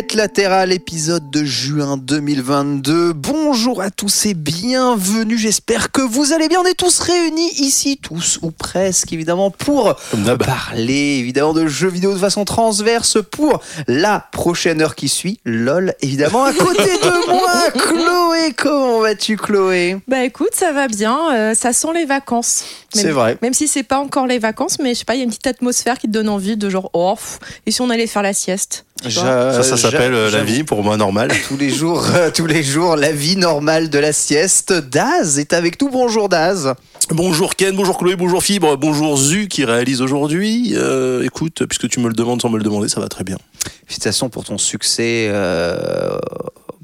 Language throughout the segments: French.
Quête latérale, épisode de juin 2022. Bonjour à tous et bienvenue. J'espère que vous allez bien. On est tous réunis ici, tous ou presque, évidemment, pour parler évidemment de jeux vidéo de façon transverse pour la prochaine heure qui suit. LOL, évidemment. À côté de moi, Chloé. Comment vas-tu, Chloé? Bah écoute, ça va bien. euh, ça sent les vacances. C'est vrai. Même si c'est pas encore les vacances, mais je sais pas, il y a une petite atmosphère qui te donne envie de genre, oh, pff, et si on allait faire la sieste? Vois? Ça, ça s'appelle euh, la vie pour moi normale. Tous les jours, euh, tous les jours, la vie normale de la sieste. Daz est avec nous. Bonjour Daz. Bonjour Ken, bonjour Chloé, bonjour Fibre, bonjour Zu qui réalise aujourd'hui. Euh, écoute, puisque tu me le demandes sans me le demander, ça va très bien. Félicitations pour ton succès euh,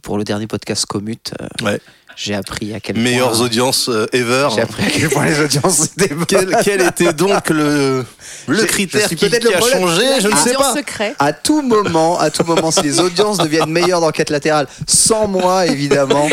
pour le dernier podcast Commute. Euh, Ouais. J'ai appris à quel Meilleures point. audiences euh, ever. J'ai appris à quel point les audiences étaient bonnes. Quel, quel était donc le, le critère je qui, peut-être qui le a problème. changé Je ne sais Audience pas. secret. À tout moment, à tout moment, si les audiences deviennent meilleures dans Quête latérale, sans moi évidemment,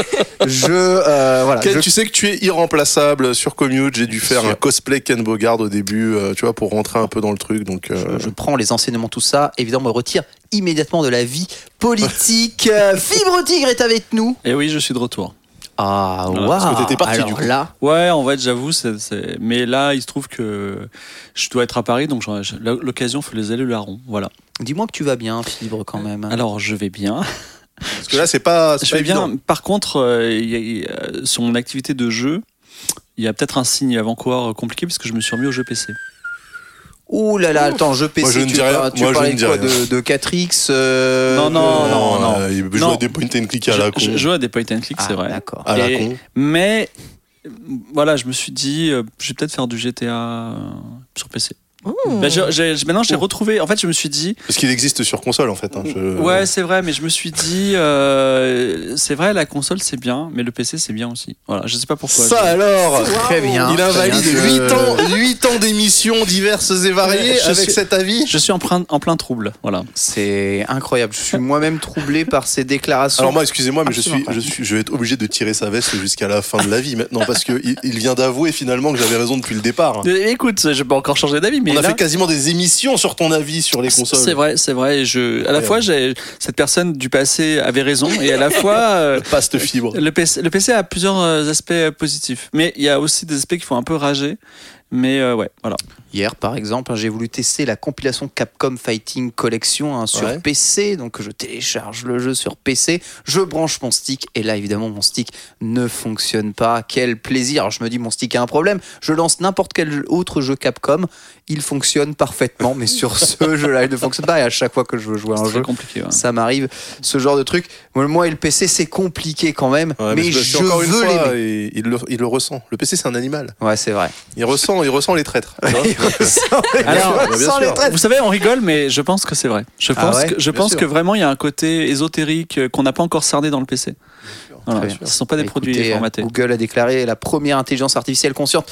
je euh, voilà. Ken, je- tu sais que tu es irremplaçable sur Commute. J'ai dû faire Sûr. un cosplay Ken Bogard au début, euh, tu vois, pour rentrer un peu dans le truc. Donc, euh, je prends les enseignements, tout ça, évidemment, me retire immédiatement de la vie politique. Euh, Fibre Tigre est avec nous. Et oui, je suis de retour. Ah, waouh. parce que t'étais parti, Alors du coup. là, Ouais, en fait, j'avoue, c'est, c'est- mais là, il se trouve que je dois être à Paris, donc j'en- j'ai- l'occasion fait les ailes le larron. Voilà. dis-moi que tu vas bien, Fibre, quand même. Alors, je vais bien. parce que là, c'est pas, c'est Je pas vais évident. bien. Par contre, euh, il y a- il y a- sur mon activité de jeu, il y a peut-être un signe avant-coureur compliqué puisque je me suis remis au jeu PC. Ouh là là, attends, jeu PC, Moi, je ne tu, par- tu Moi, je parlais ne de quoi de, de 4X euh, Non, non, non, non. euh, il joue Non. à des point and click à la je, con. je joue à des point and click, Ah, c'est vrai. D'accord. À la Et- con. Mais voilà, je me suis dit, euh, je vais peut-être faire du GTA euh, sur PC. J'ai- j'ai- maintenant, j'ai retrouvé. En fait, je me suis dit, Parce qu'il existe sur console, en fait. hein, je- Ouais, c'est vrai, mais je me suis dit, euh, c'est vrai, la console c'est bien, mais le PC c'est bien aussi. Voilà, je sais pas pourquoi. Ça je- alors Très bien. Il invalide bien. 8 ans, 8 ans d'émissions diverses et variées Je avec suis- cet avis. Je suis en plein, en plein trouble, voilà. C'est incroyable. Je suis moi-même troublé par ces déclarations. Alors moi, excusez-moi, mais je suis, je suis, je vais être obligé de tirer sa veste jusqu'à la fin de la vie maintenant parce que il, vient d'avouer finalement que j'avais raison depuis le départ. Euh, Écoute, je peux encore changer d'avis, mais On a là, fait quasiment des émissions sur ton avis sur les consoles. c'est vrai, c'est vrai. et Je, à la fois, cette personne du passé avait raison, et à la fois. euh, fibre. Le PC, le PC a plusieurs euh, aspects positifs, mais il y a aussi des aspects qui font un peu rager. Mais euh, ouais, voilà. Hier, par exemple, hein, j'ai voulu tester la compilation Capcom Fighting Collection hein, sur Ouais. PC. Donc, je télécharge le jeu sur PC, je branche mon stick, et là, évidemment, mon stick ne fonctionne pas. Quel plaisir Alors, Je me dis, mon stick a un problème. Je lance n'importe quel autre jeu Capcom, il fonctionne parfaitement, mais sur ce jeu-là, il ne fonctionne pas. Et à chaque fois que je veux jouer à un jeu, compliqué. ouais. ça m'arrive, ce genre de truc. Moi, et le PC, c'est compliqué quand même, Ouais, mais, je- je encore une veux fois, il, le, il le ressent. Le PC, c'est un animal. Ouais, c'est vrai. Il ressent, il ressent les traîtres. Alors, sûr, sans les. Vous savez, on rigole, mais je pense que c'est vrai. Je Ah pense, ouais que, je Bien pense sûr. que vraiment il y a un côté ésotérique euh, qu'on n'a pas encore cerné dans le PC. Voilà. Ce ne sont pas des Écoutez, produits formatés. Google a déclaré la première intelligence artificielle consciente.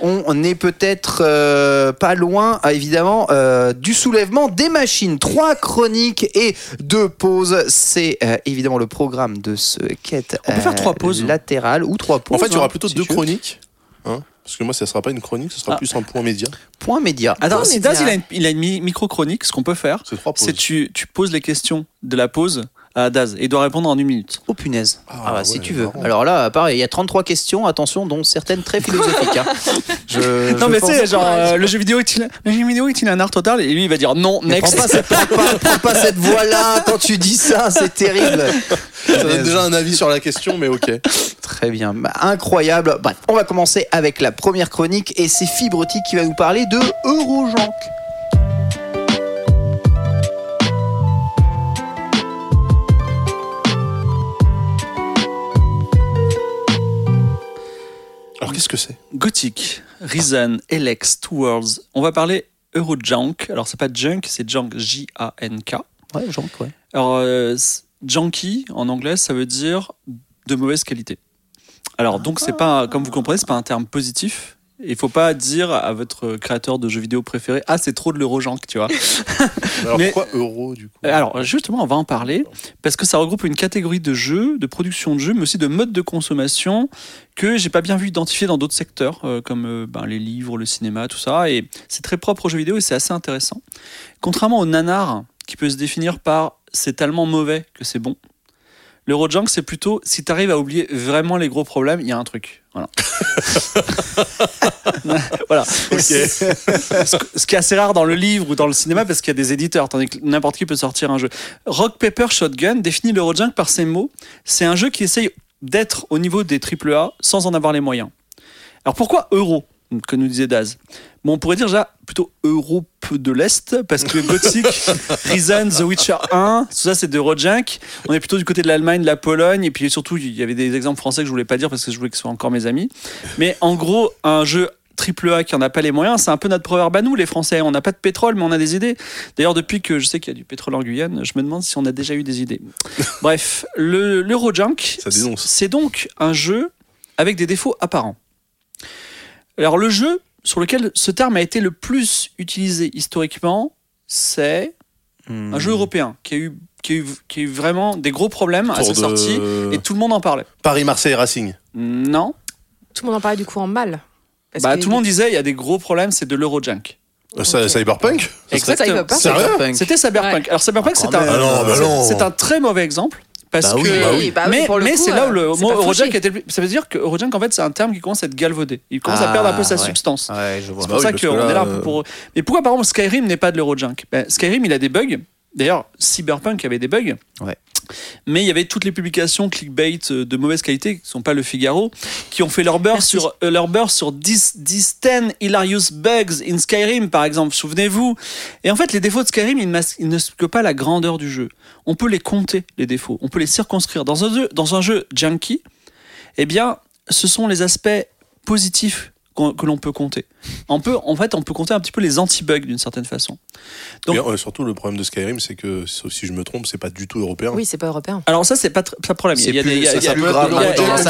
On, on est peut-être euh, pas loin, ah, évidemment, euh, du soulèvement des machines. Trois chroniques et deux pauses. C'est euh, évidemment le programme de ce quête On peut faire trois pauses. latérales ou trois pauses. En fait, il y aura hein, plutôt si deux chroniques. hein, parce que moi, ça sera pas une chronique, ce sera Ah. plus un point média. Point média. Attends, Point si média. Daz il a une, il a une mi- micro-chronique, ce qu'on peut faire, c'est tu, tu poses les questions de la pause à Daz et il doit répondre en une minute. Oh punaise. Ah, Ah, bah, si tu veux. marrant. Alors là, pareil, il y a 33 questions, attention, dont certaines très philosophiques. hein. Je- non je mais tu sais, genre euh, le jeu vidéo est-il le jeu vidéo est-il un art total? Et lui il va dire non Mais next. prends pas cette, prends pas, prends pas cette voix-là quand tu dis ça, c'est terrible. Ça donne déjà un avis sur la question, mais ok. Très bien, Bah, incroyable. Bref, on va commencer avec la première chronique et c'est Fibretti qui va nous parler de Eurojank. Qu'est-ce que c'est Gothic, Reason, Elex, Two Worlds. On va parler Eurojunk. Alors, c'est pas junk, c'est junk, J-A-N-K. Ouais, Jank, ouais. Alors, euh, junkie, en anglais, ça veut dire de mauvaise qualité. Alors, donc, c'est pas, comme vous comprenez, c'est pas un terme positif. Il faut pas dire à votre créateur de jeux vidéo préféré, ah, c'est trop de l'Eurojunk, tu vois. Alors Mais- pourquoi euro du coup? Alors justement, on va en parler parce que ça regroupe une catégorie de jeux, de production de jeux, mais aussi de modes de consommation que j'ai pas bien vu identifier dans d'autres secteurs euh, comme euh, ben, les livres, le cinéma, tout ça. Et c'est très propre aux jeux vidéo et c'est assez intéressant. Contrairement au nanar qui peut se définir par c'est tellement mauvais que c'est bon. L'Eurojunk, c'est plutôt si tu arrives à oublier vraiment les gros problèmes, il y a un truc. Voilà. voilà. Ce ce qui est assez rare dans le livre ou dans le cinéma parce qu'il y a des éditeurs, tandis que n'importe qui peut sortir un jeu. Rock Paper Shotgun définit l'Eurojunk par ces mots. C'est un jeu qui essaye d'être au niveau des AAA sans en avoir les moyens. Alors pourquoi Euro? Que nous disait Daz. Bon, on pourrait dire déjà plutôt Europe de l'Est, parce que Gothic, Reason, The Witcher 1, tout ça c'est de Eurojunk. On est plutôt du côté de l'Allemagne, de la Pologne, et puis surtout, il y avait des exemples français que je voulais pas dire parce que je voulais que ce soit encore mes amis. Mais en gros, un jeu triple A qui en a pas les moyens, c'est un peu notre proverbe à nous, les Français. On n'a pas de pétrole, mais on a des idées. D'ailleurs, depuis que je sais qu'il y a du pétrole en Guyane, je me demande si on a déjà eu des idées. Bref, le- l'Eurojunk, dénonce. c'est donc un jeu avec des défauts apparents. Alors, le jeu sur lequel ce terme a été le plus utilisé historiquement, c'est un jeu européen qui a eu, qui a eu, qui a eu vraiment des gros problèmes à sa de- sortie et tout le monde en parlait. Paris-Marseille Racing. Non. Tout le monde en parlait du coup en mal. Parce Bah, que- tout le monde disait il y a des gros problèmes, c'est de l'Eurojunk. Euh, ça- Ok. Cyberpunk Ça, il va pas. Sérieux C'était Cyberpunk. Alors Cyberpunk, Ah, c'est un. Ah bah c'est un très mauvais exemple. Parce Bah oui, que, bah oui. Bah oui, mais, c'est là où le euh, mot fauché. était. le plus- Ça veut dire que Eurojunk, en fait, c'est un terme qui commence à être galvaudé. Il commence à perdre un peu sa Ah, ouais. substance. Ouais, je vois. C'est pour ça qu'on est là un euh, peu pour. Mais pourquoi, par exemple, Skyrim n'est pas de l'Eurojunk? Ben, Skyrim, il a des bugs. D'ailleurs, Cyberpunk avait des bugs. Ouais. Mais il y avait toutes les publications clickbait euh, de mauvaise qualité, qui ne sont pas le Figaro, qui ont fait leur beurre Merci. sur, euh, leur beurre sur 10, 10, 10 hilarious bugs in Skyrim, par exemple. Souvenez-vous. Et en fait, les défauts de Skyrim, ils, ils ne masquent pas la grandeur du jeu. On peut les compter, les défauts. On peut les circonscrire. Dans un jeu, dans un jeu junkie, eh bien, ce sont les aspects positifs que l'on peut compter. On peut, en fait, on peut compter un petit peu les anti-bugs d'une certaine façon. Donc- Mais, euh, surtout, le problème de Skyrim, c'est que, sauf si je me trompe, c'est pas du tout européen. Oui, c'est pas européen. Alors ça, c'est pas, pas de problème. Il y a plus, des- y a- Ça,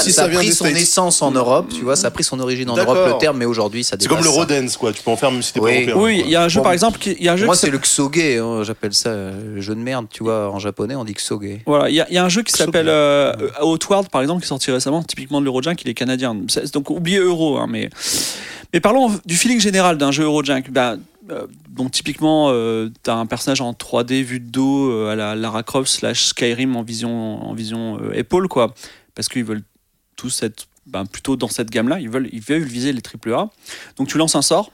si ça ça a pris son States. essence en Europe, tu vois, ça a pris son origine en. Europe le terme, mais aujourd'hui ça C'est comme le. Rodens, quoi. Tu peux en faire même si t'es Oui. pas européen. Oui, il y a un jeu Bon, par exemple, qui, il y a un jeu Moi c'est le Ksoge, hein, j'appelle ça euh, jeu de merde, tu vois, en japonais on dit Ksoge. Voilà, il y, a- il y a un jeu qui s'appelle euh, Outward, par exemple, qui est sorti récemment, typiquement de l'Eurojunk, il est canadien. Donc oubliez Euro, hein, mais, mais parlons du feeling général d'un jeu Eurojunk. Ben, euh, donc typiquement, euh, t'as un personnage en 3D vu de dos euh, à la Lara Croft slash Skyrim en vision, en vision euh, épaule, quoi. Parce qu'ils veulent tous être ben, plutôt dans cette gamme-là, ils veulent, ils veulent viser les AAA. Donc tu lances un sort,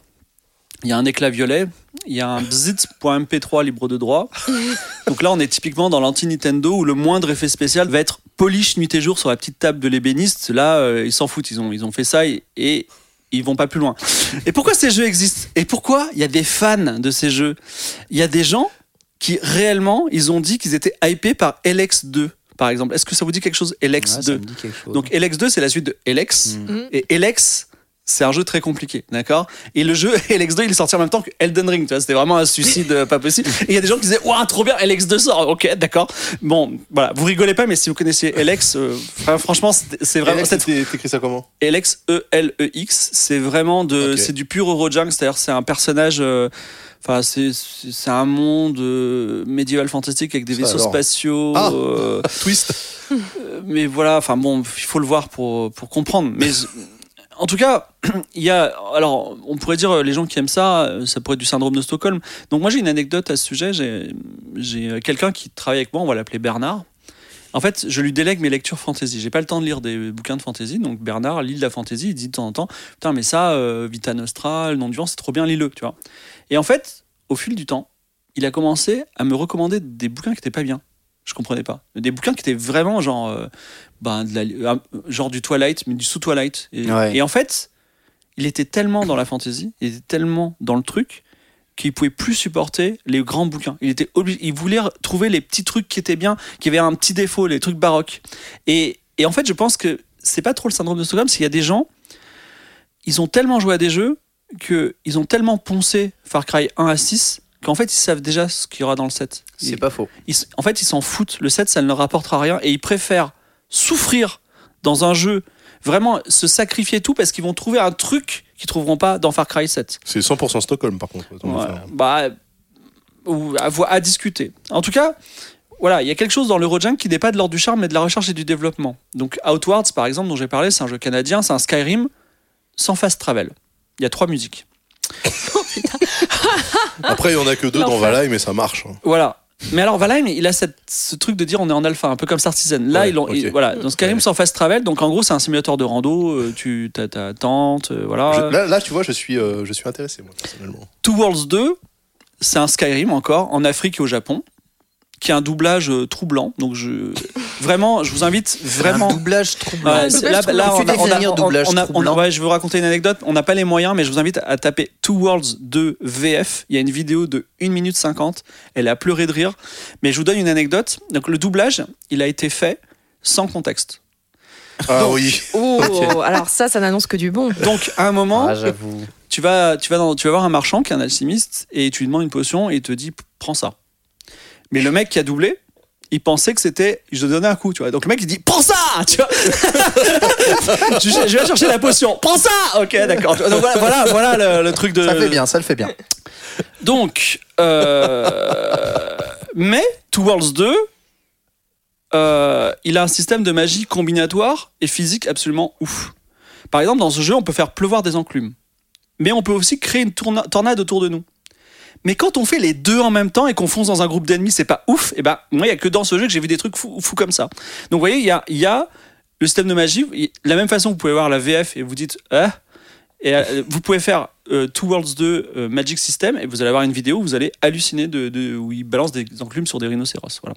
il y a un éclat violet, il y a un bzit.mp3 libre de droit. Donc là, on est typiquement dans l'anti-Nintendo où le moindre effet spécial va être polish nuit et jour sur la petite table de l'ébéniste. Là, euh, ils s'en foutent, ils ont, ils ont fait ça et, et ils vont pas plus loin. Et pourquoi ces jeux existent? Et pourquoi il y a des fans de ces jeux? Il y a des gens qui réellement, ils ont dit qu'ils étaient hypés par LX2, par exemple. Est-ce que ça vous dit quelque chose, Ouais, LX2 ça me dit quelque chose. donc LX2, c'est la suite de LX. Mm. Et LX, c'est un jeu très compliqué, d'accord? Et le jeu LX2, il est sorti en même temps que Elden Ring, tu vois, c'était vraiment un suicide euh, pas possible. Et il y a des gens qui disaient, waouh, trop bien, LX2 sort, ok, d'accord. Bon, voilà, vous rigolez pas, mais si vous connaissiez LX, euh, franchement, c'est vraiment. T'écris ça comment? LX, E-L-E-X, c'est vraiment de. C'est du pur Eurojunk, c'est-à-dire c'est un personnage. euh, Enfin, c'est un monde euh, médiéval fantastique avec des vaisseaux alors. spatiaux. Ah. euh, Twist. mais voilà, enfin bon, il faut le voir pour, pour comprendre. Mais en tout cas, il y a. Alors, on pourrait dire, euh, les gens qui aiment ça, euh, ça pourrait être du syndrome de Stockholm. Donc, moi, j'ai une anecdote à ce sujet. J'ai euh, quelqu'un qui travaille avec moi, on va l'appeler Bernard. En fait, je lui délègue mes lectures fantasy. J'ai pas le temps de lire des bouquins de fantasy. Donc, Bernard lit de la fantasy. Il dit de temps en temps Putain, mais ça, Vita Nostra, le nom du vent, c'est trop bien, lis-le, tu vois. Et en fait, au fil du temps, il a commencé à me recommander des bouquins qui étaient pas bien. Je comprenais pas. Des bouquins qui étaient vraiment genre, ben, de la- un- genre du Twilight, mais du sous Twilight. Et, Ouais. et en fait, il était tellement dans la fantasy, il était tellement dans le truc qu'il pouvait plus supporter les grands bouquins. Il était obligé, il voulait trouver les petits trucs qui étaient bien, qui avaient un petit défaut, les trucs baroques. Et, et en fait, je pense que c'est pas trop le syndrome de Stockholm, c'est qu'il y a des gens, ils ont tellement joué à des jeux que ils ont tellement poncé Far Cry 1 à 6 qu'en fait ils savent déjà ce qu'il y aura dans le 7. C'est pas faux. ils en fait, ils s'en foutent. Le 7, ça ne leur rapportera rien et ils préfèrent souffrir dans un jeu, vraiment se sacrifier tout parce qu'ils vont trouver un truc qu'ils trouveront pas dans Far Cry 7. C'est 100% Stockholm par contre. Ouais, bah, ou à, discuter. En tout cas, voilà, il y a quelque chose dans l'Eurojunk qui n'est pas de l'ordre du charme, mais de la recherche et du développement. Donc, Outwards, par exemple, dont j'ai parlé, c'est un jeu canadien, c'est un Skyrim sans fast travel. Il y a trois musiques. Après, il y en a que deux dans. Valheim, mais ça marche. hein. Voilà. Mais alors Valheim, il a cette- ce truc de dire on est en alpha, un peu comme Star Citizen. Là, Ouais, ils ont, ils- voilà, dans Skyrim Ouais. sans fast travel, donc en gros c'est un simulateur de rando. euh, tu as ta tente, euh, voilà. Je- là, là, tu vois, je suis, euh, je suis intéressé, moi, personnellement. Two Worlds 2, c'est un Skyrim encore en Afrique et au Japon, qui a un doublage euh, troublant. Donc je vraiment, je vous invite vraiment. Un doublage troublant. Ouais, là, doublage là, troublant. on a- on a- Définir on- doublage on a- on a- troublant. ouais, je vous raconter une anecdote. On n'a pas les moyens, mais je vous invite à taper Two Worlds 2 VF. Il y a une vidéo de 1 minute 50. Elle a pleuré de rire. Mais je vous donne une anecdote. Donc, le doublage, il a été fait sans contexte. Ah oui. Oh, alors ça, ça n'annonce que du bon. Donc, à un moment, Ah, j'avoue. tu vas, tu, vas dans- tu vas voir un marchand qui est un alchimiste et tu lui demandes une potion et il te dit prends ça. Mais le mec qui a doublé, il pensait que c'était je donnais un coup, tu vois. Donc le mec il dit prends ça, tu vois. je, je vais chercher la potion, prends ça. Ok, d'accord. Donc voilà, voilà, voilà le, le truc de. Ça fait bien, ça le fait bien. Donc, euh, mais Two Worlds 2, euh, il a un système de magie combinatoire et physique absolument ouf. Par exemple, dans ce jeu, on peut faire pleuvoir des enclumes. Mais on peut aussi créer une tornade autour de nous. Mais quand on fait les deux en même temps et qu'on fonce dans un groupe d'ennemis, c'est pas ouf. Et ben, moi, il y a que dans ce jeu que j'ai vu des trucs fous, comme ça. Donc, vous voyez, il y a, y a le système de magie. De la même façon, vous pouvez voir la VF et vous dites, ah, et euh, vous pouvez faire euh, Two Worlds 2 euh, Magic System et vous allez avoir une vidéo où vous allez halluciner de, où ils balancent des enclumes sur des rhinocéros. Voilà.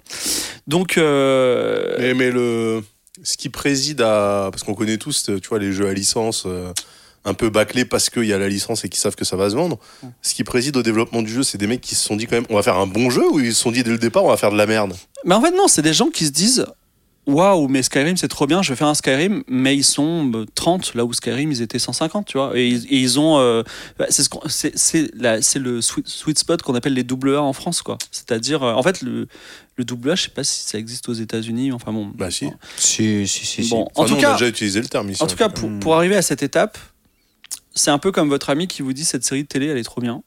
Donc, euh, Mais, mais le, ce qui préside à. Parce qu'on connaît tous, tu vois, les jeux à licence un peu bâclés parce qu'il y a la licence et qu'ils savent que ça va se vendre. Ce qui préside au développement du jeu, c'est des mecs qui se sont dit quand même, on va faire un bon jeu ou ils se sont dit dès le départ, on va faire de la merde? Mais en fait, non, c'est des gens qui se disent Waouh, mais Skyrim c'est trop bien, je vais faire un Skyrim, mais ils sont euh, 30, là où Skyrim ils étaient 150, tu vois. Et ils, et ils ont. euh, bah, c'est ce qu'on- c'est- c'est la- c'est le sweet, sweet spot qu'on appelle les double A en France, quoi. C'est-à-dire, euh, en fait, le, le double A, je sais pas si ça existe aux États-Unis, enfin bon. Bah si. Si, si, si. Bon, Enfin, en tout on a cas, déjà utilisé le terme ici. En tout cas, pour, pour arriver à cette étape, c'est un peu comme votre ami qui vous dit cette série de télé, elle est trop bien.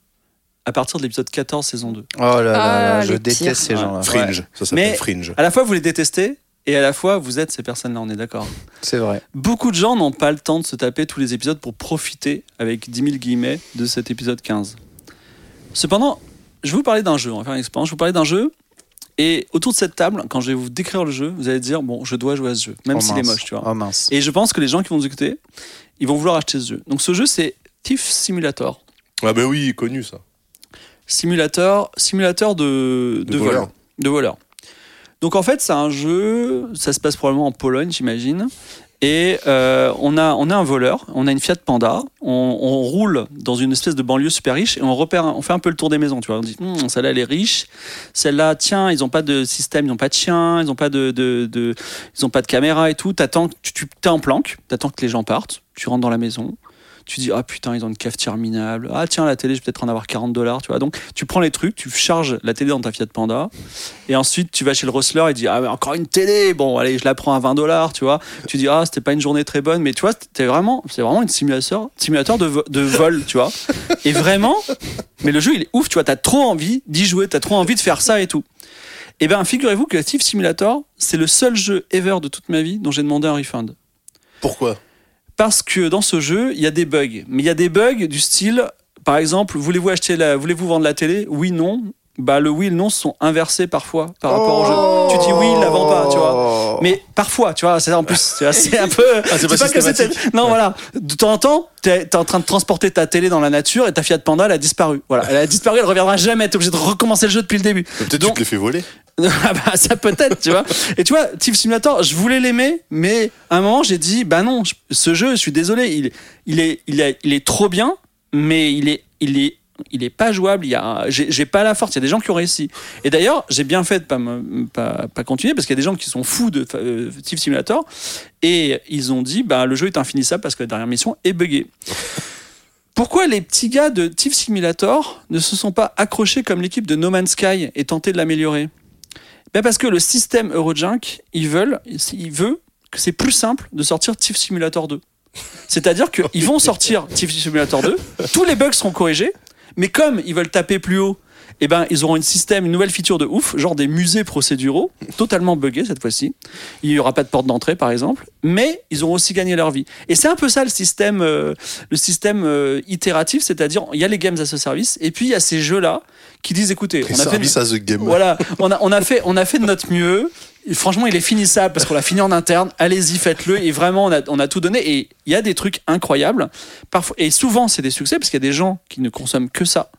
À partir de l'épisode 14, saison 2. Oh là là, là, Ah, je déteste pires. ces gens-là. Fringe, ça s'appelle Fringe. À la fois, vous les détestez, et à la fois, vous êtes ces personnes-là, on est d'accord. C'est vrai. Beaucoup de gens n'ont pas le temps de se taper tous les épisodes pour profiter, avec 10 000 guillemets, de cet épisode 15. Cependant, je vais vous parler d'un jeu, on va faire une expérience. Je vais vous parler d'un jeu, et autour de cette table, quand je vais vous décrire le jeu, vous allez dire, bon, je dois jouer à ce jeu, même Oh s'il est moche, tu vois. Oh mince. Et je pense que les gens qui vont nous écouter, ils vont vouloir acheter ce jeu. Donc ce jeu, c'est Thief Simulator. Ah bah oui, connu ça. Simulateur, simulateur de, De de, voleur. De voleur. Donc en fait, c'est un jeu, ça se passe probablement en Pologne, j'imagine. Et euh, on, a, on a un voleur, on a une Fiat Panda, on, roule dans une espèce de banlieue super riche et on repère, on fait un peu le tour des maisons, tu vois. On dit, Hum, celle-là elle est riche, celle-là, tiens, ils n'ont pas de système, ils n'ont pas de chien, ils n'ont pas de, de, ils ont pas de caméra et tout. T'attends, tu, tu es en planque, t'attends que les gens partent, tu rentres dans la maison, tu dis ah putain ils ont une cafetière minable ah tiens la télé je vais peut-être en avoir 40 dollars tu vois. Donc tu prends les trucs tu charges la télé dans ta Fiat Panda. Et ensuite tu vas chez le rustler et dis ah mais encore une télé. Bon allez je la prends à 20 dollars tu vois. Tu dis ah c'était pas une journée très bonne. Mais tu vois c'est vraiment c'est vraiment une simulateur simulateur de, de vol tu vois. Et vraiment mais le jeu il est ouf tu vois. T'as trop envie d'y jouer t'as trop envie de faire ça et tout. Et ben figurez-vous que Thief Simulator c'est le seul jeu ever de toute ma vie dont j'ai demandé un refund. Pourquoi? Parce que dans ce jeu, il y a des bugs. Mais il y a des bugs du style, par exemple, voulez-vous acheter la, voulez-vous vendre la télé? Oui, non. Bah le oui et le non sont inversés parfois par rapport au jeu. Tu dis oui, il la vend pas, tu vois. Mais parfois, tu vois, c'est en plus, tu vois, c'est un peu. Ah, c'est pas que c'était-. Non, voilà. De temps en temps, t'es es en train de transporter ta télé dans la nature et ta Fiat Panda, elle a disparu. Voilà, elle a disparu, elle reviendra jamais. T'es obligé de recommencer le jeu depuis le début. Peut-être tu te les fais voler. ah bah ça peut-être, tu vois. Et tu vois, Thief Simulator, je voulais l'aimer, mais à un moment j'ai dit, bah non, ce jeu, je suis désolé, il, il est, il est, il est trop bien, mais il est, il est, il est pas jouable. Il a, j'ai pas la force. Il y a des gens qui ont réussi. Et d'ailleurs, j'ai bien fait de pas, pas continuer parce qu'il y a des gens qui sont fous de euh, Thief Simulator et ils ont dit, bah le jeu est infinissable parce que la dernière mission est buggée. Pourquoi les petits gars de Thief Simulator ne se sont pas accrochés comme l'équipe de No Man's Sky et tenté de l'améliorer? Ben parce que le système Eurojunk, ils veulent, il veut que c'est plus simple de sortir Thief Simulator 2. C'est-à-dire qu'ils vont sortir Thief Simulator 2, tous les bugs seront corrigés, mais comme ils veulent taper plus haut, eh ben, ils auront une système, une nouvelle feature de ouf, genre des musées procéduraux, totalement buggés cette fois-ci. Il n'y aura pas de porte d'entrée, par exemple, mais ils auront aussi gagné leur vie. Et c'est un peu ça le système, euh, le système euh, itératif, c'est-à-dire il y a les games as a service, et puis il y a ces jeux-là qui disent écoutez, on a fait à voilà, on a, on a fait, on a fait de notre mieux. Franchement, il est finissable parce qu'on l'a fini en interne. Allez-y, faites-le. Et vraiment, on a, tout donné. Et il y a des trucs incroyables. Parfois, et souvent, c'est des succès parce qu'il y a des gens qui ne consomment que ça.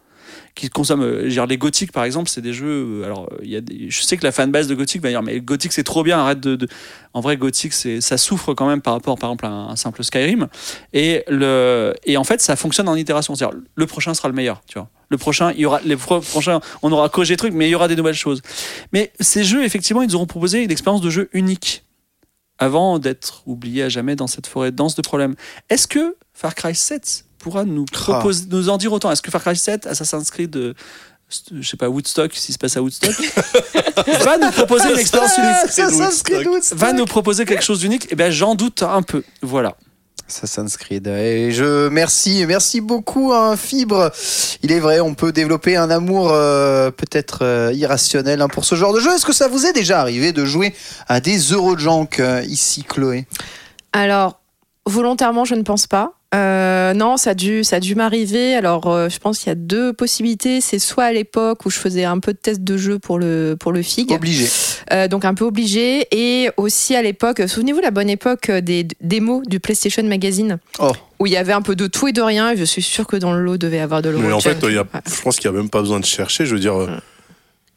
Qui consomment, euh, veux dire, les Gothic par exemple, c'est des jeux. euh, Alors, euh, il y a je sais que la fanbase de Gothic va dire, mais Gothic c'est trop bien, arrête de. En vrai, Gothic, c'est, ça souffre quand même par rapport, par exemple, à un, un simple Skyrim. Et, le, et en fait, ça fonctionne en itération. C'est-à-dire, le prochain sera le meilleur, tu vois. Le prochain, il y aura, les pro- prochains, on aura corrigé des trucs, mais il y aura des nouvelles choses. Mais ces jeux, effectivement, ils nous auront proposé une expérience de jeu unique avant d'être oubliés à jamais dans cette forêt dense de problèmes. Est-ce que Far Cry 7 pourra nous, proposer, nous en dire autant? Est-ce que Far Cry 7, Assassin's Creed, euh, je sais pas, Woodstock, s'il se passe à Woodstock, va nous proposer une expérience unique? Assassin's Creed Woodstock. Va nous proposer quelque chose d'unique? Eh bien, j'en doute un peu. Voilà. Assassin's Creed. Et je merci, merci beaucoup, hein, Fibre. Il est vrai, on peut développer un amour euh, peut-être euh, irrationnel hein, pour ce genre de jeu. Est-ce que ça vous est déjà arrivé de jouer à des Eurojunk euh, ici, Chloé? Alors, volontairement, je ne pense pas. Euh, non, ça a dû, ça a dû m'arriver. Alors, euh, je pense qu'il y a deux possibilités. C'est soit à l'époque où je faisais un peu de test de jeu pour le pour le FIG, Obligé. Euh, donc un peu obligé, et aussi à l'époque. Souvenez-vous la bonne époque euh, des démos du PlayStation Magazine, Oh. où il y avait un peu de tout et de rien. et Je suis sûre que dans le lot devait y avoir de l'euro. Mais en fait, il y a- Ouais. je pense qu'il n'y a même pas besoin de chercher. Je veux dire, euh,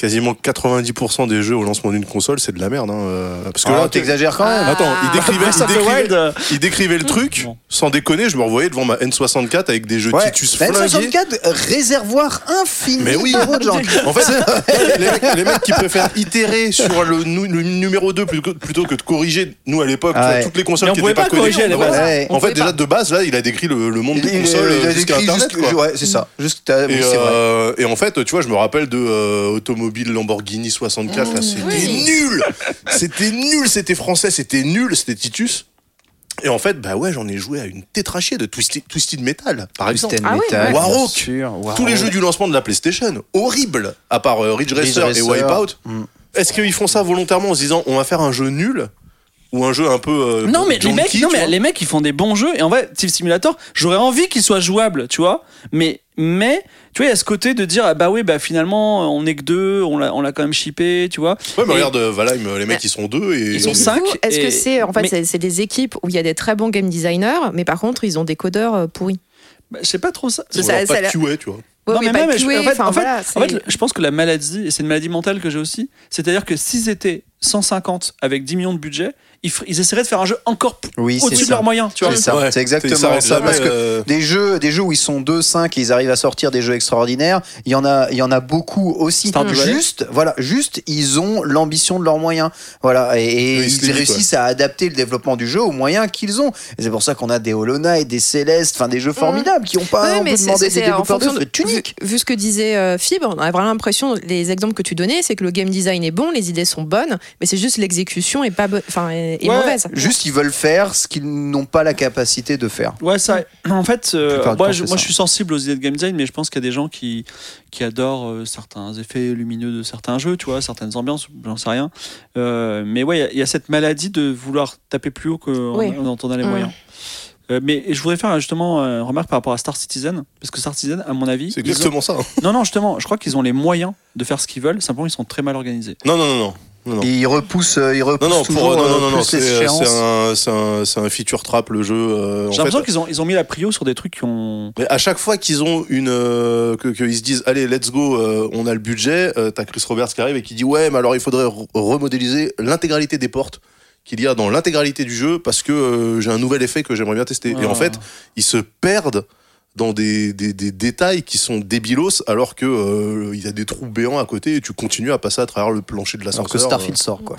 quasiment 90% des jeux au lancement d'une console, c'est de la merde. hein, euh, parce que Ah, là, t'exagères quand même. Attends, il décrivait, Breath il décrivait- Wild, il décrivait le truc, Bon. sans déconner, je me revoyais devant ma N64 avec des jeux Ouais. Titus La flingués. N64, réservoir infini Mais oui. d'Eurojunk. En fait, les mecs, les mecs qui préfèrent itérer sur le, le numéro 2 plutôt, que de corriger, nous à l'époque, Ah ouais. toutes les consoles Mais qui pouvait n'étaient pas, pas voilà. Ouais. En fait, déjà pas. de base, là, il a décrit le, le monde des consoles il a euh, jusqu'à décrit Internet. quoi. ouais, c'est ça. Juste, Et, euh, et en fait, tu vois, je me rappelle de euh, Automobile Lamborghini 64. là, c'était Oui. nul. C'était nul. C'était français. C'était nul. C'était Titus. Et en fait, bah ouais, j'en ai joué à une tétrachier de Twisted, Twisted Metal, par exemple. Twisted Ah Metal, Warhawk. Tous les jeux du lancement de la PlayStation, horrible, à part euh, Ridge Ridge Racer et. Wipeout. Mm. Est-ce qu'ils font ça volontairement en se disant on va faire un jeu nul ou un jeu un peu euh, Non mais les mecs, non mais les mecs ils font des bons jeux et en vrai Thief Simulator j'aurais envie qu'il soit jouable tu vois. Mais mais tu vois il y a ce côté de dire ah bah oui bah finalement on est que deux on l'a on l'a quand même shippé tu vois. Ouais, mais Et- regarde, euh, Valheim, les mecs ils sont deux et Ils sont cinq Est-ce et- que c'est en fait mais- c'est- c'est des équipes où il y a des très bons game designers, mais par contre ils ont des codeurs euh, pourris. bah, je sais pas trop ça. Ils ont ça- ça pas a l'air- de QA, tu vois. Ouais, Non, mais je- en c'est- fait, je pense que la maladie, et c'est une maladie mentale que j'ai aussi, c'est-à-dire que s'ils étaient 150 avec 10 millions de budget, ils, essaieraient de faire un jeu encore Oui, c'est au-dessus de leurs moyens, tu vois. C'est ça, Ouais. c'est exactement ça. Parce que euh, des jeux, des jeux où ils sont 2, 5 et ils arrivent à sortir des jeux extraordinaires, il y en a, il y en a beaucoup aussi. Juste, voilà, juste, ils ont l'ambition de leurs moyens. Voilà, et, et Oui, ils réussissent à adapter le développement du jeu aux moyens qu'ils ont. Et c'est pour ça qu'on a des Hollow Knight, des Célestes, enfin des jeux formidables qui ont pas, Ouais, on mais peut c'est- demander c'est- des développeurs de fonction c'est unique. Vu, vu ce que disait euh, Fibre, on a vraiment l'impression, les exemples que tu donnais, c'est que le game design est bon, les idées sont bonnes, mais c'est juste l'exécution est pas enfin est, est Ouais, mauvaise. Juste, ils veulent faire ce qu'ils n'ont pas la capacité de faire. Ouais, ça. En fait, euh, moi, temps, je, moi, je suis sensible aux idées de game design, mais je pense qu'il y a des gens qui, qui adorent euh, certains effets lumineux de certains jeux, tu vois, certaines ambiances, j'en sais rien. Euh, mais ouais, il y a- il y, a cette maladie de vouloir taper plus haut que Oui. en, en en a les Mm. moyens. Mais je voudrais faire justement une remarque par rapport à Star Citizen, parce que Star Citizen, à mon avis, C'est ont- exactement ça. hein. non non justement, je crois qu'ils ont les moyens de faire ce qu'ils veulent. Simplement, ils sont très mal organisés. Non, non, non, non. Non, non. Et il repousse, euh, il repousse Non, non, toujours pour, non, non, euh, non, non, plus c'est un, un, un feature trap le jeu. euh, J'ai l'impression qu'ils ont ils ont mis la prio sur des trucs qui ont. Mais à chaque fois qu'ils ont une, euh, que qu'ils se disent, allez, let's go, euh, on a le budget, euh, t'as Chris Roberts qui arrive et qui dit, ouais, mais alors il faudrait re- remodéliser l'intégralité des portes qu'il y a dans l'intégralité du jeu parce que euh, j'ai un nouvel effet que j'aimerais bien tester. Et en Ah. fait, ils se perdent dans des, des, des détails qui sont débilos alors que euh, il y a des trous béants à côté et tu continues à passer à travers le plancher de Alors l'ascenseur. que Starfield sort, quoi.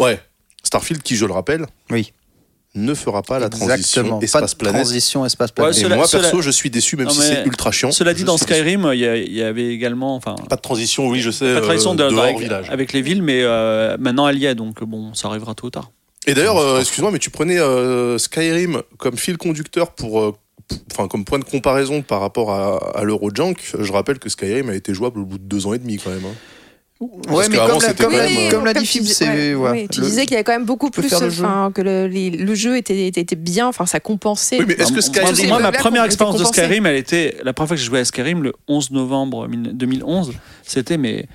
Euh, Ouais. Starfield, qui, je le rappelle, Oui. ne fera pas la transition Pas de espace-planète. transition espace Ouais, planète. Et Cela- moi, cela- perso, je suis déçu, même Non, si c'est ultra chiant. Cela dit, dans suis. Skyrim, il y, avait également, enfin, Pas de transition, oui, je sais. pas de tradition euh, de- dehors avec, village. avec les villes, mais euh, maintenant elle y est, donc bon, ça arrivera tôt ou tard. Et d'ailleurs, euh, excuse-moi, mais tu prenais euh, Skyrim comme fil conducteur pour, euh, enfin, comme point de comparaison par rapport à, à l'Eurojunk. Je rappelle que Skyrim a été jouable au bout de deux ans et demi quand même. hein. Ouais, Parce mais comme l'a- comme même, euh, comme l'a dit tu Phil, dis- c'est. ouais, ouais, oui, tu le- disais qu'il y avait quand même beaucoup plus, le jeu. que le, les- le jeu était, était, était bien, enfin ça compensait. Oui, mais est-ce que Skyrim. moi, ma première expérience de. Skyrim, elle était la première fois que j'ai joué à Skyrim, le 11 novembre 2011. C'était mais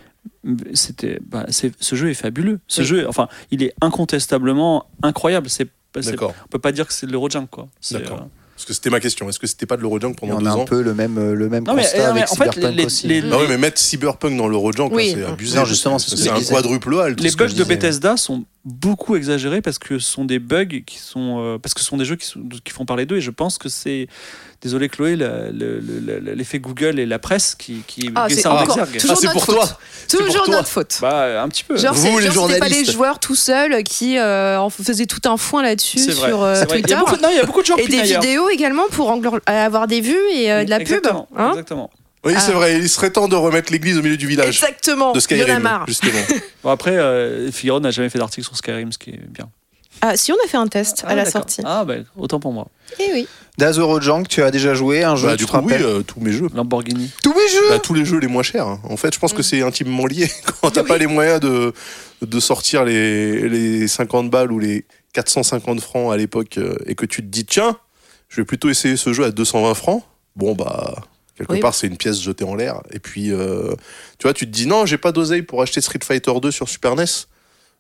c'était bah, ce jeu est fabuleux. Ce Oui. jeu, enfin, il est incontestablement incroyable. C'est on peut pas dire que c'est de l'Eurojunk quoi. D'accord. euh, Parce que c'était ma question. Est-ce que c'était pas de l'Eurojunk pendant on deux a un ans peu le même, euh, le même Non, mais, constat euh, mais avec en fait, Cyberpunk les- aussi. les- Ah oui, mais mettre Cyberpunk dans l'Eurojunk, Oui. là, c'est abusé. Non, justement, c'est un quadruple A. les bugs de. Bethesda sont beaucoup exagérés parce que ce sont des bugs qui sont euh, parce que ce sont des jeux qui, sont- qui font parler d'eux et je pense que c'est désolé Chloé l'effet Google et la presse qui qui Ah, c'est encore- Ah, pour toi. pour Toujours toi. notre faute. Bah un petit peu. Genre, Vous, c'est- les genre, c'était pas les journalistes. joueurs tout seuls qui euh, en faisaient tout un foin là-dessus sur euh, vrai. Il y Twitter. a beaucoup, non, il y a beaucoup de gens Et des vidéos également pour avoir des vues et euh, de la Exactement, pub. hein? exactement. Oui, c'est Ah. vrai. Il serait temps de remettre l'église au milieu du village. Exactement. De Il y en a Skyrim, marre. justement. Bon après, euh, Figaro n'a jamais fait d'article sur Skyrim, ce qui est bien. Ah, si on a fait un test Ah, à la sortie. Ah bah autant pour moi. Eh oui. Dazoro Junk, tu as déjà joué un jeu, Bah, tu du coup, oui, euh, tous mes jeux. Lamborghini. Tous mes jeux Bah, tous les jeux les moins chers. hein. En fait, je pense Mm. que c'est intimement lié. Quand t'as pas les moyens de, de sortir les, les 50 balles ou les 450 francs à l'époque euh, et que tu te dis, tiens, je vais plutôt essayer ce jeu à 220 francs, bon, bah, quelque Oui. part, c'est une pièce jetée en l'air. Et puis, euh, tu vois, tu te dis, non, j'ai pas d'oseille pour acheter Street Fighter 2 sur Super NES.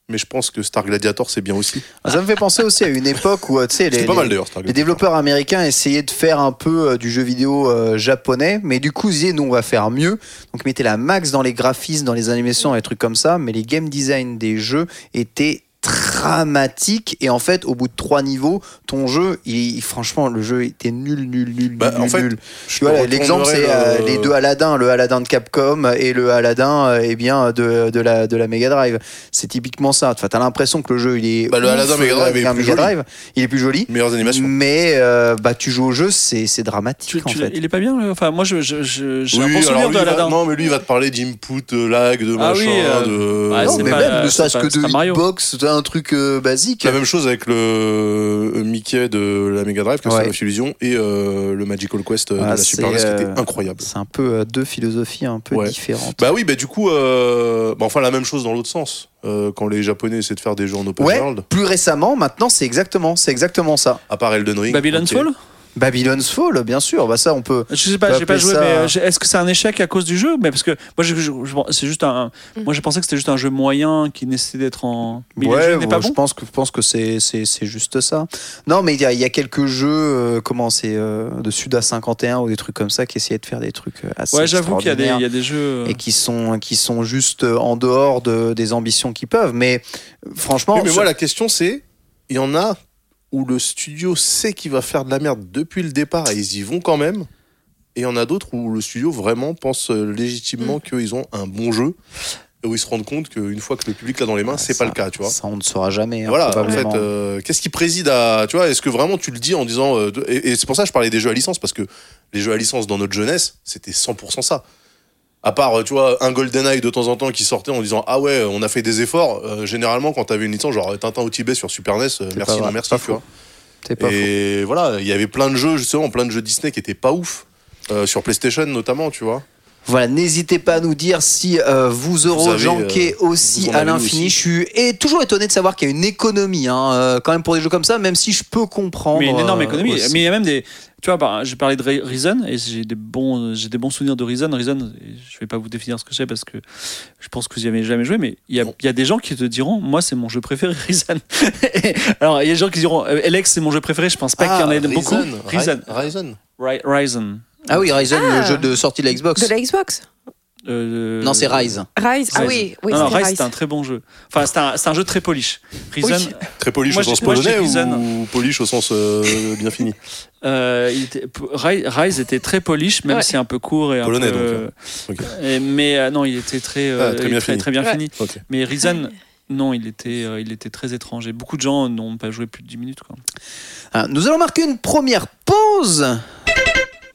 Mais je pense que Star Gladiator, c'est bien aussi. Ça me fait penser aussi à une époque où, euh, tu sais, les, pas mal développeurs américains essayaient de faire un peu euh, du jeu vidéo euh, japonais, mais du coup, ils disaient, nous, on va faire mieux. Donc, ils mettaient la max dans les graphismes, dans les animations, les trucs comme ça, mais les game design des jeux étaient dramatiques. Et en fait, au bout de trois niveaux, ton jeu, il, franchement, le jeu était nul, nul, nul, Bah, nul, en fait, nul. Je Tu vois, te l'exemple, c'est euh, le- les deux Aladdin, le Aladdin de Capcom et le Aladdin euh, eh bien, de, de, la, de la Mega Drive. C'est typiquement ça. Enfin, t'as l'impression que le jeu, il est. Bah, le ouf, Aladdin Mega Drive est un plus Mega joli. Drive. Il est plus joli. Meilleures animations. Mais euh, bah, tu joues au jeu, c'est c'est dramatique Tu, en tu- fait. il est pas bien le- Enfin moi je, je, je- j'ai un Oui, bon alors souvenir lui, de va- Aladdin. non, mais lui, il va te parler d'input, de lag, de Ah machin, oui, euh, de. ouais, non, c'est mais pas- même ne pas- que de hitbox, c'est un truc euh, basique. La même chose avec le euh, Mickey de la Mega Drive, que Ouais. c'est la Illusion, et euh, le Magical Quest de Ah, la Super NES, qui était incroyable. C'est un peu euh, deux philosophies un peu Ouais. différentes. Bah oui, bah du coup, euh, bah enfin la même chose dans l'autre sens. Euh, quand les Japonais essaient de faire des jeux en open Ouais, world, plus récemment, maintenant, c'est exactement, c'est exactement ça. à part Elden Ring. Babylon's ok. Fall Babylon's Fall, bien sûr. Bah ça, on peut. Je sais pas, j'ai pas appeler joué, ça- mais euh, est-ce que c'est un échec à cause du jeu? Mais parce que moi, je- je- je- c'est juste un. Mm. Moi, j'ai pensé que c'était juste un jeu moyen qui nécessitait d'être en. Mais ouais, je bon. pense que je pense que c'est c'est c'est juste ça. Non, mais il y a, il y a quelques jeux, euh, comment c'est euh, de Suda 51 ou des trucs comme ça qui essayaient de faire des trucs euh, assez Ouais, j'avoue qu'il y a des, il extraordinaires y a des jeux. et qui sont qui sont juste en dehors de, des ambitions qu'ils peuvent. Mais franchement, Oui, mais sur- moi, la question, c'est il y en a où le studio sait qu'il va faire de la merde depuis le départ et ils y vont quand même. Et il y en a d'autres où le studio vraiment pense euh, légitimement Mm. qu'ils ont un bon jeu. Et où ils se rendent compte qu'une fois que le public l'a dans les mains, c'est ça- pas le cas, tu vois. ça on ne saura jamais. hein, Voilà, en fait, euh, qu'est-ce qui préside à. Tu vois, est-ce que vraiment tu le dis en disant. euh, et et c'est pour ça que je parlais des jeux à licence, parce que les jeux à licence dans notre jeunesse, c'était 100% ça. À part, euh, tu vois, un GoldenEye de temps en temps qui sortait en disant Ah ouais, on a fait des efforts. euh, généralement, quand t'avais une licence, genre Tintin au Tibet sur Super NES, euh, C'est merci, non vrai, merci, tu vois. Pas. Et voilà, il y avait plein de jeux, justement, plein de jeux Disney qui étaient pas ouf. euh, sur PlayStation notamment, tu vois. Voilà, n'hésitez pas à nous dire si euh, vous eurojanquez euh, aussi à l'infini. Je suis et toujours étonné de savoir qu'il y a une économie hein, euh, quand même pour des jeux comme ça, même si je peux comprendre. Mais une énorme économie. aussi. Mais il y a même des. Tu vois, bah, j'ai parlé de Re- Reason et j'ai des bons, j'ai des bons souvenirs de Reason. Reason, je vais pas vous définir ce que c'est parce que je pense que vous y avez jamais joué, mais il y a, Non. il y a des gens qui te diront, moi c'est mon jeu préféré, Reason. Alors il y a des gens qui diront, Alex c'est mon jeu préféré. Je pense pas qu'il y en ait beaucoup. Reason. Ryzen. Ri- Ryzen. Ah oui, Ryzen, Ah. le jeu de sortie de la Xbox. De la Xbox Euh, Non, c'est Rise. Rise. Ah oui, oui, non, Rise, Rise. c'est un très bon jeu. Enfin, c'est un, c'est un jeu très polish. Reason, Oui. Très polish Moi, au sens moi, polonais ou polish au sens euh, bien fini Euh, il était- Rise, Rise était très polish, même Ouais. si un peu court et un Polonais, peu. donc, euh, Ok. et- mais euh, non, il était très, euh, Ah, très bien très, fini. très bien Ouais. fini. Ok. Mais Reason, non, il était, euh, il était très étrange. Et beaucoup de gens n'ont pas joué plus de 10 minutes. Quoi. Ah, Nous allons marquer une première pause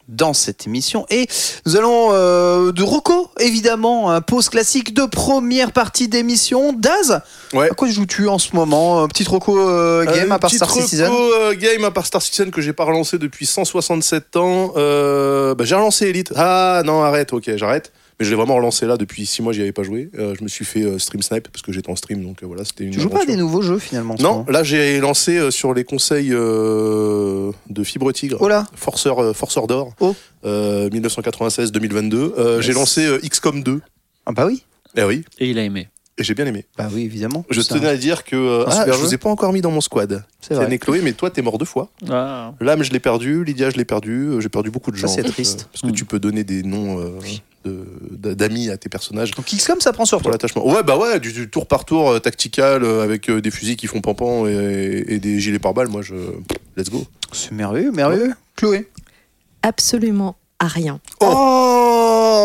dans cette émission et nous allons euh, de Rocco évidemment pause classique de première partie d'émission Daz Ouais. à quoi joues-tu en ce moment Un petit Rocco euh, game Euh, à part petite Star reco, Citizen euh, game à part Star Citizen que j'ai pas relancé depuis 167 ans. Bah, j'ai relancé Elite. Ah non, arrête, ok, j'arrête. Mais je l'ai vraiment relancé là depuis 6 mois, j'y avais pas joué. Euh, je me suis fait euh, stream snipe parce que j'étais en stream, donc euh, voilà, c'était une. tu joues pas à des nouveaux jeux finalement Non, là j'ai lancé euh, sur les conseils euh, de Fibre Tigre. Oh là Forceur, euh, Forceur d'or, Oh. euh, 1996-2022. Euh, Yes. J'ai lancé euh, XCOM 2. Ah bah oui Eh oui, Et il a aimé. Et j'ai bien aimé. bah oui évidemment Je C'est tenais un- à dire que euh, ah, je vous ai pas encore mis dans mon squad. c'est vrai Chloé, mais toi t'es mort deux fois. Ah. Lame, je l'ai perdu. Lydia, je l'ai perdu. euh, J'ai perdu beaucoup de Ça, gens. c'est en fait, triste. euh, parce que Mm. tu peux donner des noms euh, d'amis à tes personnages. donc XCOM ça prend sur Pour toi l'attachement. Ouais, bah ouais, du, du tour par tour euh, tactical euh, avec euh, des fusils qui font pampan et, et des gilets pare-balles. Moi, je. Let's go. c'est merveilleux merveilleux Chloé Absolument à rien. oh,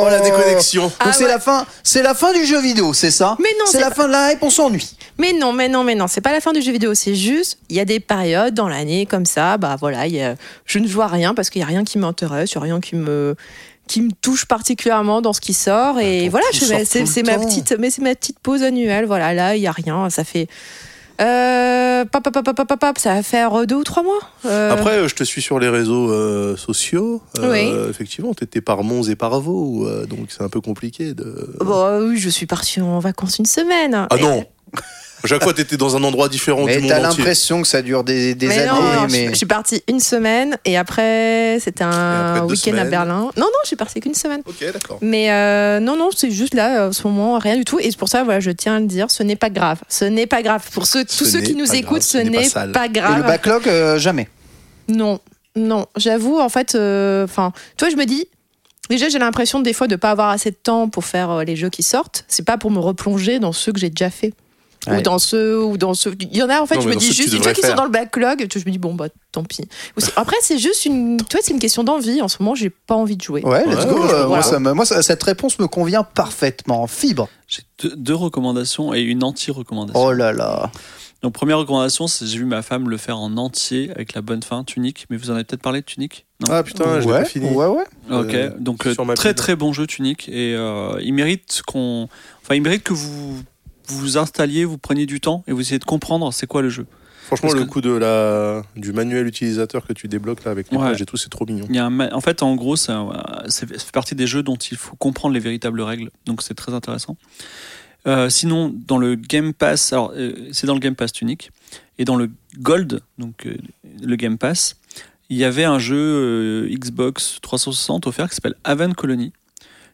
la déconnexion. donc Ah c'est ouais. la fin c'est la fin du jeu vidéo c'est ça Mais non, c'est c'est la pas- fin de la hype on s'ennuie Mais non, mais non, mais non, c'est pas la fin du jeu vidéo, c'est juste, il y a des périodes dans l'année comme ça, bah voilà, il y a- je ne vois rien parce qu'il y a rien qui m'intéresse, il y a rien qui me qui me touche particulièrement dans ce qui sort et Attends, voilà, tout je c'est tout le c'est ma temps. petite mais c'est ma petite pause annuelle, voilà, là il y a rien, ça fait euh, pop, pop, pop, ça va faire deux ou trois mois. Euh, Après, euh, je te suis sur les réseaux euh, sociaux. Euh, Oui. Effectivement, t'étais par Mons et par Vaux, euh, donc c'est un peu compliqué de. bon, oui, je suis partie en vacances une semaine. Ah non Chaque fois, t'étais dans un endroit différent mais du monde t'as l'impression que ça dure des, des mais années non, non, mais je, je suis partie une semaine et après c'était un week-end à. Berlin. Non, non, je suis partie qu'une semaine. Ok, d'accord. Mais euh, non, non, c'est juste là, en ce moment, rien du tout. Et c'est pour ça, voilà, je tiens à le dire, ce n'est pas grave. Ce n'est pas grave. Pour ceux, tous Ce ceux qui nous écoutent, grave, ce ce n'est pas pas, Et le grave. backlog, euh, jamais. Non, non. J'avoue, en fait, euh, enfin, toi, je me dis. Déjà, j'ai l'impression des fois de pas avoir assez de temps pour faire euh, les jeux qui sortent. C'est pas pour me replonger dans ceux que j'ai déjà fait. Ouais. Ou dans ceux, ou dans. Il y en a, en fait, Non, je me dis juste, une devrais fois qu'ils sont dans le backlog, je me dis, bon, bah, tant pis. Après, c'est juste une. Tu vois, c'est une question d'envie. En ce moment, j'ai pas envie de jouer. Ouais, let's go. moi, vois. ça me- moi, ça- cette réponse me convient parfaitement. Fibre. J'ai deux, deux recommandations et une anti-recommandation. Oh là là. Donc, première recommandation, c'est j'ai vu ma femme le faire en entier avec la bonne fin, Tunic. Mais vous en avez peut-être parlé de Tunic Non Ah putain, je ouais, pas fini. ouais, ouais. Ok, Euh, donc euh, très pile. très bon jeu Tunic et euh, il mérite qu'on, enfin il mérite que vous vous installiez, vous preniez du temps et vous essayez de comprendre c'est quoi le jeu. Franchement, Parce le que- coup de la du manuel utilisateur que tu débloques là avec les Ouais. pages et tout, c'est trop mignon. Il y a un ma- en fait en gros c'est- ça fait partie des jeux dont il faut comprendre les véritables règles, donc c'est très intéressant. Euh, sinon dans le Game Pass, alors euh, c'est dans le Game Pass Tunic et dans le Gold, donc euh, le Game Pass, il y avait un jeu Xbox 360 offert qui s'appelle Haven Colony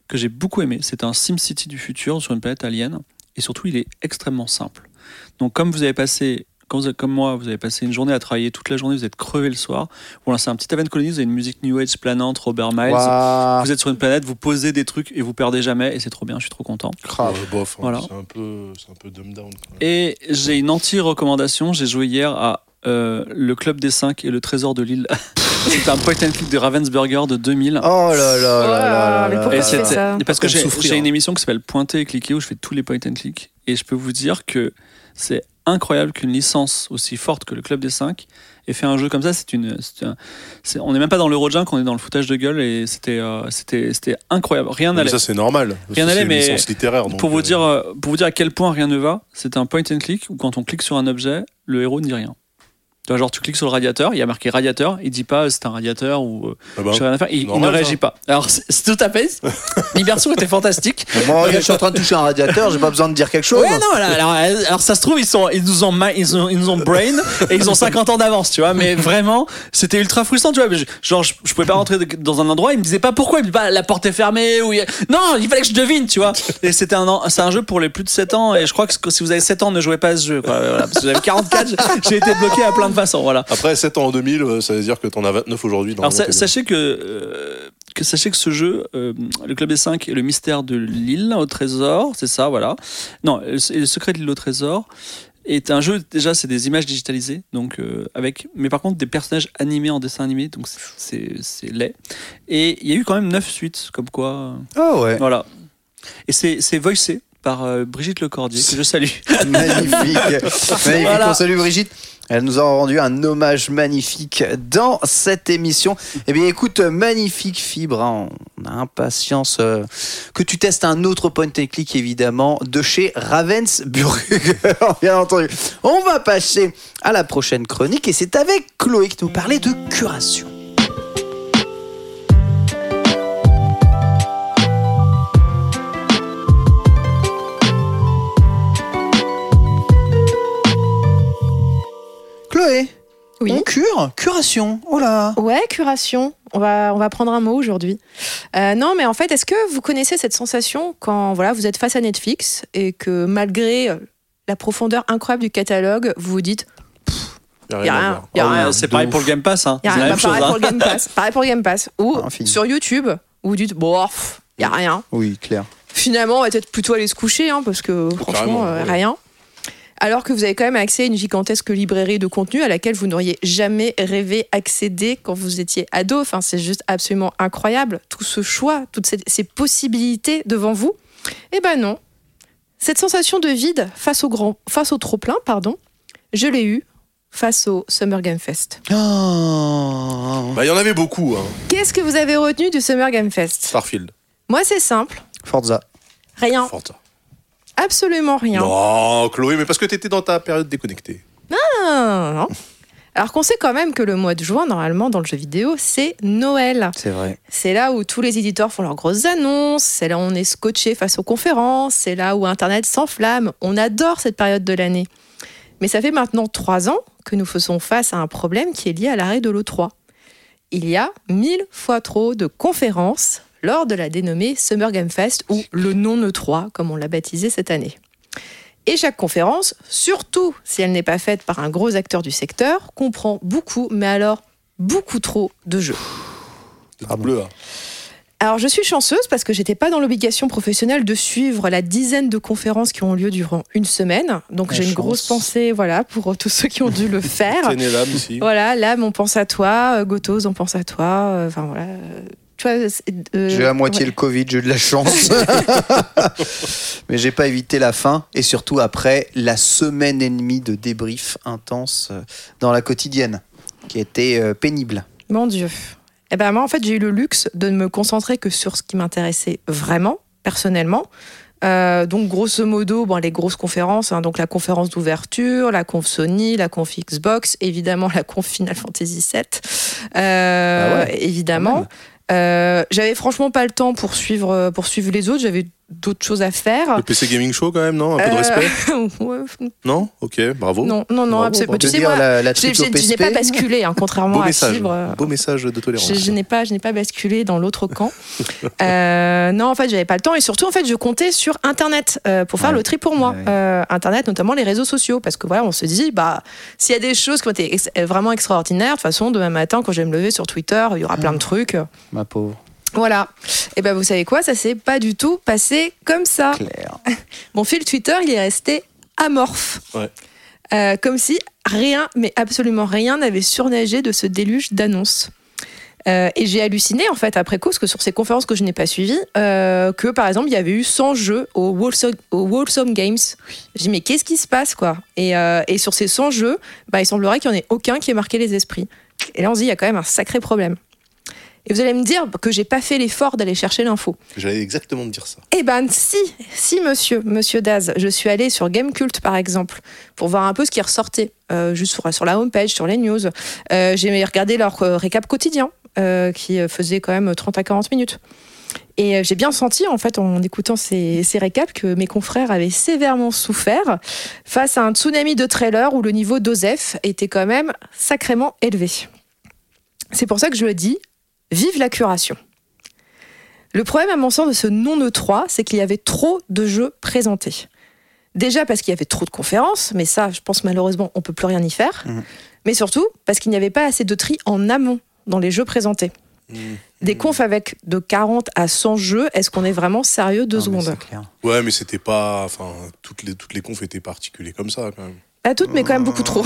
que j'ai beaucoup aimé. C'est un SimCity du futur sur une planète alien et surtout il est extrêmement simple. Donc comme vous avez passé quand vous avez- comme moi, vous avez passé une journée à travailler toute la journée, vous êtes crevé le soir. Vous lancez un petit Haven Colony, vous avez une musique New Age planante, Robert Miles. Vous êtes sur une planète, vous posez des trucs et vous perdez jamais et c'est trop bien, je suis trop content. Grave. Euh, bof, hein, Voilà. c'est un peu, c'est un peu dumb down. quoi. Et j'ai une anti-recommandation, j'ai joué hier à euh, le Club des 5 et le Trésor de l'île. c'est un point and click de Ravensburger de 2000. Oh là là là là là là là. c'était- ça parce que j'ai une émission qui s'appelle Pointer et cliquer où je fais tous les point and click et je peux vous dire que c'est incroyable qu'une licence aussi forte que le Club des 5 ait fait un jeu comme ça. C'est une, un- on n'est même pas dans l'Eurojunk, on est dans le foutage de gueule et c'était euh, c'était c'était incroyable. Rien Mais n'allait. ça, c'est normal. Rien n'allait, mais licence littéraire. donc, Pour vous euh, dire pour vous dire à quel point rien ne va, c'est un point and click où quand on clique sur un objet, le héros ne dit rien. Tu vois, genre, tu cliques sur le radiateur, il y a marqué radiateur, il dit pas c'est un radiateur ou euh, Ah bah, j'ai rien à faire, il, il ne réagit ça. pas. Alors, c'est tout à fait. Liberso était fantastique. Moi, je suis en train de toucher un radiateur, j'ai pas besoin de dire quelque chose. Ouais, non, alors, euh, alors, ça se trouve, ils, sont, ils, nous ont, ils, ont, ils nous ont brain et ils ont 50 ans d'avance, tu vois. Mais vraiment, c'était ultra frustrant, tu vois. Mais je- Genre, je, je pouvais pas rentrer dans un endroit, ils me disaient pas pourquoi, ils me disaient pas la porte est fermée ou il Non, il fallait que je devine, tu vois. Et c'était un, un jeu pour les plus de 7 ans et je crois que si vous avez 7 ans, ne jouez pas à ce jeu, quoi. Voilà, parce que j'avais 44, j'ai- j'ai été bloqué à plein de voilà. Après 7 ans en 2000, euh, ça veut dire que t'en as 29 aujourd'hui. Alors sa- sachez que, euh, que sachez que ce jeu, euh, le Club des 5 et le mystère de l'île au trésor, c'est ça, voilà. Non, le, et le secret de l'île au trésor est un jeu déjà c'est des images digitalisées donc euh, avec mais par contre des personnages animés en dessin animé donc c'est- laid et il y a eu quand même 9 suites comme quoi Oh ouais. voilà et c'est c'est voicé par euh, Brigitte Lecordier que je salue Magnifique. Magnifique. Voilà. On salue Brigitte. Elle nous a rendu un hommage magnifique dans cette émission. Eh bien, écoute, magnifique fibre. hein. On a impatience euh, que tu testes un autre point and click, évidemment, de chez Ravensburger, bien entendu. On va passer à la prochaine chronique et c'est avec Chloé qui nous parlait de curation. Chloé, Oui. on cure Curation, oh là Ouais, curation. On va, on va prendre un mot aujourd'hui. Euh, non, mais en fait, est-ce que vous connaissez cette sensation quand voilà, vous êtes face à Netflix et que malgré euh, la profondeur incroyable du catalogue, vous vous dites il y a rien rien, Oh, rien. c'est pareil ouf. pour le Game Pass hein. C'est la rien. même pareil pour hein. le Game Pass. Pareil pour le Game Pass. Ou Infini. sur YouTube, où vous dites bon, il y a rien. Oui, clair. Finalement, on va peut-être plutôt aller se coucher, hein, parce que franchement, euh, ouais. rien. Alors que vous avez quand même accès à une gigantesque librairie de contenu à laquelle vous n'auriez jamais rêvé accéder quand vous étiez ado. Enfin, c'est juste absolument incroyable. Tout ce choix, toutes ces, ces possibilités devant vous. Eh ben non. Cette sensation de vide face au grand, face au trop plein, pardon, je l'ai eu face au Summer Game Fest. Oh. Bah, il y en avait beaucoup. Hein. Qu'est-ce que vous avez retenu du Summer Game Fest? Starfield. Moi, c'est simple. Forza. Rien. Forza. Absolument rien. Non, Chloé, mais parce que t'étais dans ta période déconnectée. Non, non, non. Alors qu'on sait quand même que le mois de juin, normalement, dans le jeu vidéo, c'est Noël. C'est vrai. C'est là où tous les éditeurs font leurs grosses annonces, c'est là où on est scotché face aux conférences, c'est là où Internet s'enflamme. On adore cette période de l'année. Mais ça fait maintenant trois ans que nous faisons face à un problème qui est lié à l'arrêt de l'E3. Il y a mille fois trop de conférences lors de la dénommée Summer Game Fest ou le non-E3, comme on l'a baptisé cette année. Et chaque conférence, surtout si elle n'est pas faite par un gros acteur du secteur, comprend beaucoup, mais alors beaucoup trop de jeux. Pardon. bleu. hein. Alors je suis chanceuse parce que j'étais pas dans l'obligation professionnelle de suivre la dizaine de conférences qui ont lieu durant une semaine. Donc j'ai une grosse pensée voilà pour tous ceux qui ont dû le faire. Tenez l'âme ici. voilà, là on pense à toi, euh, Gotos on pense à toi. euh, Enfin voilà. Euh, Tu vois, c'est- euh, J'ai à moitié ouais. le Covid, j'ai eu de la chance. Mais j'ai pas évité la fin et surtout après la semaine et demie de débrief intense euh, dans la quotidienne qui était euh, pénible. Mon Dieu. Eh ben moi, en fait, j'ai eu le luxe de ne me concentrer que sur ce qui m'intéressait vraiment, personnellement. Euh, donc, grosso modo, bon, les grosses conférences, hein, donc la conférence d'ouverture, la conf Sony, la conf Xbox, évidemment la conf Final Fantasy VII, euh, Ah ouais, évidemment. Euh, j'avais franchement pas le temps pour suivre, pour suivre les autres, d'autres choses à faire. Le PC Gaming Show, quand même, non? Un peu de Euh, respect? ouais, Non? Ok, bravo. non, non, non, Bravo, absolument. Tu sais, moi, la, la je n'ai pas basculé, hein, contrairement Beau à message. Fibre. Beau message de tolérance. Je, je n'ai pas, je n'ai pas basculé dans l'autre camp. Euh, non, en fait, j'avais pas le temps et surtout, en fait, je comptais sur Internet euh, pour faire Ouais. le tri pour moi. Ouais. Euh, Internet, notamment les réseaux sociaux, parce que voilà, on se dit, bah, s'il y a des choses qui ont été ex- vraiment extraordinaires, de toute façon, demain matin, quand je vais me lever sur Twitter, il y aura plein de trucs. Ma pauvre Voilà. Et ben, vous savez quoi, ça s'est pas du tout passé comme ça. Claire. Mon fil Twitter, il est resté amorphe. Ouais. Euh, comme si rien, mais absolument rien n'avait surnagé de ce déluge d'annonces. Euh, et j'ai halluciné en fait après coup, parce que sur ces conférences que je n'ai pas suivies, euh, que par exemple il y avait eu 100 jeux au Wholesome, Games. J'ai dit mais qu'est-ce qui se passe quoi? Et, euh, et sur ces 100 jeux, bah, il semblerait qu'il n'y en ait aucun qui ait marqué les esprits. Et là on se dit il y a quand même un sacré problème. Et vous allez me dire que j'ai pas fait l'effort d'aller chercher l'info. J'allais exactement te dire ça. Eh ben si, si monsieur, monsieur Daz, je suis allée sur Gamecult par exemple pour voir un peu ce qui ressortait, euh, juste sur, sur la homepage, sur les news. Euh, j'ai regardé leur euh, récap quotidien euh, qui faisait quand même 30 à 40 minutes. Et j'ai bien senti, en fait, en écoutant ces, ces récaps, que mes confrères avaient sévèrement souffert face à un tsunami de trailers où le niveau d'OSEF était quand même sacrément élevé. C'est pour ça que je le dis, vive la curation. Le problème, à mon sens, de ce non-E3, c'est qu'il y avait trop de jeux présentés. Déjà parce qu'il y avait trop de conférences, mais ça, je pense malheureusement, on peut plus rien y faire. Mhm. Mais surtout parce qu'il n'y avait pas assez de tri en amont dans les jeux présentés. Des confs avec de 40 à 100 jeux, est-ce qu'on est vraiment sérieux deux Non, mais secondes? clair. Ouais, mais c'était pas. Enfin, toutes les, toutes les confs étaient particuliers comme ça, quand même. Pas toutes, mais quand même beaucoup trop.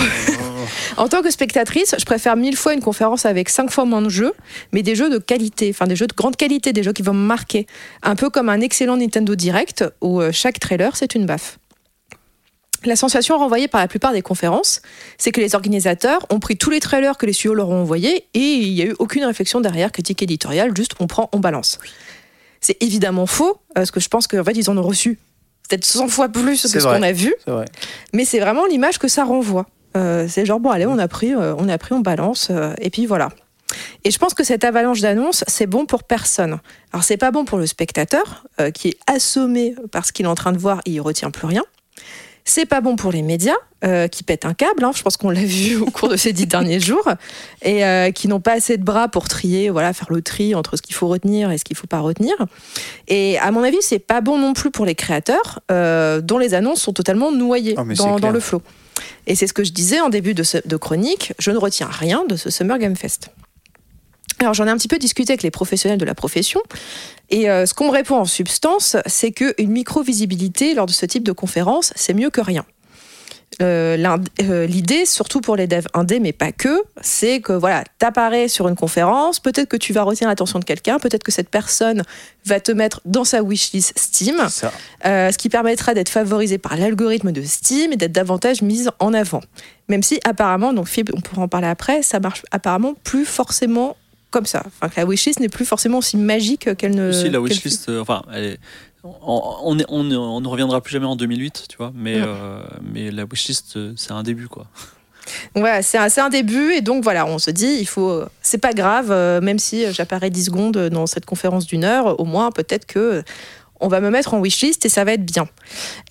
en tant que spectatrice, je préfère mille fois une conférence avec cinq fois moins de jeux, mais des jeux de qualité, enfin des jeux de grande qualité, des jeux qui vont me marquer. Un peu comme un excellent Nintendo Direct où euh, chaque trailer c'est une baffe. La sensation renvoyée par la plupart des conférences, c'est que les organisateurs ont pris tous les trailers que les studios leur ont envoyés et il n'y a eu aucune réflexion derrière, critique éditoriale, juste on prend, on balance. C'est évidemment faux, parce que je pense qu'en fait ils en ont reçu peut-être 100 fois plus que ce qu'on a vu. Mais c'est vraiment l'image que ça renvoie. Euh, c'est genre, bon, allez, on a pris, euh, on a pris, on balance, euh, et puis voilà. Et je pense que cette avalanche d'annonces, c'est bon pour personne. Alors, c'est pas bon pour le spectateur, qui est assommé par ce qu'il est en train de voir et il retient plus rien. C'est pas bon pour les médias, euh, qui pètent un câble, hein, je pense qu'on l'a vu au cours de ces dix derniers jours, et euh, qui n'ont pas assez de bras pour trier, voilà, faire le tri entre ce qu'il faut retenir et ce qu'il faut pas retenir. Et à mon avis, c'est pas bon non plus pour les créateurs, euh, dont les annonces sont totalement noyées Oh, dans, le flot. Et c'est ce que je disais en début de, ce- de chronique, je ne retiens rien de ce Summer Game Fest. Alors j'en ai un petit peu discuté avec les professionnels de la profession, et euh, ce qu'on me répond en substance, c'est qu'une micro-visibilité lors de ce type de conférence, c'est mieux que rien. Euh, euh, L'idée, surtout pour les devs indés, mais pas que, c'est que voilà, t'apparais sur une conférence, peut-être que tu vas retenir l'attention de quelqu'un, peut-être que cette personne va te mettre dans sa wishlist Steam, euh, ce qui permettra d'être favorisé par l'algorithme de Steam et d'être davantage mise en avant. Même si apparemment, donc Phil, on pourra en parler après, ça marche apparemment plus forcément comme ça. Enfin, que la wishlist n'est plus forcément aussi magique qu'elle ne. Si la wishlist, euh, enfin, elle est- on, on, est- on, est- on ne reviendra plus jamais en 2008, tu vois, mais, euh, mais la wishlist, euh, c'est un début, quoi. Voilà, c'est un, un début et donc voilà, on se dit, il faut, c'est pas grave, euh, même si j'apparais 10 secondes dans cette conférence d'une heure, au moins peut-être que on va me mettre en wishlist et ça va être bien.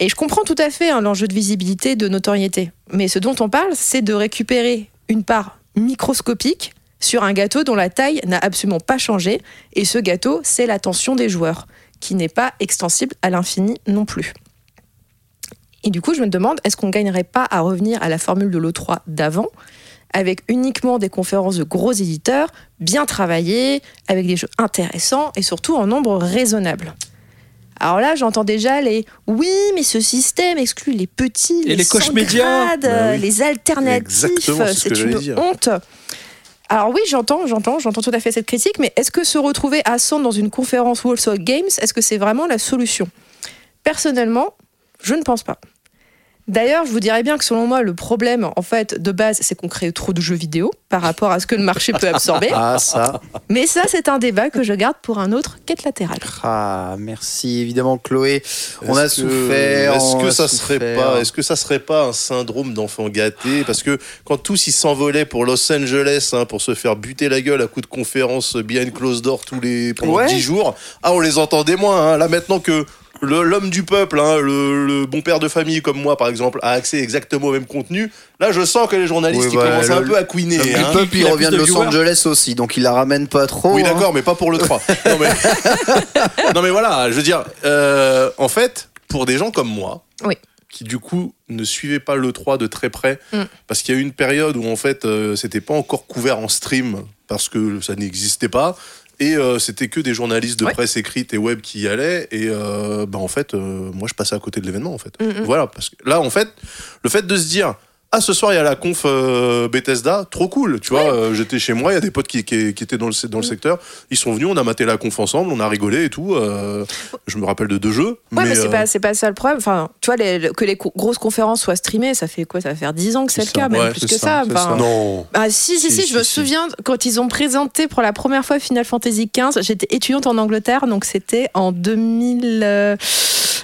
Et je comprends tout à fait hein, l'enjeu de visibilité, de notoriété, mais ce dont on parle, c'est de récupérer une part microscopique sur un gâteau dont la taille n'a absolument pas changé, et ce gâteau, c'est l'attention des joueurs, qui n'est pas extensible à l'infini non plus. Et du coup, je me demande, est-ce qu'on gagnerait pas à revenir à la formule de l'E3 d'avant, avec uniquement des conférences de gros éditeurs, bien travaillées, avec des jeux intéressants et surtout en nombre raisonnable? Alors là, j'entends déjà les oui, mais ce système exclut les petits, Et les coches sans médias. Bah oui. les alternatifs. C'est ce une dire. honte. Alors oui, j'entends, j'entends, j'entends tout à fait cette critique, mais est-ce que se retrouver à 100 dans une conférence Warsaw Games, est-ce que c'est vraiment la solution? Personnellement, je ne pense pas. D'ailleurs, je vous dirais bien que selon moi, le problème, en fait, de base, c'est qu'on crée trop de jeux vidéo par rapport à ce que le marché peut absorber. Ah, ça. Mais ça, c'est un débat que je garde pour un autre quête latérale. Ah, merci évidemment Chloé. On a que- souffert. Est-ce que ça serait pas, est-ce que ça serait pas un syndrome d'enfant gâté? Parce que quand tous ils s'envolaient pour Los Angeles hein, pour se faire buter la gueule à coups de conférences behind closed door tous les pendant Ouais. 10 jours, ah on les entendait moins. hein. Là maintenant que l'homme du peuple, hein, le, le bon père de famille comme moi par exemple, a accès exactement au même contenu, là je sens que les journalistes Oui, ils bah, commencent le- un peu à couiner. Le hein. peuple, il revient de de Los. Angeles aussi, donc il la ramène pas trop. Oui, hein. d'accord, mais pas pour le 3. Non, mais, non, mais voilà, je veux dire, euh, en fait, pour des gens comme moi, Oui. qui du coup ne suivaient pas le 3 de très près, Mm. parce qu'il y a eu une période où en fait, euh, c'était pas encore couvert en stream, parce que ça n'existait pas. Et euh, c'était que des journalistes de Ouais. presse écrite et web qui y allaient. Et euh, bah, en fait, euh, moi, je passais à côté de l'événement, en fait. Mm, mm. Voilà, parce que là, en fait, le fait de se dire, Ah, ce soir, il y a la conf euh, Bethesda, trop cool. Tu vois, euh, j'étais chez moi, il y a des potes qui, qui, qui étaient dans le, dans le secteur. Ils sont venus, on a maté la conf ensemble, on a rigolé et tout. euh, je me rappelle de deux jeux. Ouais, mais, c'est euh, pas, ça le problème. Enfin, tu vois, les- que les co- grosses conférences soient streamées, ça fait quoi? Ça va faire 10 ans que c'est le cas, ça. même Ouais, plus que ça, ça. c'est Enfin, ça. Non. Ah si, si, si, Si, je me si, souviens quand ils ont présenté pour la première fois Final Fantasy XV, j'étais étudiante en Angleterre, donc c'était en 2000, euh,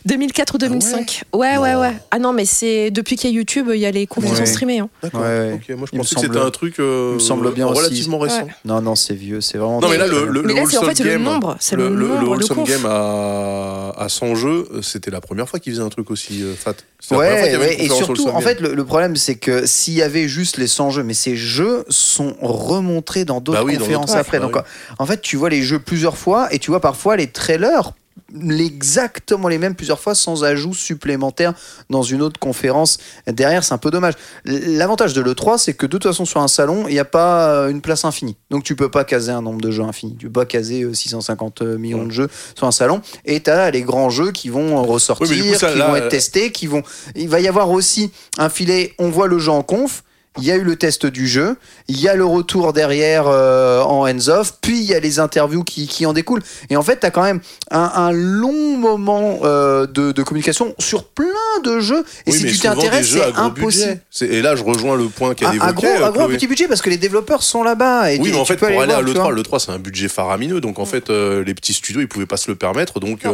2004 ou 2005. ouais, ouais, Non. ouais. Ah non, mais c'est depuis qu'il y a YouTube, il y a les conférences Ouais. streamées. hein. D'accord. Ouais, ouais. Ok, moi je pensais que c'était un truc euh, me semble bien aussi. relativement récent. Ouais. Non, non, c'est vieux, c'est vraiment. Non mais là le, le, Mais le là, c'est en Wholesome fait le Game, nombre, c'est le le, le, nombre de Wholesome confs. Game à, à 100 jeux, euh, c'était la première fois qu'ils faisaient un truc aussi euh, fat. Ouais, qu'il y avait ouais, une et surtout, en fait, le, le problème, c'est que s'il y avait juste les 100 jeux, mais ces jeux sont remontrés dans d'autres Bah oui, conférences après. bah Donc, oui. en fait, tu vois les jeux plusieurs fois et tu vois parfois les trailers exactement les mêmes plusieurs fois sans ajout supplémentaire dans une autre conférence derrière. C'est un peu dommage. L'avantage de l'E3 c'est que de toute façon sur un salon il n'y a pas euh, une place infinie. Donc tu peux pas caser un nombre de jeux infini tu peux pas caser euh, 650 millions de jeux sur un salon. Et tu as les grands jeux qui vont ressortir Oui, mais du coup, ça, qui là, vont euh, être testés qui vont il va y avoir aussi un filet on voit le jeu en conf il y a eu le test du jeu, il y a le retour derrière euh, en hands-off, puis il y a les interviews qui, qui en découlent. Et en fait, tu as quand même un, un long moment euh, de, de communication sur plein de jeux. Et Oui, si tu t'intéresses, c'est impossible. Et là, je rejoins le point qu'a Un, évoqué. un gros, euh, un gros Chloé. petit budget parce que les développeurs sont là-bas. Oui, mais en fait, pour aller à voir, tu vois. l'E3, l'E3 c'est un budget faramineux, donc en fait, euh, les petits studios ils pouvaient pas se le permettre, donc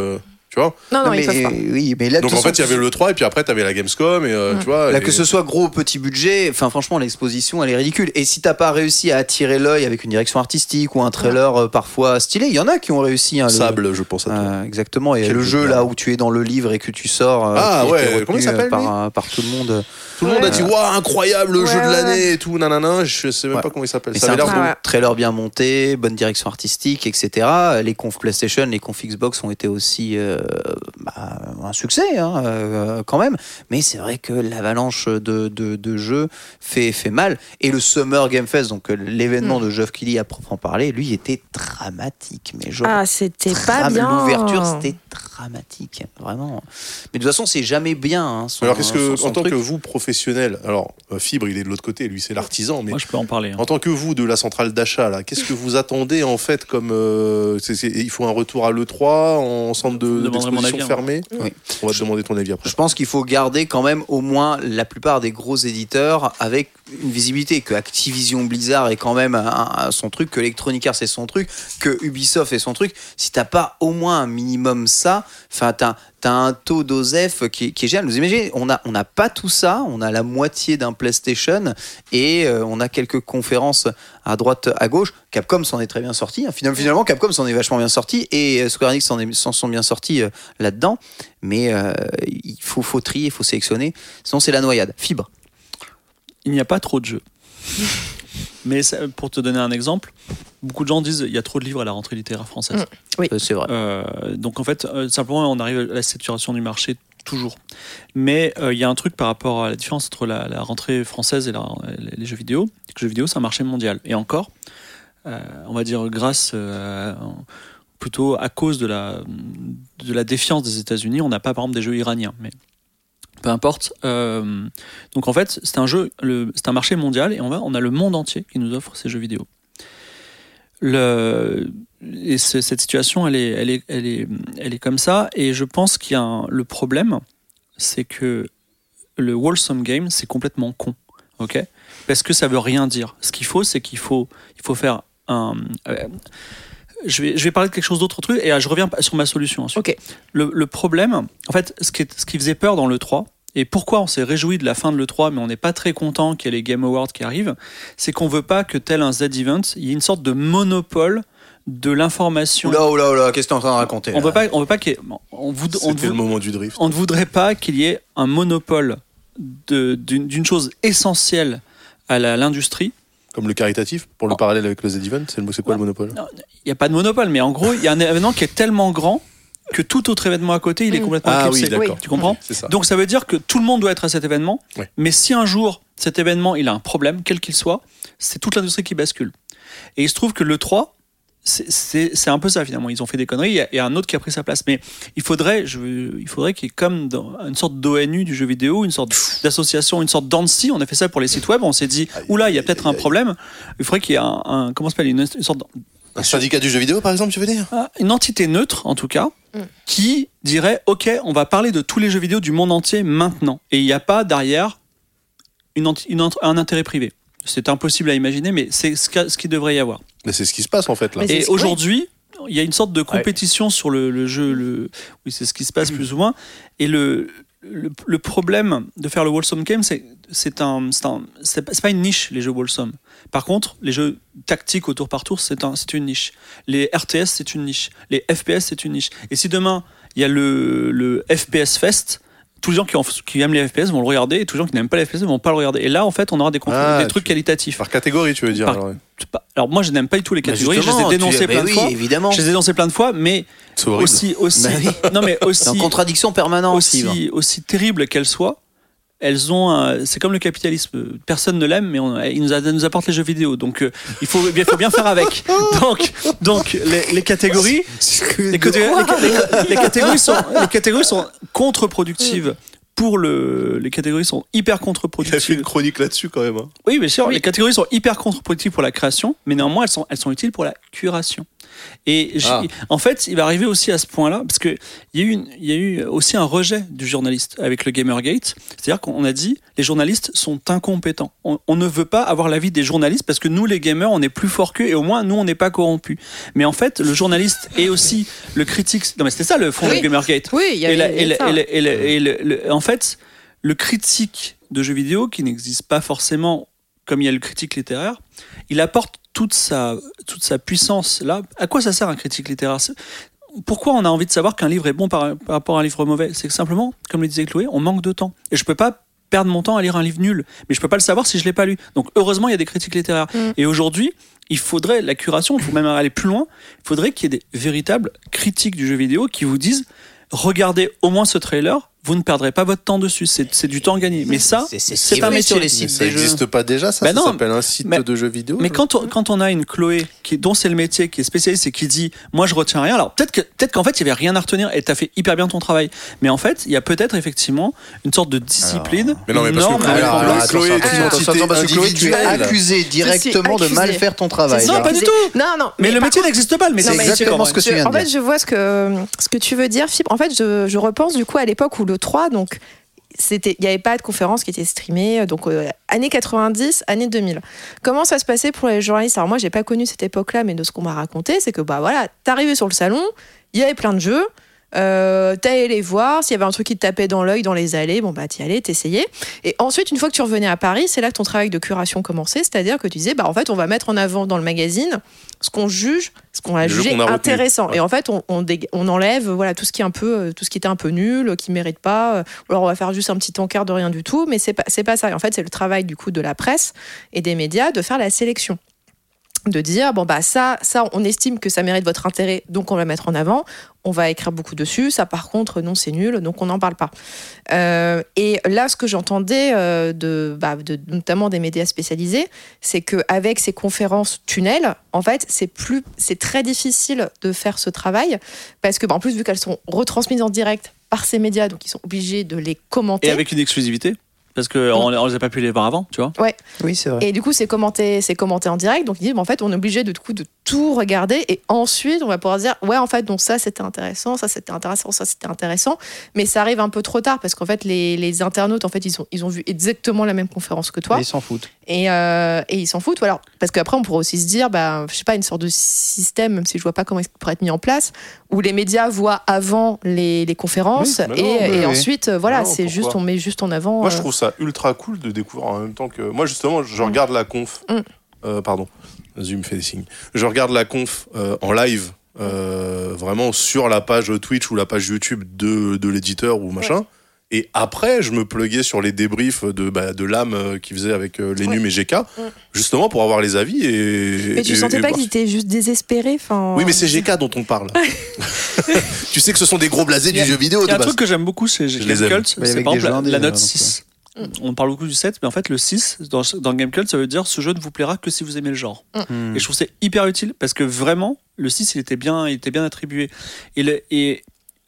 tu vois. Non, non, Non, ils mais, peuvent pas. oui, mais là, Donc en fait, il y avait l'E3 et puis après, t'avais la Gamescom et euh, tu vois. Là, et- que ce soit gros ou petit budget, enfin franchement, l'exposition, elle est ridicule. Et si t'as pas réussi à attirer l'œil avec une direction artistique ou un trailer euh, parfois stylé, il y en a qui ont réussi. hein, le- Sable, je pense à toi. Euh, exactement. Et Quel le jeu là où tu es dans le livre et que tu sors. euh, Ah, ouais, comment il s'appelle, par, tout le monde. Tout le monde a dit waouh incroyable le Ouais, jeu de l'année et tout nanana je sais même Ouais. pas comment il s'appelle ça un trailer bien monté, bonne direction artistique, etc. Les confs PlayStation, les confs Xbox ont été aussi euh, bah, un succès hein, euh, quand même. Mais c'est vrai que l'avalanche de, de, de jeux fait, fait mal. Et le Summer Game Fest, donc euh, l'événement Hmm. de Geoff Keighley à proprement parler, lui était dramatique. Mais genre, Ah, c'était pas bien. L'ouverture, c'était dramatique, vraiment. Mais de toute façon, c'est jamais bien. hein, son- alors qu'est-ce que son- son en tant truc. que vous professionnel alors euh, Fibre il est de l'autre côté lui c'est l'artisan mais Moi, je peux en parler. hein. en tant que vous de la centrale d'achat là qu'est-ce que vous attendez en fait comme euh, c'est- c'est- il faut un retour à l'E3 en centre de d'exposition hein. fermé Oui. on va te demander ton avis après Je pense qu'il faut garder quand même au moins la plupart des gros éditeurs avec une visibilité que Activision Blizzard est quand même son truc, que Electronic Arts est son truc, que Ubisoft est son truc. Si t'as pas au moins un minimum ça, enfin t'as as un taux d'OSEF qui, est génial. Vous imaginez, on a on n'a pas tout ça, on a la moitié d'un PlayStation et euh, on a quelques conférences à droite, à gauche. Capcom s'en est très bien sorti. hein. Finalement, finalement, Capcom s'en est vachement bien sorti et euh, Square Enix s'en sont bien sortis euh, là-dedans. Mais il faut, faut trier, il faut sélectionner. Sinon, c'est la noyade. Fibre. Il n'y a pas trop de jeux. Mais ça- pour te donner un exemple, beaucoup de gens disent il y a trop de livres à la rentrée littéraire française. Euh, C'est vrai. Euh, donc en fait, euh, simplement, on arrive à la saturation du marché toujours. Mais euh, il y a un truc par rapport à la différence entre la, la rentrée française et la- les, les jeux vidéo. c'est que Les jeux vidéo, c'est un marché mondial. Et encore, euh, on va dire grâce, euh, plutôt à cause de la, de la défiance des États-Unis, on n'a pas par exemple des jeux iraniens. Mais peu importe. Euh, donc en fait, c'est un jeu, c'est un marché mondial et on, on a le monde entier qui nous offre ces jeux vidéo. Et ce- cette situation, elle est, elle, est, elle, est, elle est comme ça. Et je pense qu'il y a le problème, c'est que le wholesome game, c'est complètement con. ok? Parce que ça veut rien dire. Ce qu'il faut, c'est qu'il faut, il faut faire un. euh, je, vais, je vais parler de quelque chose d'autre truc et euh, je reviens sur ma solution ensuite. Ok. Le, le problème, en fait, ce qui, est- ce qui faisait peur dans le 3, et pourquoi on s'est réjoui de la fin de l'E3, mais on n'est pas très content qu'il y ait les Game Awards qui arrivent, c'est qu'on veut pas que tel un Z-Event, il y ait une sorte de monopole de l'information. Oula, oula, oula, qu'est-ce que t'es en train de raconter On là veut pas, on veut pas qu'il y ait- on, voud- on, le moment du drift on ne voudrait pas qu'il y ait un monopole d'une chose essentielle à l'industrie. Comme le caritatif pour le Oh. parallèle avec le Z-Event c'est le- c'est quoi le monopole Il n'y a pas de monopole, mais en gros, il y a un événement qui est tellement grand que tout autre événement à côté, il est Mm. complètement ah oui éclipsé. d'accord Tu comprends c'est ça Donc ça veut dire que tout le monde doit être à cet événement, mais si un jour cet événement il a un problème, quel qu'il soit, c'est toute l'industrie qui bascule. Et il se trouve que le 3, c'est- un peu ça finalement. Ils ont fait des conneries. Il y a, il y a un autre qui a pris sa place. Mais il faudrait, je, il faudrait qu'il y ait comme dans une sorte d'ONU du jeu vidéo, une sorte d'association, une sorte d'ANSI. On a fait ça pour les sites web. On s'est dit, oula, il y a peut-être un problème. Il faudrait qu'il y ait un, un- comment s'appelle, une, une sorte Un syndicat du jeu vidéo, par exemple, tu veux dire? Ah, une entité neutre, en tout cas, qui dirait Ok, on va parler de tous les jeux vidéo du monde entier maintenant. Et il n'y a pas derrière une, une un intérêt privé. C'est impossible à imaginer, mais c'est ce qu'il devrait y avoir. Mais c'est ce qui se passe en fait là. Et aujourd'hui, il y a une sorte de compétition sur le, le jeu. Le, oui, c'est ce qui se passe plus ou moins. Et le, le, le problème de faire le Wholesome Game, c'est c'est un, c'est un- c'est pas, une niche, les jeux Wholesome. Par contre, les jeux tactiques au tour par tour, c'est un, c'est une niche. Les RTS, c'est une niche. Les FPS, c'est une niche. Et si demain, il y a le, le FPS Fest, tous les gens qui, en- qui aiment les FPS vont le regarder et tous les gens qui n'aiment pas les FPS vont pas le regarder. Et là, en fait, on aura des, Ah, des trucs tu- qualitatifs. Par catégorie, tu veux dire Par- alors, ouais. Moi, je n'aime pas du tout les Bah, catégories. Je les ai dénoncées bah plein de oui, fois. évidemment. Je les ai dénoncées plein de fois, mais aussi, aussi, Bah oui. non mais aussi, en contradiction permanente, aussi, aussi terrible qu'elles soient, elles ont, un- c'est comme le capitalisme. Personne ne l'aime, mais on- il nous, a- nous apporte les jeux vidéo. Donc euh, il faut, il faut bien faire avec. Donc, donc les, les catégories, les, catégories- les- les- les catégories sont, les catégories sont contre-productives. Pour le, les catégories sont hyper Il a fait contre-productives. une chronique là-dessus quand même. hein. Oui, bien sûr, les catégories sont hyper contre-productives pour la création, mais néanmoins, elles sont, elles sont utiles pour la curation. Et Ah. en fait, il va arriver aussi à ce point-là, parce qu'il y, a eu une- y a eu aussi un rejet du journaliste avec le Gamergate. C'est-à-dire qu'on a dit les journalistes sont incompétents. On, on ne veut pas avoir l'avis des journalistes parce que nous, les gamers, on est plus forts qu'eux et au moins, nous, on n'est pas corrompus. Mais en fait, le journaliste et aussi le critique. Non, mais c'était ça le fond Oui. du Gamergate. Oui, il y avait et en fait, le critique de jeux vidéo, qui n'existe pas forcément comme il y a le critique littéraire, il apporte toute sa, toute sa puissance là. À quoi ça sert un critique littéraire? Pourquoi on a envie de savoir qu'un livre est bon par, par rapport à un livre mauvais? C'est que simplement, comme le disait Chloé, on manque de temps. Et je peux pas perdre mon temps à lire un livre nul, mais je peux pas le savoir si je l'ai pas lu. Donc heureusement, il y a des critiques littéraires. Mm. Et aujourd'hui, il faudrait la curation, il faut même aller plus loin. Il faudrait qu'il y ait des véritables critiques du jeu vidéo qui vous disent regardez au moins ce trailer, vous ne perdrez pas votre temps dessus. C'est c'est du temps gagné. Mais ça, C'est- c'est c'est ce un fait sur métier. les sites ça n'existe pas déjà, ça Ça non, s'appelle un site mais- de jeux vidéo Mais je- quand on, quand on a une Chloé qui, dont c'est le métier, qui est spécialiste et qui dit Moi, je retiens rien, alors peut-être que- peut-être qu'en fait, il n'y avait rien à retenir et tu as fait hyper bien ton travail. Mais en fait, il y a peut-être effectivement une sorte de discipline. Mais non, mais parce que Chloé- alors, attention, tu es parce que Chloé, tu accusé directement de mal faire ton travail. Non, pas du tout. Non, non. Mais, le métier n'existe pas. Le métier n'existe exactement ce que tu Je- viens de en fait, dire. je vois ce que, ce que tu veux dire, Fibre. En fait, je, je repense du coup à l'époque où le 3, donc, il n'y avait pas de conférence qui était streamée, donc euh, années 90, années 2000. Comment ça se passait pour les journalistes? Alors moi, j'ai pas connu cette époque-là, mais de ce qu'on m'a raconté, c'est que bah voilà, t'arrivais sur le salon, il y avait plein de jeux. Euh, t'allais les voir, s'il y avait un truc qui te tapait dans l'œil, dans les allées, bon bah t'y allais, t'essayais. Et ensuite, une fois que tu revenais à Paris, c'est là que ton travail de curation commençait, c'est-à-dire que tu disais, bah en fait, on va mettre en avant dans le magazine ce qu'on juge, ce qu'on a jugé a intéressant. Ouais. Et en fait, on, on, enlève voilà tout ce qui est un peu, euh, tout ce qui était un peu nul, qui mérite pas. euh, Alors on va faire juste un petit encart de rien du tout, mais c'est pas c'est pas ça. Et en fait, c'est le travail du coup de la presse et des médias de faire la sélection de dire bon bah ça ça on estime que ça mérite votre intérêt donc on va mettre en avant. On va écrire beaucoup dessus. Ça par contre non c'est nul donc on n'en parle pas. Euh, et là ce que j'entendais euh, de, bah, de notamment des médias spécialisés c'est que avec ces conférences tunnels en fait c'est plus c'est très difficile de faire ce travail parce que bah, en plus vu qu'elles sont retransmises en direct par ces médias donc ils sont obligés de les commenter. Et avec une exclusivité? Parce qu'on ne les a pas pu les voir avant, tu vois. Oui, c'est vrai. Et du coup, c'est commenté, c'est commenté en direct. Donc, il dit, bah, en fait, on est obligé de, du coup, de tout regarder. Et ensuite, on va pouvoir dire, ouais, en fait, donc ça, c'était intéressant, ça, c'était intéressant, ça, c'était intéressant. Mais ça arrive un peu trop tard parce qu'en fait, les, les internautes, en fait, ils ont, ils ont vu exactement la même conférence que toi. Mais Ils s'en foutent. Et, euh, et ils s'en foutent. Ou alors, parce qu'après, on pourrait aussi se dire, bah, je sais pas, une sorte de système, même si je vois pas comment il pourrait être mis en place, où les médias voient avant les, les conférences. Oui, mais et, et oui. ensuite, euh, voilà, c'est juste, on met juste en avant. Moi, je euh, trouve ça ultra cool de découvrir en même temps que. Moi, justement, je regarde la conf. Mm. Euh, pardon, je regarde la conf euh, en live, euh, vraiment sur la page Twitch ou la page YouTube de, de l'éditeur ou machin. Et après, je me pluguais sur les débriefs de, bah, de l'âme euh, qu'ils faisaient avec euh, Lenum ouais. et GK, justement pour avoir les avis. Et, mais tu et, sentais pas qu'ils étaient juste désespérés fin... Oui, mais c'est GK dont on parle. tu sais que ce sont des gros blasés du jeu vidéo. Il y a un truc que j'aime beaucoup chez GK Cults, c'est par exemple la note 6. Mm. On parle beaucoup du 7, mais en fait, le 6, dans, dans Game Cult, ça veut dire ce jeu ne vous plaira que si vous aimez le genre. Mm. Mm. Et je trouve c'est hyper utile parce que vraiment, le 6, il était bien, il était bien attribué. Et,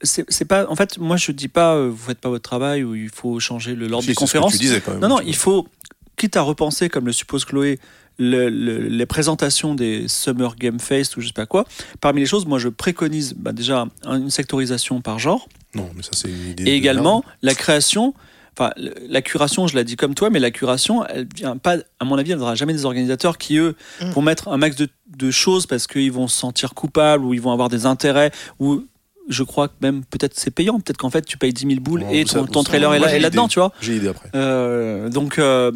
c'est pas. En fait, moi, je dis pas, euh, vous faites pas votre travail ou il faut changer l'ordre si, des conférences. Disais, quand même, non, non, il faut, quitte à repenser, comme le suppose Chloé, les présentations des Summer Game Fest ou je sais pas quoi. Parmi les choses, moi, je préconise bah, déjà une sectorisation par genre. Non, mais ça, c'est une idée. Et également, la création Enfin, la curation, je l'ai dit comme toi, mais la curation, elle vient pas, à mon avis, elle ne viendra jamais des organisateurs qui, eux, Mm. vont mettre un max de, de choses parce qu'ils vont se sentir coupables ou ils vont avoir des intérêts ou je crois que même peut-être c'est payant, peut-être qu'en fait tu payes 10 000 boules et ton, trailer est là- là-dedans, l'idée. tu vois. J'ai idée après. Euh, donc, euh,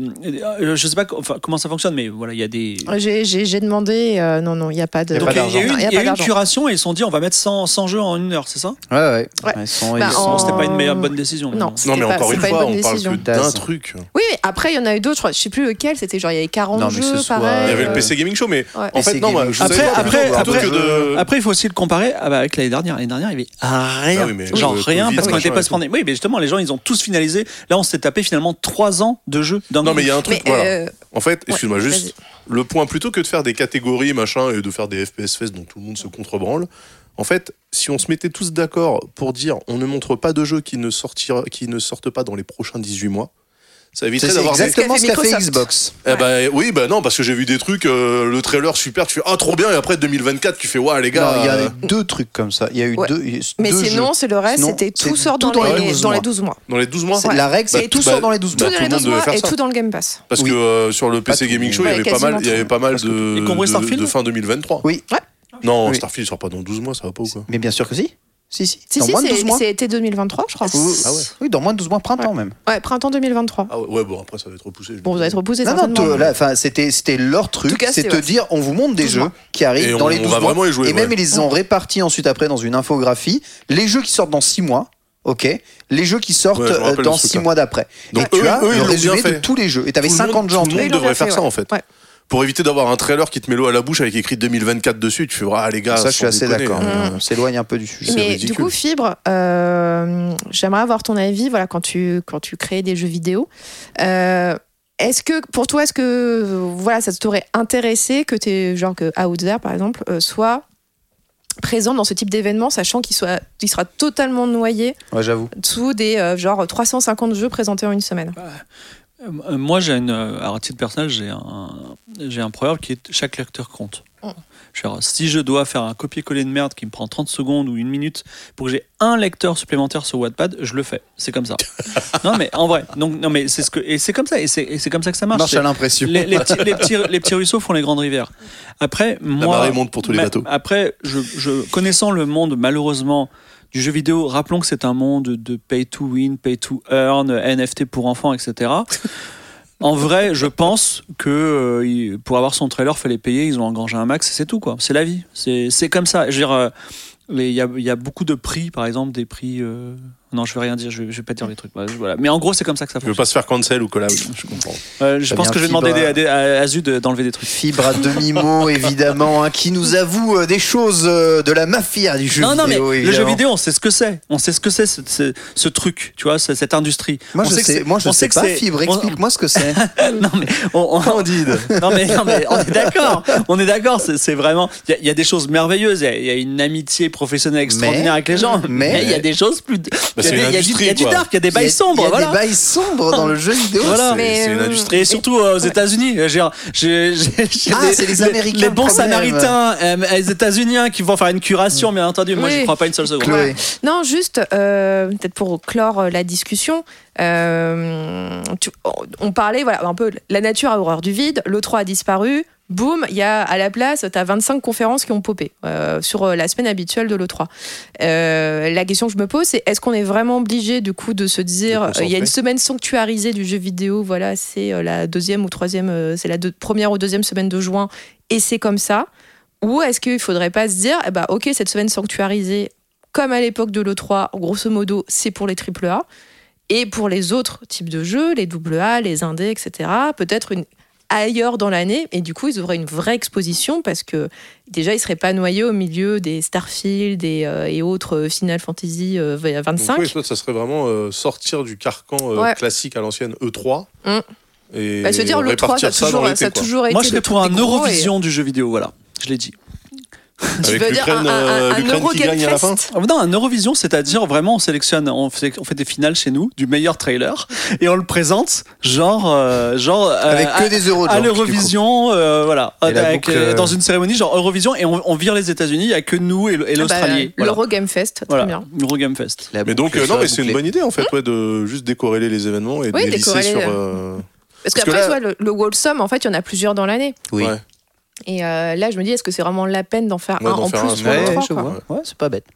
je sais pas enfin, comment ça fonctionne, mais voilà, il y a des. J'ai- J'ai j'ai demandé, euh, non, non, il n'y a pas de. Y il y a eu, y a une d'argent. curation et ils se sont dit on va mettre 100, 100 jeux en une heure, c'est ça? Ouais, ouais. Ouais. Ils sont, Bah, ils sont- en- C'était pas une meilleure bonne décision. Non, Non, mais pas- encore une fois, bonne on parle que d'un truc. Oui, mais après, il y en a eu d'autres, je crois- je sais plus lequel, c'était genre, il y avait 40 Non, mais que jeux, pareil. Il y avait le euh, PC Gaming Show, mais Ouais. en fait, non, je Après, il faut aussi le comparer avec l'année dernière. L'année dernière, rien. Ah oui, mais genre rien, Covid, parce qu'on machin était pas pandémie. Oui, mais justement, les gens, ils ont tous finalisé. Là, on s'est tapé finalement 3 ans de jeu d'un Non, coup. mais il y a un truc, Mais, voilà. euh, En fait, excuse-moi, Ouais, juste le point, plutôt que de faire des catégories, machin, et de faire des FPS Fest dont tout le monde se contrebranle, en fait, si on se mettait tous d'accord pour dire on ne montre pas de jeux qui ne, sortira, qui ne sortent pas dans les prochains 18 mois, ça éviterait d'avoir des... exactement Ce ce qu'a fait. Xbox. Eh ben, oui, bah non, parce que j'ai vu des trucs, euh, le trailer super, tu fais ah trop bien, et après 2024, tu fais ouais les gars. Il y a euh, deux trucs comme ça. Il y a eu Ouais. deux. Mais deux sinon, c'est le reste, c'était tout sort tout dans, dans les les, 12 dans les mois. 12 mois. dans les 12 mois C'est- Ouais. La règle, c'est Et tout tout- sort dans les 12 Tout mois. tout dans le les monde 12 devait mois et tout dans le Game Pass. Parce Oui. que euh, sur le PC. Gaming Show, il y Ouais, avait pas mal, il y avait tout. pas mal Parce que- de, fin 2023. Oui. Non. Starfield sort pas dans 12 mois, ça va pas ou quoi Mais bien sûr que si. Si, si. Si, dans si, moins de 12 c'est mois. c'est été 2023, je crois. Ah ouais. Oui, dans moins de 12 mois, printemps même. Ouais, printemps 2023. Ah ouais, ouais, bon, après ça va être repoussé. Bon, vous allez être repoussé Non, non, te- là, c'était c'était leur truc, c'est te dire, on vous montre des 12 jeux mois. qui arrivent Et dans on- les on 12 va mois. vraiment y jouer, et même ils les ont répartis ensuite après dans une infographie. Les jeux qui sortent dans 6 mois, ok. Les jeux qui sortent Ouais, je me euh, dans de ce 6 truc-là. mois d'après. Donc tu as le résumé de tous les jeux. Et le monde- 50 jeux en Tout tout. le Ils monde devrait faire fait, ça ouais. en fait. Pour éviter d'avoir un trailer qui te met l'eau à la bouche avec écrit 2024 dessus, tu fais ah les gars. Ça, je suis assez d'accord. hein. On s'éloigne un peu du sujet. C'est Mais du coup, Fibre, euh, j'aimerais avoir ton avis voilà, quand, tu, quand tu crées des jeux vidéo. Euh, est-ce que, pour toi, est-ce que voilà, ça t'aurait intéressé que t'es, genre que Outzer, par exemple, euh, soit présent dans ce type d'événement, sachant qu'il soit, qu'il sera totalement noyé Ouais, j'avoue. sous des euh, genre 350 jeux présentés en une semaine? Euh, Moi, j'ai une, euh, alors, à titre personnel, j'ai un, j'ai un proverbe qui est chaque lecteur compte. Genre, si je dois faire un copier-coller de merde qui me prend 30 secondes ou une minute pour que j'ai un lecteur supplémentaire sur Wattpad, je le fais. C'est comme ça. non, mais en vrai, donc, non, mais c'est ce que, et c'est comme ça, et c'est, et c'est comme ça que ça marche. Marche à l'impression. les, les petits, les, petits, les petits ruisseaux font les grandes rivières. Après, moi, marée monte pour tous les bateaux. Après, je, je- connaissant le monde malheureusement du jeu vidéo, rappelons que c'est un monde de pay to win, pay to earn, NFT pour enfants, etc. En vrai, je pense que euh, il- pour avoir son trailer, fallait payer, ils ont engrangé un max, c'est tout quoi. C'est la vie, c'est comme ça. Euh, les- il y a, il y a beaucoup de prix, par exemple, des prix. euh, Non, je vais rien dire, je, vais- je vais pas dire les trucs. Voilà, voilà. Mais en gros, c'est comme ça que ça Tu veux fonctionne. pas se faire cancel ou out, je comprends. Euh, je pense que je vais Fibre. demander des- à, des- à d'enlever des trucs. Fibre à demi-mot, évidemment, hein, qui nous avoue euh, des choses euh, de la mafia du jeu non, non, mais vidéo. le jeu vidéo, on sait ce que c'est. On sait ce que c'est, ce, ce- ce truc, tu vois, ce- cette industrie. Moi, On je sait que sais, c'est- moi, je on sais que pas, c'est- Fibre, on- explique-moi ce que c'est. non, mais on, on- Candide. non, mais, non, mais on est d'accord. On est d'accord. C'est, vraiment. Il y a- il y, a des choses merveilleuses. Il y a- il y, a une amitié professionnelle extraordinaire Mais- avec les gens. Mais il y a des choses plus. Il y a Bah, c'est des- une il y a du- industrie, il y a du quoi. dark, il y a des Il y a- bails sombres. Il y a voilà. des bails sombres dans le jeu vidéo. Voilà. C'est- Mais, c'est une euh, industrie. Et surtout euh, aux États-Unis, euh, j'ai- j'ai- j'ai- j'ai Ah, c'est les Américains, les le bons problème. Samaritains, euh, les États-Unis hein, qui vont faire une curation, bien entendu. Moi, Oui. je crois pas une seule seconde. Chloé. Non, juste, euh, peut-être pour clore euh, la discussion, euh, tu- on parlait, voilà, un peu, la nature a horreur du vide, l'E3 a disparu, boum, il y a à la place, tu as 25 conférences qui ont popé euh, sur euh, la semaine habituelle de l'E3. Euh, la question que je me pose, c'est est-ce qu'on est vraiment obligé, du coup, de se dire, euh, il y a une semaine sanctuarisée du jeu vidéo, voilà, c'est la deuxième ou troisième, c'est la deux- première ou deuxième semaine de juin, et c'est comme ça? Ou est-ce qu'il faudrait pas se dire, eh ben, ok, cette semaine sanctuarisée, comme à l'époque de l'E3, grosso modo, c'est pour les AAA. Et pour les autres types de jeux, les AA, les indés, etc., peut-être une ailleurs dans l'année. Et du coup, ils auraient une vraie exposition parce que déjà, ils seraient pas noyés au milieu des Starfield et, euh, et autres euh, Final Fantasy euh, Donc, 25. oui, toi, ça serait vraiment euh, sortir du carcan euh, Ouais. classique à l'ancienne E3 Mm. et Bah, se dire, le 3, ça toujours, ça a toujours été Moi, je serais pour un et- Eurovision du jeu vidéo, voilà. Je l'ai dit. Avec veux dire l'Ukraine un- un- euh, un qui gagne à la fin Eurogame-fest Ah, Non, un Eurovision, c'est-à-dire vraiment on sélectionne, on fait, on fait des finales chez nous du meilleur trailer et on le présente genre, euh, genre euh, Avec que à- des euros de à l'Eurovision, euh, voilà, avec, boucle, dans une cérémonie genre Eurovision et on, on vire les États-Unis, il y a que nous et, Ah bah, l'Australie. voilà. L'Eurogame Fest, très Voilà, bien. Eurogame Fest. La Mais donc, euh, non, mais c'est une bonne idée en fait, ouais, de juste décorréler les événements et de Oui, les lisser décorréler, sur. Parce Parce que qu'après, là- tu vois, le, le Wholesome, en fait, il y en a plusieurs dans l'année. Oui. Et euh, là, je me dis, est-ce que c'est vraiment la peine d'en faire Ouais, un en faire plus un, ouais, trois, je quoi. vois. Ouais, c'est pas bête.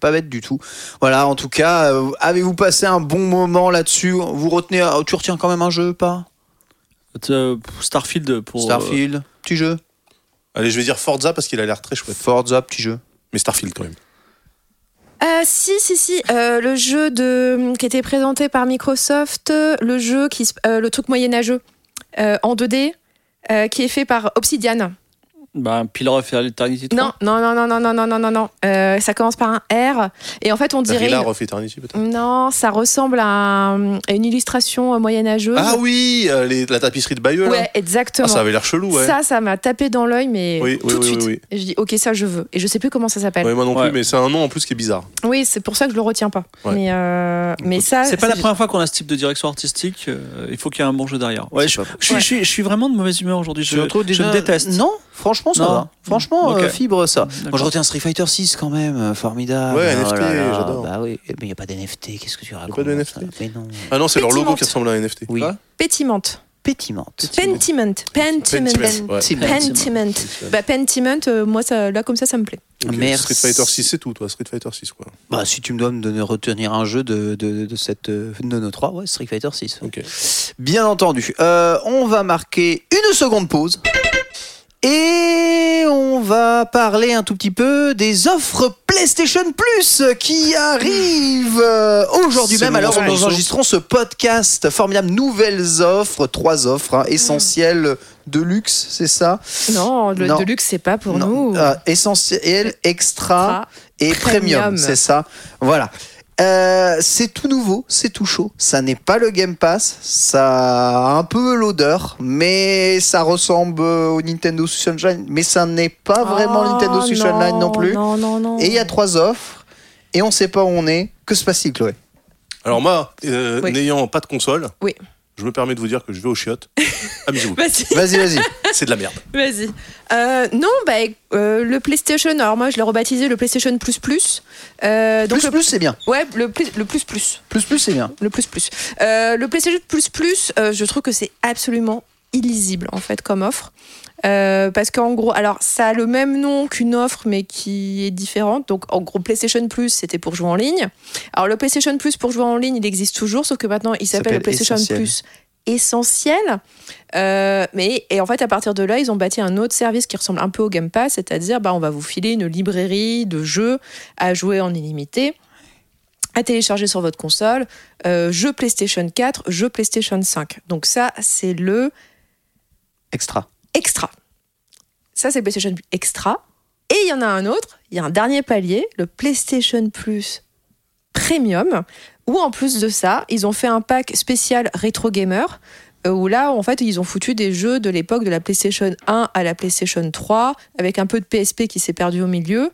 Pas bête du tout. Voilà, en tout cas, euh, avez-vous passé un bon moment là-dessus? Vous retenez, euh, tu retiens quand même un jeu, pas? Starfield pour. Starfield, petit jeu? Allez, je vais dire Forza parce qu'il a l'air très chouette. Forza, petit jeu. Mais Starfield quand même. Euh, si, si, si. euh, le jeu de, qui était présenté par Microsoft, le jeu, qui, euh, le truc moyenâgeux euh, en 2D, euh, qui est fait par Obsidian. Bah, Pillar of Eternity 3. Non, non, non, non, non, non, non, non, non, non. Euh, ça commence par un R. Et en fait, on dirait. Rilla of Eternity peut-être. Non, ça ressemble à, un- à une illustration moyenâgeuse. Ah oui, euh, les- la tapisserie de Bayeux là. Ouais, exactement. Ah, ça avait l'air chelou, ouais. Ça, ça m'a tapé dans l'œil, mais Oui, oui, tout de oui, suite. oui, oui. Et je dis, ok, ça, je veux. Et je sais plus comment ça s'appelle. Ouais, moi non Ouais. plus, mais c'est un nom en plus qui est bizarre. Oui, c'est pour ça que je le retiens pas. Ouais. Mais, euh, mais ça. C'est pas la première fois qu'on a ce type de direction artistique. euh, il faut qu'il y ait un bon jeu derrière. Ouais, je, pas- je je, suis, je suis vraiment de mauvaise humeur aujourd'hui. Je, je me déteste. Non, franchement, ça Non. va. Franchement, Ok. euh, fibre, ça. Moi, je retiens Street Fighter 6 quand même, euh, formidable. Ouais, Oh NFT, j'adore. Bah oui, mais il n'y a pas d'NFT, qu'est-ce que tu racontes de ça NFT? Mais non. Ah non, c'est leur logo qui ressemble à un NFT. Oui, Pétimante. pétimante. Pentiment. Pentiment. Pentiment, ouais. Pentiment. Bah, Pentiment, euh, moi, ça, là, comme ça, ça me plaît. Ok, Merci. Street Fighter 6, c'est tout, toi. Street Fighter 6, quoi. Bah, si tu me dois me donner, retenir un jeu de, de, de cette euh, Nono 3, ouais, Street Fighter 6. Ok. Bien entendu. Euh, on va marquer une seconde pause. Et on va parler un tout petit peu des offres PlayStation Plus qui arrivent euh, aujourd'hui même. Alors nous enregistrons ce podcast formidable. Nouvelles offres, trois offres hein, essentielles de luxe, c'est ça? Non, le Non. Deluxe, c'est pas pour Non, nous. euh, essentiel, extra Extra. et premium, Premium. c'est ça? Voilà. Euh, c'est tout nouveau, c'est tout chaud. Ça n'est pas le Game Pass, ça a un peu l'odeur, mais ça ressemble au Nintendo Switch Online, mais ça n'est pas vraiment Oh, Nintendo Switch Online non plus. Non, non, non. Et il y a trois offres, et on sait pas où on est. Que se passe-t-il, Chloé? Alors, moi, euh, Oui. n'ayant pas de console, Oui. Je me permets de vous dire que je vais au chiottes. Amusez-vous. Vas-y. Vas-y, vas-y. c'est de la merde. Vas-y. Euh, non, bah, euh, le PlayStation, alors moi je l'ai rebaptisé le PlayStation Plus Plus. Euh, donc plus, le, plus, c'est bien. Ouais, le, plus- le Plus Plus. Plus, plus, c'est bien. Le Plus Plus. Euh, le PlayStation Plus Plus, euh, je trouve que c'est absolument illisible en fait comme offre. Euh, parce qu'en gros, alors ça a le même nom qu'une offre mais qui est différente. Donc en gros, PlayStation Plus c'était pour jouer en ligne. Alors le PlayStation Plus pour jouer en ligne, il existe toujours, sauf que maintenant il s'appelle le PlayStation Essentiel. Plus essentiel. Euh, mais et en fait à partir de là, ils ont bâti un autre service qui ressemble un peu au Game Pass, c'est-à-dire bah on va vous filer une librairie de jeux à jouer en illimité à télécharger sur votre console, euh, jeux PlayStation 4, jeux PlayStation 5. Donc ça, c'est le Extra. Extra. Ça, c'est le PlayStation Plus extra. Et il y en a un autre, il y a un dernier palier, le PlayStation Plus Premium, où en plus de ça, ils ont fait un pack spécial Retro Gamer, euh, où là, en fait, ils ont foutu des jeux de l'époque de la PlayStation 1 à la PlayStation 3, avec un peu de PSP qui s'est perdu au milieu,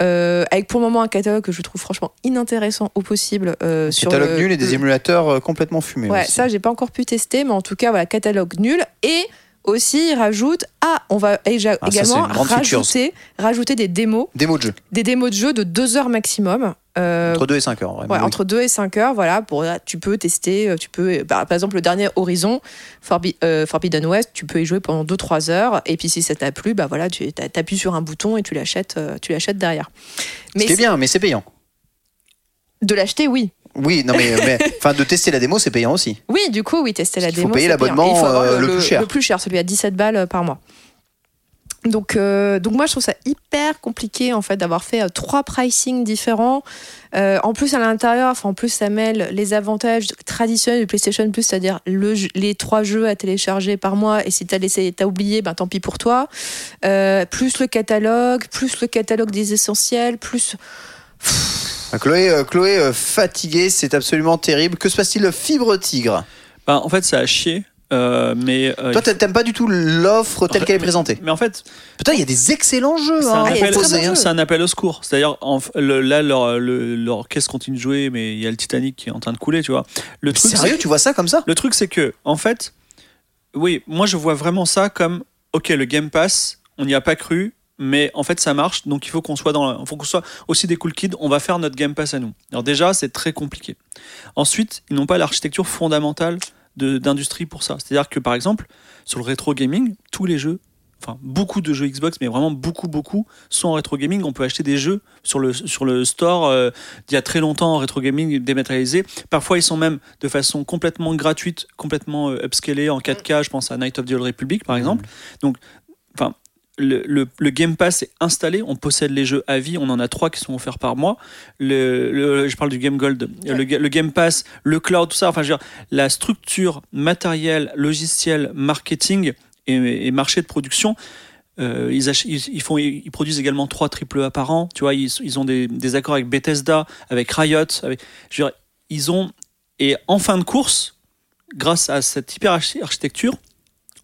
euh, avec pour le moment un catalogue que je trouve franchement inintéressant au possible. euh, sur Catalogue le- nul et des le- émulateurs euh, complètement fumés. Ouais, aussi. ça, j'ai pas encore pu tester, mais en tout cas, voilà, catalogue nul. Et aussi, ils rajoutent, ah, on va éja- Ah, également rajouter, rajouter des démos, Démo de jeu. des démos de jeu de 2 heures maximum. Euh, Entre 2 et 5 heures, vraiment. ouais, oui. entre 2 et 5 heures, voilà, pour, là, tu peux tester, euh, tu peux, bah, par exemple, le dernier Horizon, Forbi- euh, Forbidden West, tu peux y jouer pendant 2-3 heures, et puis si ça t'a plu, bah voilà, tu appuies sur un bouton et tu l'achètes, euh, tu l'achètes derrière. Ce qui est c'est- bien, mais c'est payant. De l'acheter, oui. Oui, non mais, mais enfin de tester la démo, c'est payant aussi. Oui, du coup, oui, tester la démo. faut payer payant. l'abonnement, Et il faut avoir euh, le plus cher. Le plus cher, celui à 17 balles euh, par mois. Donc, euh, donc moi, je trouve ça hyper compliqué en fait d'avoir fait euh, trois pricing différents. Euh, en plus, à l'intérieur, en plus, ça mêle les avantages traditionnels du PlayStation Plus, c'est-à-dire le les trois jeux à télécharger par mois. Et si t'as laissé, t'as oublié, ben tant pis pour toi. Euh, plus le catalogue, plus le catalogue des essentiels, plus Chloé, euh, Chloé euh, fatiguée, c'est absolument terrible. Que se passe-t-il Fibre Tigre? Bah, en fait, ça a chier. Euh, mais euh, Toi, t'a- t'aimes pas du tout l'offre telle qu'elle est présentée? mais en fait, Putain, il y a des excellents jeux c'est hein, un, un appel au secours. C'est-à-dire, le- là, leur, le- l'orchestre continue de jouer, mais il y a le Titanic qui est en train de couler, tu vois. Le truc, Sérieux, tu vois ça comme ça? Le truc, c'est que, en fait, oui, moi, je vois vraiment ça comme, ok, le Game Pass, on n'y a pas cru, mais en fait, ça marche, donc il faut qu'on soit dans, faut qu'on soit aussi des cool kids. On va faire notre Game Pass à nous. Alors déjà, c'est très compliqué. Ensuite, ils n'ont pas l'architecture fondamentale de- d'industrie pour ça. C'est-à-dire que, par exemple, sur le rétro gaming, tous les jeux Enfin, beaucoup de jeux Xbox, mais vraiment beaucoup, beaucoup sont en rétro gaming. On peut acheter des jeux sur le, sur le store euh, d'il y a très longtemps en rétro gaming dématérialisé. Parfois, ils sont même de façon complètement gratuite, complètement euh, en 4K. Je pense à Night of the Old Republic, par exemple. Donc, le, le- le Game Pass est installé, on possède les jeux à vie, on en a trois qui sont offerts par mois. Le, le- je parle du Game Gold, le, ga- le Game Pass, le cloud, tout ça. Enfin, je veux dire, la structure matérielle, logiciel, marketing et, et marché de production. euh, ils, font, ils produisent également trois triple A par an. Tu vois, ils, ils ont des, des accords avec Bethesda, avec Riot. Avec, je veux dire, ils ont et en fin de course, grâce à cette hyper archi- architecture,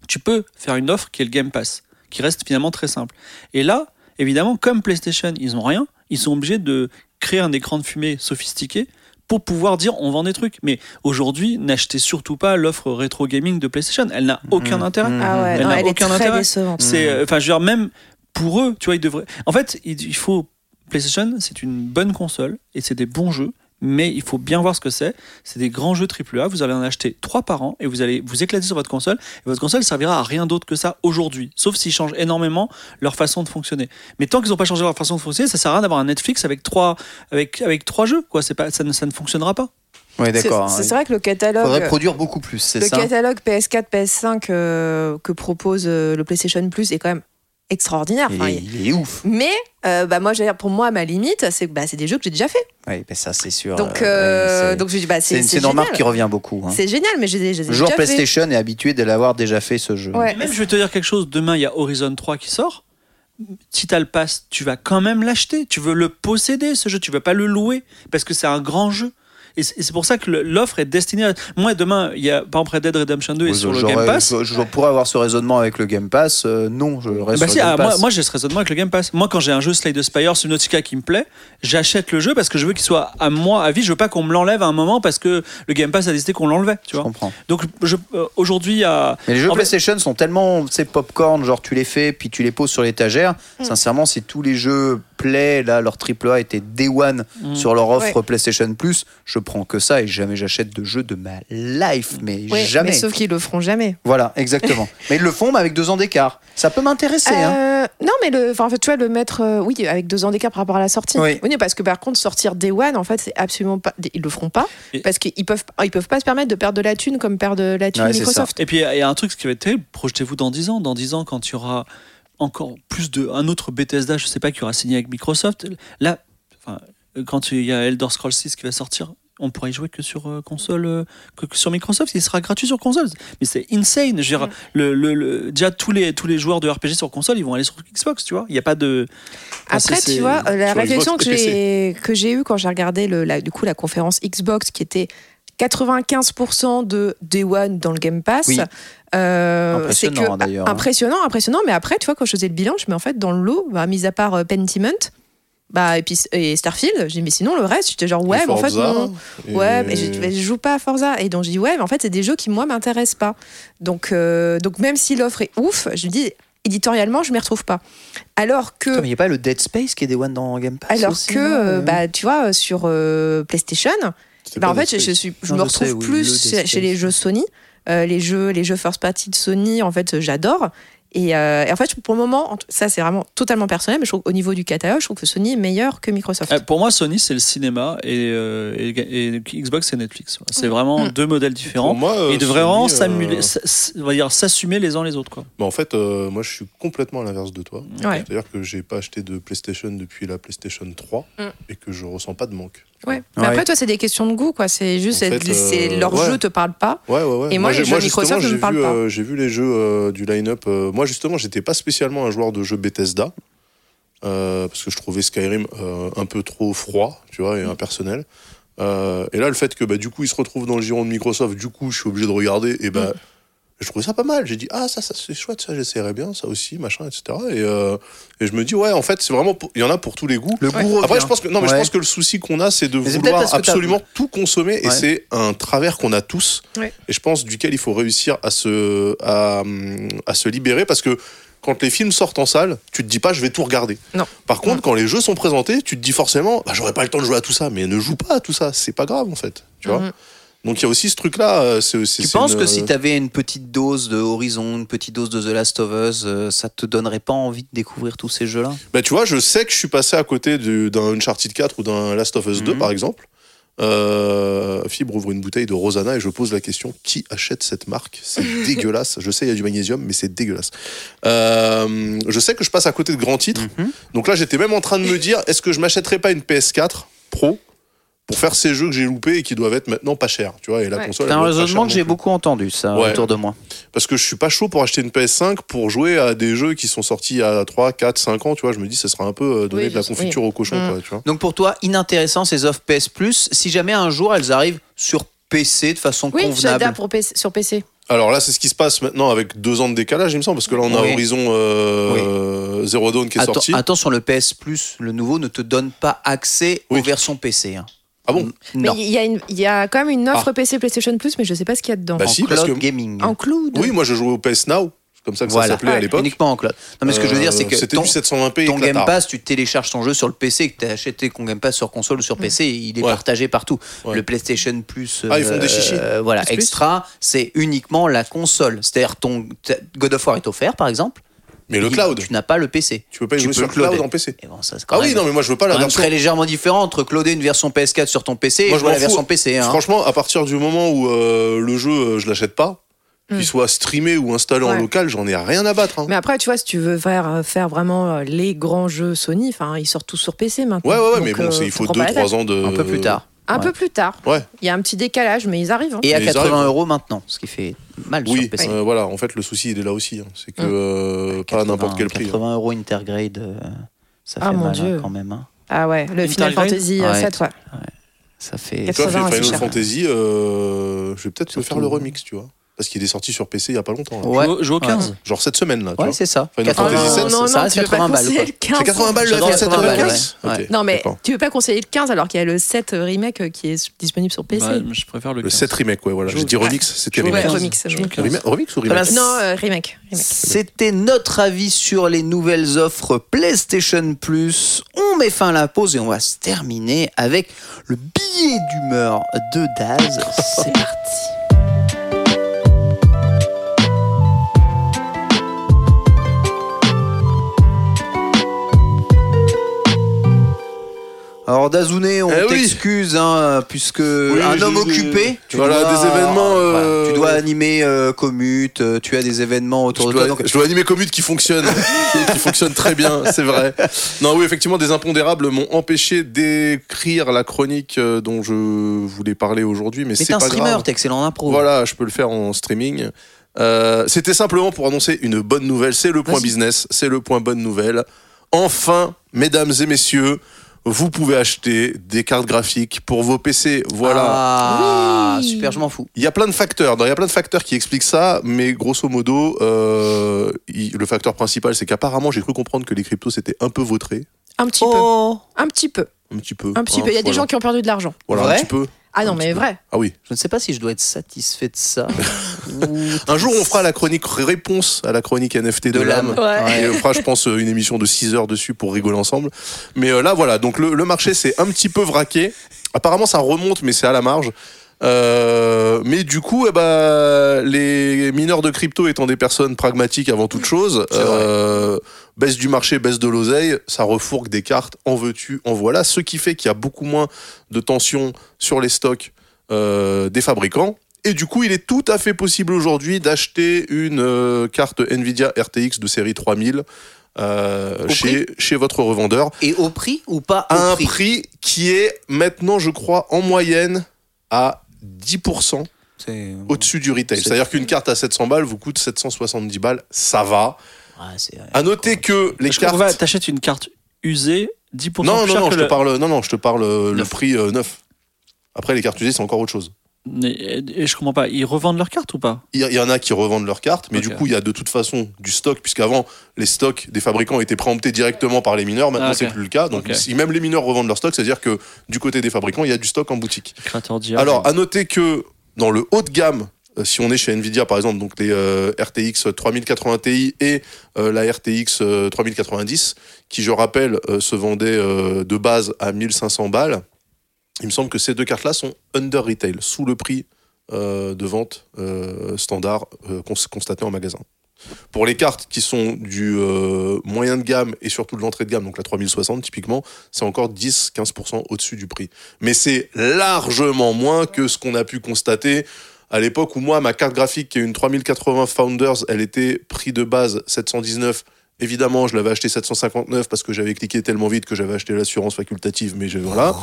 tu peux faire une offre qui est le Game Pass, qui reste finalement très simple. Et là, évidemment, comme PlayStation, ils n'ont rien, ils sont obligés de créer un écran de fumée sophistiqué pour pouvoir dire on vend des trucs. Mais aujourd'hui, n'achetez surtout pas l'offre rétro gaming de PlayStation. Elle n'a aucun intérêt. Ah ouais, Elle n'a est aucun très intérêt. C'est, euh, enfin, je veux dire, même pour eux, tu vois, ils devraient. En fait, il, il faut. PlayStation, c'est une bonne console et c'est des bons jeux, mais il faut bien voir ce que c'est. C'est des grands jeux AAA. Vous allez en acheter trois par an et vous allez vous éclater sur votre console. Et votre console servira à rien d'autre que ça aujourd'hui, sauf s'ils changent énormément leur façon de fonctionner. Mais tant qu'ils n'ont pas changé leur façon de fonctionner, ça sert à rien d'avoir un Netflix avec trois, avec, avec trois jeux. Quoi, c'est pas, ça, ne, ça ne fonctionnera pas. Ouais, d'accord. c'est hein. vrai que le catalogue. Faudrait produire beaucoup plus, c'est Le catalogue PS4, PS5 euh, que propose euh, le PlayStation Plus est quand même extraordinaire. il, Enfin, est, il- il est ouf. Mais euh, bah, moi, pour moi, ma limite, c'est que bah, c'est des jeux que j'ai déjà fait. Oui, ben ça c'est sûr. Donc, euh, euh, ouais, c'est- donc je dis, bah, c'est une remarque qui revient beaucoup. hein. C'est génial, mais j'ai j'ai Le joueur déjà fait. PlayStation est habitué de l'avoir déjà fait ce jeu. Ouais. Même, je vais te dire quelque chose. Demain, il y a Horizon 3 qui sort. Si t'as le pass, tu vas quand même l'acheter. Tu veux le posséder, ce jeu. Tu veux pas le louer parce que c'est un grand jeu. Et c'est c'est pour ça que l'offre est destinée à. Moi, demain, il y a par exemple Red Dead Redemption 2 est Oui, sur le Game Pass. Je, je pourrais avoir ce raisonnement avec le Game Pass. euh, non, je reste Bah sur si, le Game ah, moi, Pass. moi j'ai ce raisonnement avec le Game Pass. Moi, quand j'ai un jeu Slay the Spire, Subnautica qui me plaît, j'achète le jeu parce que je veux qu'il soit à moi à vie. Je veux pas qu'on me l'enlève à un moment parce que le Game Pass a décidé qu'on l'enlevait. Tu je vois. comprends. Donc je- euh, aujourd'hui, à Mais les jeux En fait- PlayStation sont tellement, sais, popcorn, genre tu les fais puis tu les poses sur l'étagère. Mm. Sincèrement, si tous les jeux Play, là, leur AAA était Day One Mm. sur leur offre Ouais. PlayStation Plus, je prends que ça et jamais j'achète de jeux de ma life, mais Ouais, jamais. Mais sauf qu'ils le feront jamais. Voilà, exactement. mais ils le font, mais avec deux ans d'écart. Ça peut m'intéresser. hein. Euh, non, mais le, en fait, tu vois, le mettre, euh, oui, avec deux ans d'écart par rapport à la sortie. Oui. parce que par contre, sortir Day One, en fait, c'est absolument pas. Ils le feront pas. Et- Parce qu'ils peuvent, ils peuvent pas se permettre de perdre de la thune comme perdent de la thune Ouais, Microsoft. Et puis il y a- il y a un truc qui va être terrible, projetez-vous dans 10 ans. Dans 10 ans, quand il y aura encore plus de. Un autre Bethesda, je sais pas, qui aura signé avec Microsoft. Là, enfin, quand il y a Elder Scrolls 6 qui va sortir, on pourra y jouer que sur euh, console, euh, que, que sur Microsoft. Il sera gratuit sur console. Mais c'est insane. Je veux dire, le, le- le- déjà, tous les, tous les joueurs de RPG sur console, ils vont aller sur Xbox, tu vois. Il n'y a pas de. Après, tu vois, euh, la sur réflexion Xbox que j'ai eue quand j'ai regardé le, la, du coup la conférence Xbox qui était 95% de Day One dans le Game Pass. Oui. euh, c'est Impressionnant, d'ailleurs, hein. impressionnant, impressionnant. Mais après, tu vois, quand je faisais le bilan, je mets en fait dans le lot, bah, mis à part Pentiment, bah et puis et Starfield, j'ai dit mais sinon le reste, j'étais genre ouais, Et mais en fait Forza, non. et- Ouais, mais je, joue pas à Forza. Et donc, je dis, ouais, mais en fait, c'est des jeux qui, moi, m'intéressent pas. Donc, euh, donc même si l'offre est ouf, je me dis, éditorialement, je m'y retrouve pas. Alors que. Il n'y a pas le Dead Space qui est Day One dans Game Pass Alors aussi, que, euh, bah, tu vois, sur euh, PlayStation, C'était bah, en fait, je, Space. suis, je Non, me je sais, retrouve oui, plus le chez, les jeux Sony. Euh, les jeux, les jeux first party de Sony, en fait, j'adore. Et, euh, et en fait, pour le moment, ça c'est vraiment totalement personnel, mais je trouve qu'au niveau du catalogue, je trouve que Sony est meilleur que Microsoft. Euh, Pour moi, Sony, c'est le cinéma et, euh, et- et Xbox, c'est Netflix. C'est vraiment Mm. deux modèles différents. Pour moi, euh, Ils devraient vraiment euh, s'assumer les uns les autres. Quoi. Bah, en fait, euh, moi je suis complètement à l'inverse de toi. Ouais. C'est-à-dire que j'ai pas acheté de PlayStation depuis la PlayStation 3 Mm. et que je ressens pas de manque. Ouais. Mais Ouais. après, toi, c'est des questions de goût, quoi. C'est juste, En c'est- fait, euh, leur ouais. jeu te parle pas. Ouais, ouais, ouais. Et moi, les j'ai- jeux Microsoft ne me parlent pas. euh, j'ai vu les jeux euh, du line-up. euh, moi, justement, j'étais pas spécialement un joueur de jeux Bethesda. euh, parce que je trouvais Skyrim euh, un peu trop froid, tu vois, et Mm. impersonnel. Euh, et là, le fait que bah, du coup, ils se retrouvent dans le giron de Microsoft, du coup, je suis obligé de regarder. Et bah, Et je trouvais ça pas mal. J'ai dit, ah, ça, ça c'est chouette, ça, j'essaierais bien, ça aussi, machin, etc. Et, euh, et je me dis, ouais, en fait, c'est vraiment, pour- il y en a pour tous les goûts. Le goût Après, revient. je pense que, non, mais je pense que le souci qu'on a, c'est de Mais vouloir absolument tout consommer. Et c'est un travers qu'on a tous. Ouais. Et je pense duquel il faut réussir à se, à, à se libérer parce que quand les films sortent en salle, tu te dis pas je vais tout regarder. Non. Par contre, quand les jeux sont présentés, tu te dis forcément bah, j'aurais pas le temps de jouer à tout ça, mais ne joue pas à tout ça, c'est pas grave en fait. Tu vois Mhm. Donc il y a aussi ce truc là. C'est, c'est- Tu penses une- que si t'avais une petite dose de Horizon, une petite dose de The Last of Us, euh, ça te donnerait pas envie de découvrir tous ces jeux-là? Bah, tu vois, je sais que je suis passé à côté du- d'un Uncharted 4 ou d'un Last of Us 2, Mhm. par exemple. Euh, Fibre ouvre une bouteille de Rosana et je pose la question qui achète cette marque? C'est dégueulasse. Je sais, il y a du magnésium, mais c'est dégueulasse. Euh, je sais que je passe à côté de grands titres. Mhm. Donc là, j'étais même en train de me dire est-ce que je m'achèterais pas une PS4 Pro? Pour faire ces jeux que j'ai loupés et qui doivent être maintenant pas chers tu vois et la Ouais. console C'est un raisonnement que j'ai beaucoup entendu, ça, Ouais. autour de moi. parce que je suis pas chaud pour acheter une PS5 pour jouer à des jeux qui sont sortis à 3, 4, 5 ans tu vois je me dis ça sera un peu euh, donner Oui, de la confiture au cochon Mhm. quoi, tu vois Donc pour toi, inintéressant ces offres PS Plus, si jamais un jour elles arrivent sur PC de façon Oui, convenable. PC, sur PC. Alors là, c'est ce qui se passe maintenant avec deux ans de décalage, il me semble, parce que là, on a Oui. Horizon euh, Zero Dawn qui est Atten- sorti. attention, le PS Plus, le nouveau, ne te donne pas accès Oui. aux versions PC. hein. Ah bon Mais il y, a une- il y a quand même une offre PC PlayStation Plus, mais je sais pas ce qu'il y a dedans. Bah en si, cloud parce que- gaming. En cloud. Oui, moi, je jouais au PS Now, c'est comme ça que Voilà. ça s'appelait à Ouais, l'époque. Uniquement en cloud. Non, mais ce que je veux dire, c'est que Euh, C'était ton, du 720p ton Game éclatard. Pass, tu télécharges ton jeu sur le PC, que tu as acheté ton Game Pass sur console ou sur PC, il est Ouais. partagé partout. Ouais. Le PlayStation Plus, Ah, ils font des chichis. euh, voilà, Plus, plus. extra, c'est uniquement la console. C'est-à-dire ton God of War est offert, par exemple. Mais le cloud, Tu n'as pas le PC. tu peux pas y tu jouer peux sur le cloud clouder. en PC. Et bon, ça, quand Ah oui, non, mais moi, je veux pas la version. très légèrement différent entre cloder une version PS4 sur ton PC Moi, et jouer la version. PC. hein. Franchement, à partir du moment où euh, le jeu, euh, je l'achète pas, qu'il soit streamé ou installé en local, j'en ai rien à battre. hein. Mais après, tu vois, si tu veux faire, euh, faire vraiment les grands jeux Sony, enfin, ils sortent tous sur PC maintenant. Ouais, ouais, ouais, Donc, mais bon, euh, il faut prends pas la tête. 2-3 ans de. Un peu plus tard. Un Ouais. peu plus tard. Ouais. Il y a un petit décalage, mais ils arrivent. hein. Et à Mais ils 80 arrivent. euros maintenant, ce qui fait mal Oui, sur PC. euh, voilà, en fait, le souci, il est là aussi. hein. C'est que Hum. euh, pas à n'importe quel prix. hein. 80 euros Intergrade, euh, ça Ah, fait mon mal Dieu. hein, quand même. hein. Ah ouais, le Final Fantasy Ouais. 7, ouais. Ça fait. Toi, 80, c'est Final cher. Fantasy, euh, je vais peut-être me faire le remix, tu vois. Parce qu'il est sorti sur PC il y a pas longtemps. là. Ouais. Joue au 15. Genre cette semaine, là. tu Ouais, vois. c'est ça. Final 80 Fantasy non, VII, non, non, ça reste tu veux pas 80 balles. conseiller quoi. le 15. C'est 80 balles le J'adore FF7 80 balles. Non, mais d'accord. tu veux pas conseiller le 15 alors qu'il y a le 7 remake euh, qui est disponible sur PC. Bah, je préfère le Le 15. 7 remake, ouais, voilà. J'ai dit remix, c'était remake. 15. remix. Joue au remake. 15. Remake- Remix ou bien. remake Non, euh, remake. remake. C'était notre avis sur les nouvelles offres PlayStation Plus. On met fin à la pause et on va se terminer avec le billet d'humeur de Daz. C'est parti. Alors Dazouné, on Eh oui. t'excuse hein, puisque un homme occupé. tu voilà, dois- des événements, voilà, euh, tu dois animer euh, Commute, euh, tu as des événements autour Je de dois, toi. donc- je dois animer Commute qui fonctionne, qui fonctionne très bien, c'est vrai. Non, oui, effectivement, des impondérables m'ont empêché d'écrire la chronique dont je voulais parler aujourd'hui, mais, Mais c'est t'es un pas streamer, grave. t'es excellent en impro. Voilà, je peux le faire en streaming. Euh, C'était simplement pour annoncer une bonne nouvelle. C'est le point business, c'est le point bonne nouvelle. Enfin, mesdames et messieurs, vous pouvez acheter des cartes graphiques pour vos PC. Voilà. Ah, Oui. super, je m'en fous. Il y a plein de facteurs. Il y a plein de facteurs qui expliquent ça, mais grosso modo, euh, il- le facteur principal, c'est qu'apparemment, j'ai cru comprendre que les cryptos c'était un peu vautré, Un petit peu. Oh, Un petit peu. un petit peu. Un petit hein, peu. Il y a des gens qui ont perdu de l'argent. Voilà, Vrai un petit peu. Ah non, mais peu. vrai. Ah oui. je ne sais pas si je dois être satisfait de ça. Un jour, on fera la chronique réponse à la chronique NFT de, de l'âme. Ouais. Et on fera, je pense, une émission de 6 heures dessus pour rigoler ensemble. Mais euh, là, voilà. Donc, le, le marché s'est un petit peu vraqué. Apparemment, ça remonte, mais c'est à la marge. Euh, mais du coup, eh ben, les mineurs de crypto étant des personnes pragmatiques avant toute chose, vrai. euh, baisse du marché, baisse de l'oseille, ça refourgue des cartes, en veux-tu, en voilà. Ce qui fait qu'il y a beaucoup moins de tension sur les stocks euh, des fabricants. Et du coup, il est tout à fait possible aujourd'hui d'acheter une euh, carte Nvidia RTX de série 3000 euh, chez, chez votre revendeur Et au prix ou pas au un prix, prix qui est maintenant, je crois, en moyenne à 10% C'est- au-dessus du retail. C'est- C'est-à-dire qu'une carte à 700 balles vous coûte 770 balles, ça va. Ouais, À noter que les cartes... pas, T'achètes une carte usée, 10% Non, plus non, cher non, que je te le- parle, non, non, je te parle euh, le prix euh, neuf. Après, les cartes usées, c'est encore autre chose. Et, et je comprends pas, ils revendent leurs cartes ou pas? Il y, en a qui revendent leurs cartes, mais du coup, il y a de toute façon du stock, puisqu'avant, les stocks des fabricants étaient préemptés directement par les mineurs. Maintenant, Ah, ok. c'est plus le cas. Donc, si même les mineurs revendent leur stock, c'est-à-dire que du côté des fabricants, il y a du stock en boutique. Alors, à noter que dans le haut de gamme, si on est chez Nvidia par exemple, donc les euh, RTX 3080 Ti et euh, la RTX euh, 3090, qui je rappelle euh, se vendaient euh, de base à 1500 balles, il me semble que ces deux cartes-là sont under retail, sous le prix euh, de vente euh, standard euh, cons- constaté en magasin. Pour les cartes qui sont du euh, moyen de gamme et surtout de l'entrée de gamme, donc la 3060 typiquement, c'est encore 10-15% au-dessus du prix. Mais c'est largement moins que ce qu'on a pu constater à l'époque où moi, ma carte graphique, qui est une 3080 Founders, elle était prix de base 719. Évidemment, je l'avais acheté 759 parce que j'avais cliqué tellement vite que j'avais acheté l'assurance facultative, mais je, voilà.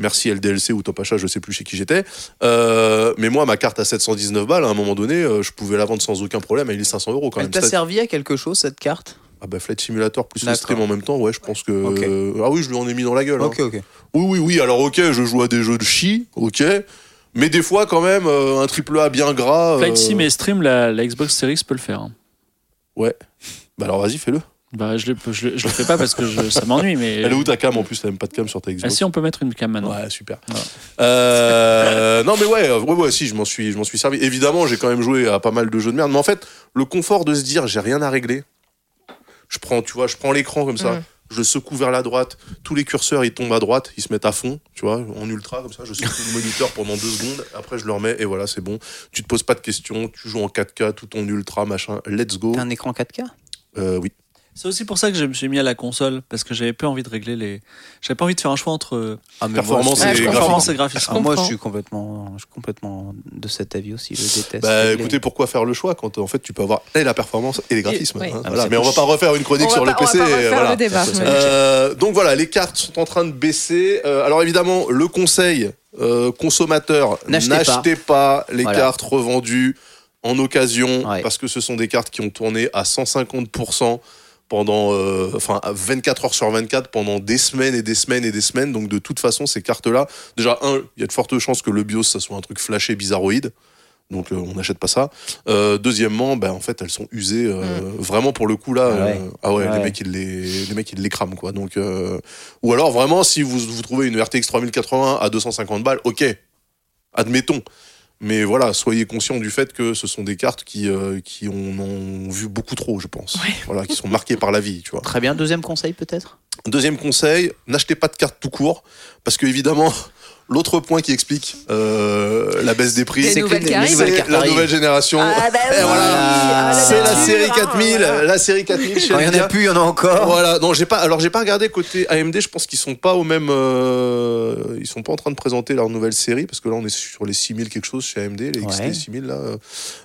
Merci LDLC ou Top Achat, je sais plus chez qui j'étais. Euh, mais moi, ma carte à 719 balles, à un moment donné, euh, je pouvais la vendre sans aucun problème à 1500 euros quand Elle même. t'a Ça- servi à quelque chose cette carte? Ah bah Flight Simulator plus le D'accord. stream en même temps, ouais, je pense que... Ok. euh, ah oui, je lui en ai mis dans la gueule. hein. Ok, ok. Oui, oui, oui, alors ok, je joue à des jeux de chi, ok. Mais des fois, quand même, euh, un triple A bien gras... euh, Flight Sim et Stream, la, la Xbox Series X peut le faire. hein. Ouais. Bah alors vas-y, fais-le. Bah, je, le, je, le- je le fais pas parce que je- ça m'ennuie, mais. Elle est où ta cam en plus? T'as même pas de cam sur ta Ah Xbox si, on peut mettre une cam maintenant. Ouais, super. Voilà. Euh, non, mais ouais, ouais, ouais, si, je m'en suis, je m'en suis servi. Évidemment, j'ai quand même joué à pas mal de jeux de merde, mais en fait, le confort de se dire, j'ai rien à régler. Je prends, tu vois, je prends l'écran comme ça, Mhm. Je secoue vers la droite, tous les curseurs ils tombent à droite, ils se mettent à fond, tu vois, en ultra comme ça, je secoue le moniteur pendant deux secondes, après je le remets et voilà, c'est bon. Tu te poses pas de questions, tu joues en 4K, tout en ultra, machin, let's go. T'as un écran 4K Euh, oui. C'est aussi pour ça que je me suis mis à la console, parce que j'avais pas envie de régler les. J'avais pas envie de faire un choix entre euh, ah, Performance moi, et performance et graphisme. Ah, moi, je suis complètement, je suis complètement de cet avis aussi. Je déteste. Bah régler. écoutez, pourquoi faire le choix quand en fait tu peux avoir et la performance et les graphismes oui. hein, Ah, voilà. c'est Mais on va pas refaire une chronique On sur va le pas- on va PC. pas refaire voilà. le débat. Euh, donc voilà, les cartes sont en train de baisser. Euh, alors évidemment, le conseil euh, consommateur, N'achetez pas. les Voilà. cartes revendues en occasion Ouais. parce que ce sont des cartes qui ont tourné à 150% pendant euh, enfin à 24 heures sur 24 pendant des semaines et des semaines et des semaines. Donc de toute façon ces cartes là déjà un il y a de fortes chances que le BIOS ça soit un truc flashé bizarroïde. Donc euh, on n'achète pas ça. Euh, deuxièmement ben en fait elles sont usées euh, vraiment pour le coup là Ah ouais. euh, ah ouais, Ouais. les mecs ils les les mecs ils les crament quoi. Donc euh, ou alors vraiment si vous vous trouvez une RTX 3080 à 250 balles ok. Admettons mais voilà, soyez conscients du fait que ce sont des cartes qui, euh, qui en ont vu beaucoup trop, je pense. Voilà, qui sont marquées par la vie, tu vois. Très bien. Deuxième conseil peut-être? Deuxième conseil, n'achetez pas de cartes tout court, parce que évidemment, l'autre point qui explique euh, la baisse des prix, c'est la nouvelle génération. Ah bah oui, voilà, ah, la c'est la série hein, 4000, voilà. la série 4000 chez il y en a plus, il y en a encore. Voilà, non, j'ai pas. Alors j'ai pas regardé côté AMD. Je pense qu'ils sont pas au même. euh, ils sont pas en train de présenter leur nouvelle série parce que là on est sur les 6000 quelque chose chez AMD, les XT Ouais. 6000 là.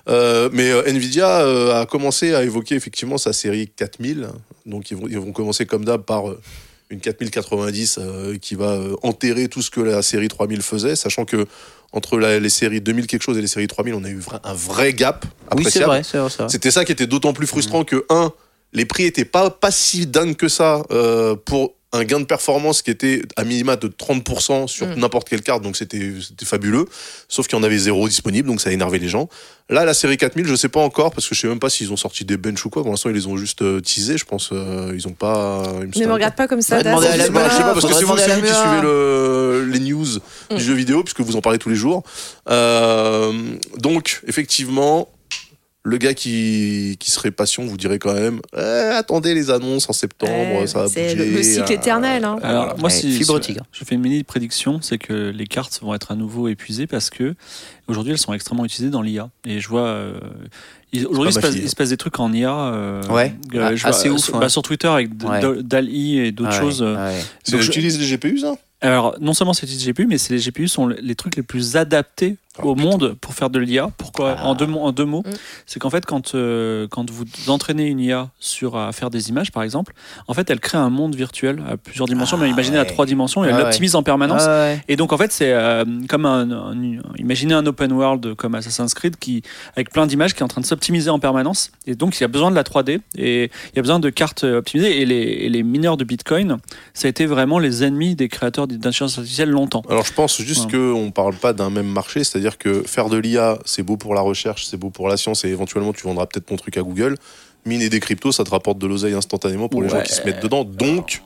Euh, mais euh, Nvidia euh, a commencé à évoquer effectivement sa série 4000. Donc ils vont, ils vont commencer comme d'hab par euh, une 4090 euh, qui va euh, enterrer tout ce que la série 3000 faisait, sachant que entre la- les séries 2000 quelque chose et les séries 3000, on a eu vra- un vrai gap. Oui, c'est appréciable. vrai, c'est vrai. c'est vrai. C'était ça qui était d'autant plus frustrant que, un, les prix étaient pas, pas si dingues que ça euh, pour un gain de performance qui était à minima de 30% sur Mm. n'importe quelle carte, donc c'était c'était fabuleux. Sauf qu'il y en avait zéro disponible, donc ça a énervé les gens. Là, la série 4000, je sais pas encore, parce que je sais même pas s'ils ont sorti des bench ou quoi. Pour l'instant, ils les ont juste euh, teasés, je pense. euh, ils ont pas. me Ne me regarde pas comme ça. Ouais, Das. demandez à je la sais pas, je sais pas, Mea, parce que c'est vous, la qui suivez le, les news Mm. du jeu vidéo, puisque vous en parlez tous les jours. Euh, donc, effectivement, le gars qui, qui serait patient vous dirait quand même eh, attendez les annonces en septembre, Ouais, ça va bouger. le, le cycle euh, éternel. hein. Alors, Voilà. moi, Ouais, si, fibre si- tigre. je fais une mini prédiction, c'est que les cartes vont être à nouveau épuisées parce que aujourd'hui elles sont extrêmement utilisées dans l'IA. Et je vois. euh, Aujourd'hui, il, pas se passe- fille. il se passe des trucs en IA. euh, Ouais, euh, ah, je assez vois, ouf, sur, ouais. bah, sur Twitter avec DAL-I et d'autres Ouais, choses. euh, Donc, je- utilise les GPU ça Alors, non seulement c'est les GPU, mais c'est les GPU sont les trucs les plus adaptés au monde pour faire de l'IA. Pourquoi Ah. en, deux, mots- en deux mots, Mm. c'est qu'en fait, quand, euh, quand vous entraînez une IA sur à faire des images, par exemple, en fait, elle crée un monde virtuel à plusieurs dimensions, Ah, mais imaginez à ouais. trois dimensions, et elle Ah, ouais. l'optimise en permanence. Ouais. Et donc en fait c'est euh, comme un, un- imaginez un open world comme Assassin's Creed qui avec plein d'images qui est en train de s'optimiser en permanence et donc il y a besoin de la 3D et il y a besoin de cartes euh, optimisées et les, et les mineurs de Bitcoin ça a été vraiment les ennemis des créateurs d'intelligence artificielle longtemps. Alors je pense juste qu'on parle pas d'un même marché, c'est-à-dire C'est-à-dire que faire de l'IA, c'est beau pour la recherche, c'est beau pour la science et éventuellement tu vendras peut-être ton truc à Google. Miner des cryptos, ça te rapporte de l'oseille instantanément pour les gens qui se mettent dedans. Donc,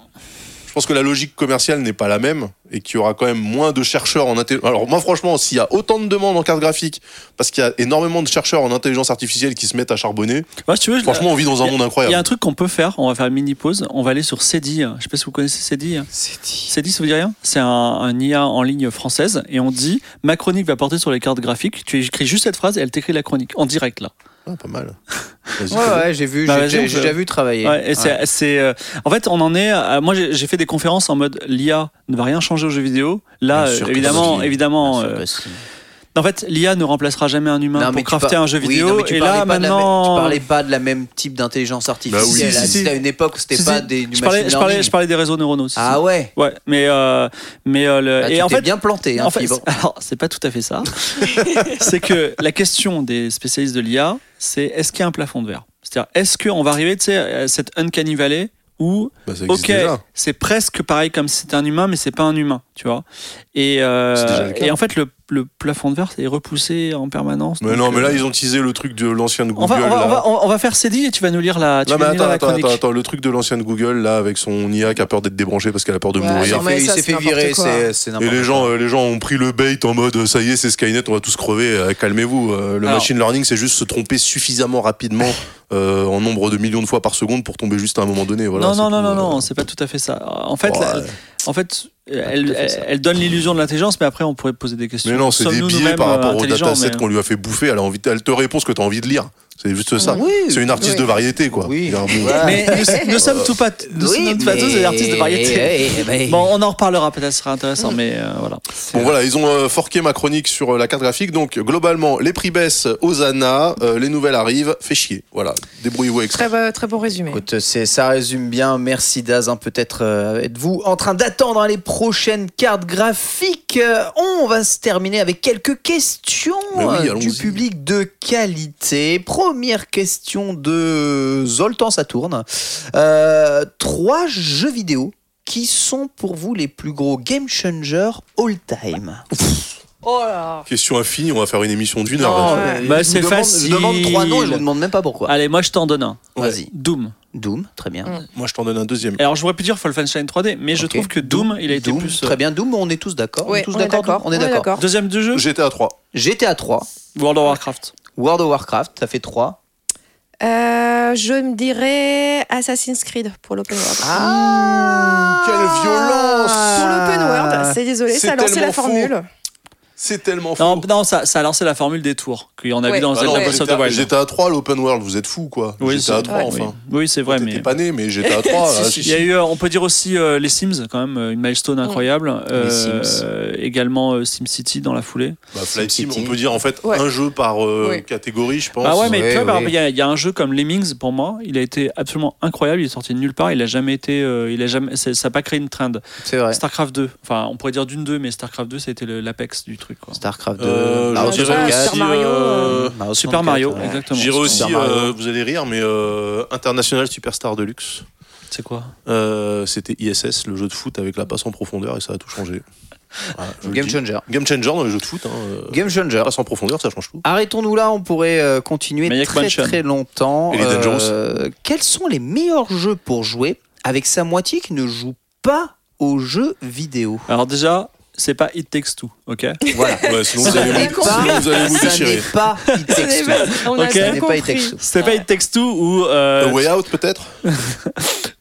je pense que la logique commerciale n'est pas la même et qu'il y aura quand même moins de chercheurs en intelligence. Alors moi franchement, s'il y a autant de demandes en carte graphique, parce qu'il y a énormément de chercheurs en intelligence artificielle qui se mettent à charbonner, si tu veux, franchement on vit dans un a- monde Il y a incroyable. un truc qu'on peut faire, on va faire une mini pause, on va aller sur Cedi. Je sais pas si vous connaissez Cedi. C'est dit. Cedi, ça vous dit rien? C'est un, un IA en ligne française et on dit ma chronique va porter sur les cartes graphiques. Tu écris juste cette phrase et elle t'écrit la chronique en direct là. Ah, pas mal. Ouais, ouais, j'ai vu, Bah, j'ai déjà vu travailler. Ouais, et c'est, Ouais. c'est, euh, en fait, on en est. à- moi, j'ai fait des conférences en mode l'IA ne va rien changer aux jeux vidéo. Là, euh, évidemment, si. évidemment. En fait, l'IA ne remplacera jamais un humain Non, pour crafter par- un jeu oui, vidéo. non, mais tu et là, pas de la même- maintenant, tu parlais pas de la même type d'intelligence artificielle. Bah oui, si, si, C'était si. à une époque où c'était Si, pas si. des, je parlais, je parlais, learning. je parlais des réseaux neuronaux. si, Ah si. ouais. Ouais, mais euh, mais euh, le- Bah, et tu en fait, bien planté, hein, en fait, alors, c'est pas tout à fait ça. c'est que la question des spécialistes de l'IA, c'est est-ce qu'il y a un plafond de verre? C'est-à-dire, est-ce qu'on va arriver, tu sais, à cette uncanny valley où, Bah, ça existe ok, c'est presque pareil comme si c'était un humain, mais c'est pas un humain, tu vois? Et, euh, et en fait, le, le plafond de verre est repoussé en permanence. Mais non, mais là euh, ils ont teasé le truc de l'ancienne Google. on va, on, va, là. on, va, on va faire Cédille et tu vas nous lire la, tu Non, mais attends, la attends, attends, attends, le truc de l'ancienne Google là avec son IA qui a peur d'être débranchée parce qu'elle a peur de Ouais, mourir. il s'est c'est fait virer, c'est Et n'importe les gens, quoi. euh, les gens ont pris le bait en mode ça y est, c'est Skynet, on va tous crever. Euh, Calmez-vous. Euh, le Alors- machine learning, c'est juste se tromper suffisamment rapidement euh, en nombre de millions de fois par seconde pour tomber juste à un moment donné. Voilà, non, non, non, tout, non, euh. non, c'est pas tout à fait ça. En fait, la- en fait, elle, donne l'illusion de l'intelligence, mais après, on pourrait poser des questions. Mais non, c'est des biais par rapport euh, au intelligents, dataset mais- qu'on lui a fait bouffer. Elle, a envie, elle te répond ce que tu as envie de lire. C'est juste ça. Oui, C'est une artiste oui. de variété, quoi. Oui. Mais nous, nous sommes tout pas, nous Oui, sommes pas tous des artistes de variété. Bon, on en reparlera peut-être, ce sera intéressant, mais euh, voilà. Bon voilà, ils ont euh, forqué ma chronique sur euh, la carte graphique. Donc globalement, les prix baissent aux ANA, euh, les nouvelles arrivent, fait chier. Voilà, débrouillez-vous avec ça. Très, bon- très bon résumé. Écoute, c'est, ça résume bien. Merci Daz. hein. Peut-être euh, êtes-vous en train d'attendre hein, les prochaines cartes graphiques? Euh, on va se terminer avec quelques questions euh, du public de qualité. Première question de Zoltan Saturne. Euh, trois jeux vidéo qui sont pour vous les plus gros game changers all time Oh là Question infinie, on va faire une émission d'une heure. Non, euh, Bah, c'est facile. Je demande trois noms et je vous demande même pas pourquoi. Allez, moi, je t'en donne un. Vas-y. Doom. Doom, très bien. Moi, je t'en donne un deuxième. Alors, j'aurais pu dire Wolfenstein 3D, mais je trouve que Doom, il a été Doom, plus. euh, Très bien, Doom, on est tous d'accord. on est tous d'accord. On est d'accord. Deuxième du jeu? GTA 3. GTA 3, World of Warcraft. World of Warcraft, ça fait 3. Euh, je me dirais Assassin's Creed pour l'open world. Ah Quelle violence Pour l'open world, c'est désolé, ça a lancé la formule. C'est tellement faux. Non, non ça, ça a lancé la formule des tours qu'il y en a Ouais. vu dans Ah Zelda Breath of the Wild. GTA 3, l'open world, vous êtes fous quoi. Oui, GTA c'est- 3, ouais, enfin. Oui, oui, c'est vrai, mais. pas né, mais GTA 3. là, Si, Il y a eu, euh, on peut dire aussi euh, les Sims, quand même, euh, une milestone incroyable. Euh, Sims. également euh, SimCity dans la foulée. Bah, Flight Sim, SimCity. on peut dire en fait Ouais. un jeu par euh, catégorie, je pense. Ah ouais, mais Ouais, tu vois, ouais. il y, a- il y a un jeu comme Lemmings, pour moi, il a été absolument incroyable. Il est sorti de nulle part. Il a jamais été. il a jamais, c'est- ça n'a pas créé une trend. C'est vrai. StarCraft 2. Enfin, on pourrait dire d'une 2, mais StarCraft 2, ça a été l'apex du truc. Quoi. StarCraft 2, Euh, Mario je dirais 64, Super Mario, euh, Mario Super 64, Mario, ouais. exactement. J'irai aussi, euh, vous allez rire, mais euh, International Superstar Deluxe. C'est quoi? Euh, C'était ISS, le jeu de foot avec la passe en profondeur, et ça a tout changé. Voilà, Game changer. Game changer dans les jeux de foot. Hein, euh, Game changer. passe en profondeur, ça change tout. Arrêtons-nous là, on pourrait euh, continuer Maniac très Mansion. très longtemps. Et les Dangerous. Euh, quels sont les meilleurs jeux pour jouer avec sa moitié qui ne joue pas aux jeux vidéo? Alors, déjà, c'est pas It Takes Two, ok Voilà. Ouais, sinon vous allez vous, pas- sinon vous, allez vous déchirer. n'est pas It Takes Two. On a Ok. bien Ça n'est pas It compris. Takes Two. C'était pas It Takes Two ou. euh, A Way Out peut-être?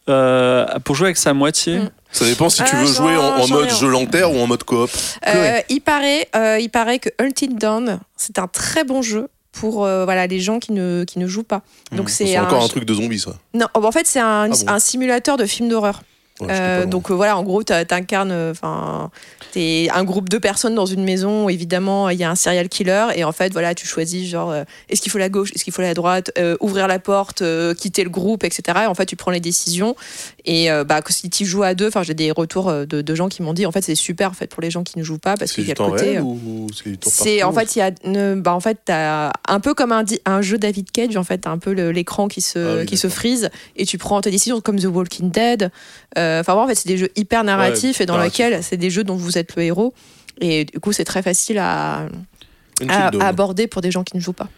Euh, pour jouer avec sa moitié. Mm. Ça dépend si tu Ah, veux j'en- jouer en, mode jeu lanterne ou en mode coop. Euh, il, paraît, euh, il paraît que Until Dawn, c'est un très bon jeu pour euh, voilà, les gens qui ne, qui ne jouent pas. Donc Mm. c'est C'est un, encore un truc de zombie ça. Non, en fait, c'est un, bon un simulateur de film d'horreur. Ouais, Euh, donc euh, voilà, en gros, t'incarnes, euh, enfin, t'es un groupe de personnes dans une maison. Évidemment, il y a un serial killer et en fait, voilà, tu choisis genre, euh, est-ce qu'il faut la gauche, est-ce qu'il faut la droite, euh, ouvrir la porte, euh, quitter le groupe, etc. Et en fait, tu prends les décisions. Et euh, bah, si tu joues à deux, enfin, j'ai des retours euh, de, de gens qui m'ont dit, en fait, c'est super en fait pour les gens qui ne jouent pas parce qu'il y a le côté. euh, c'est en fait il y a ne- bah en fait t'as un peu comme un, un jeu David Cage en fait t'as un peu l'écran qui se Ah oui, qui se frise et tu prends tes décisions comme The Walking Dead enfin vraiment, en fait c'est des jeux hyper narratifs et dans lesquels ouais. c'est des jeux dont vous êtes le héros et du coup c'est très facile à aborder pour des gens qui ne jouent pas.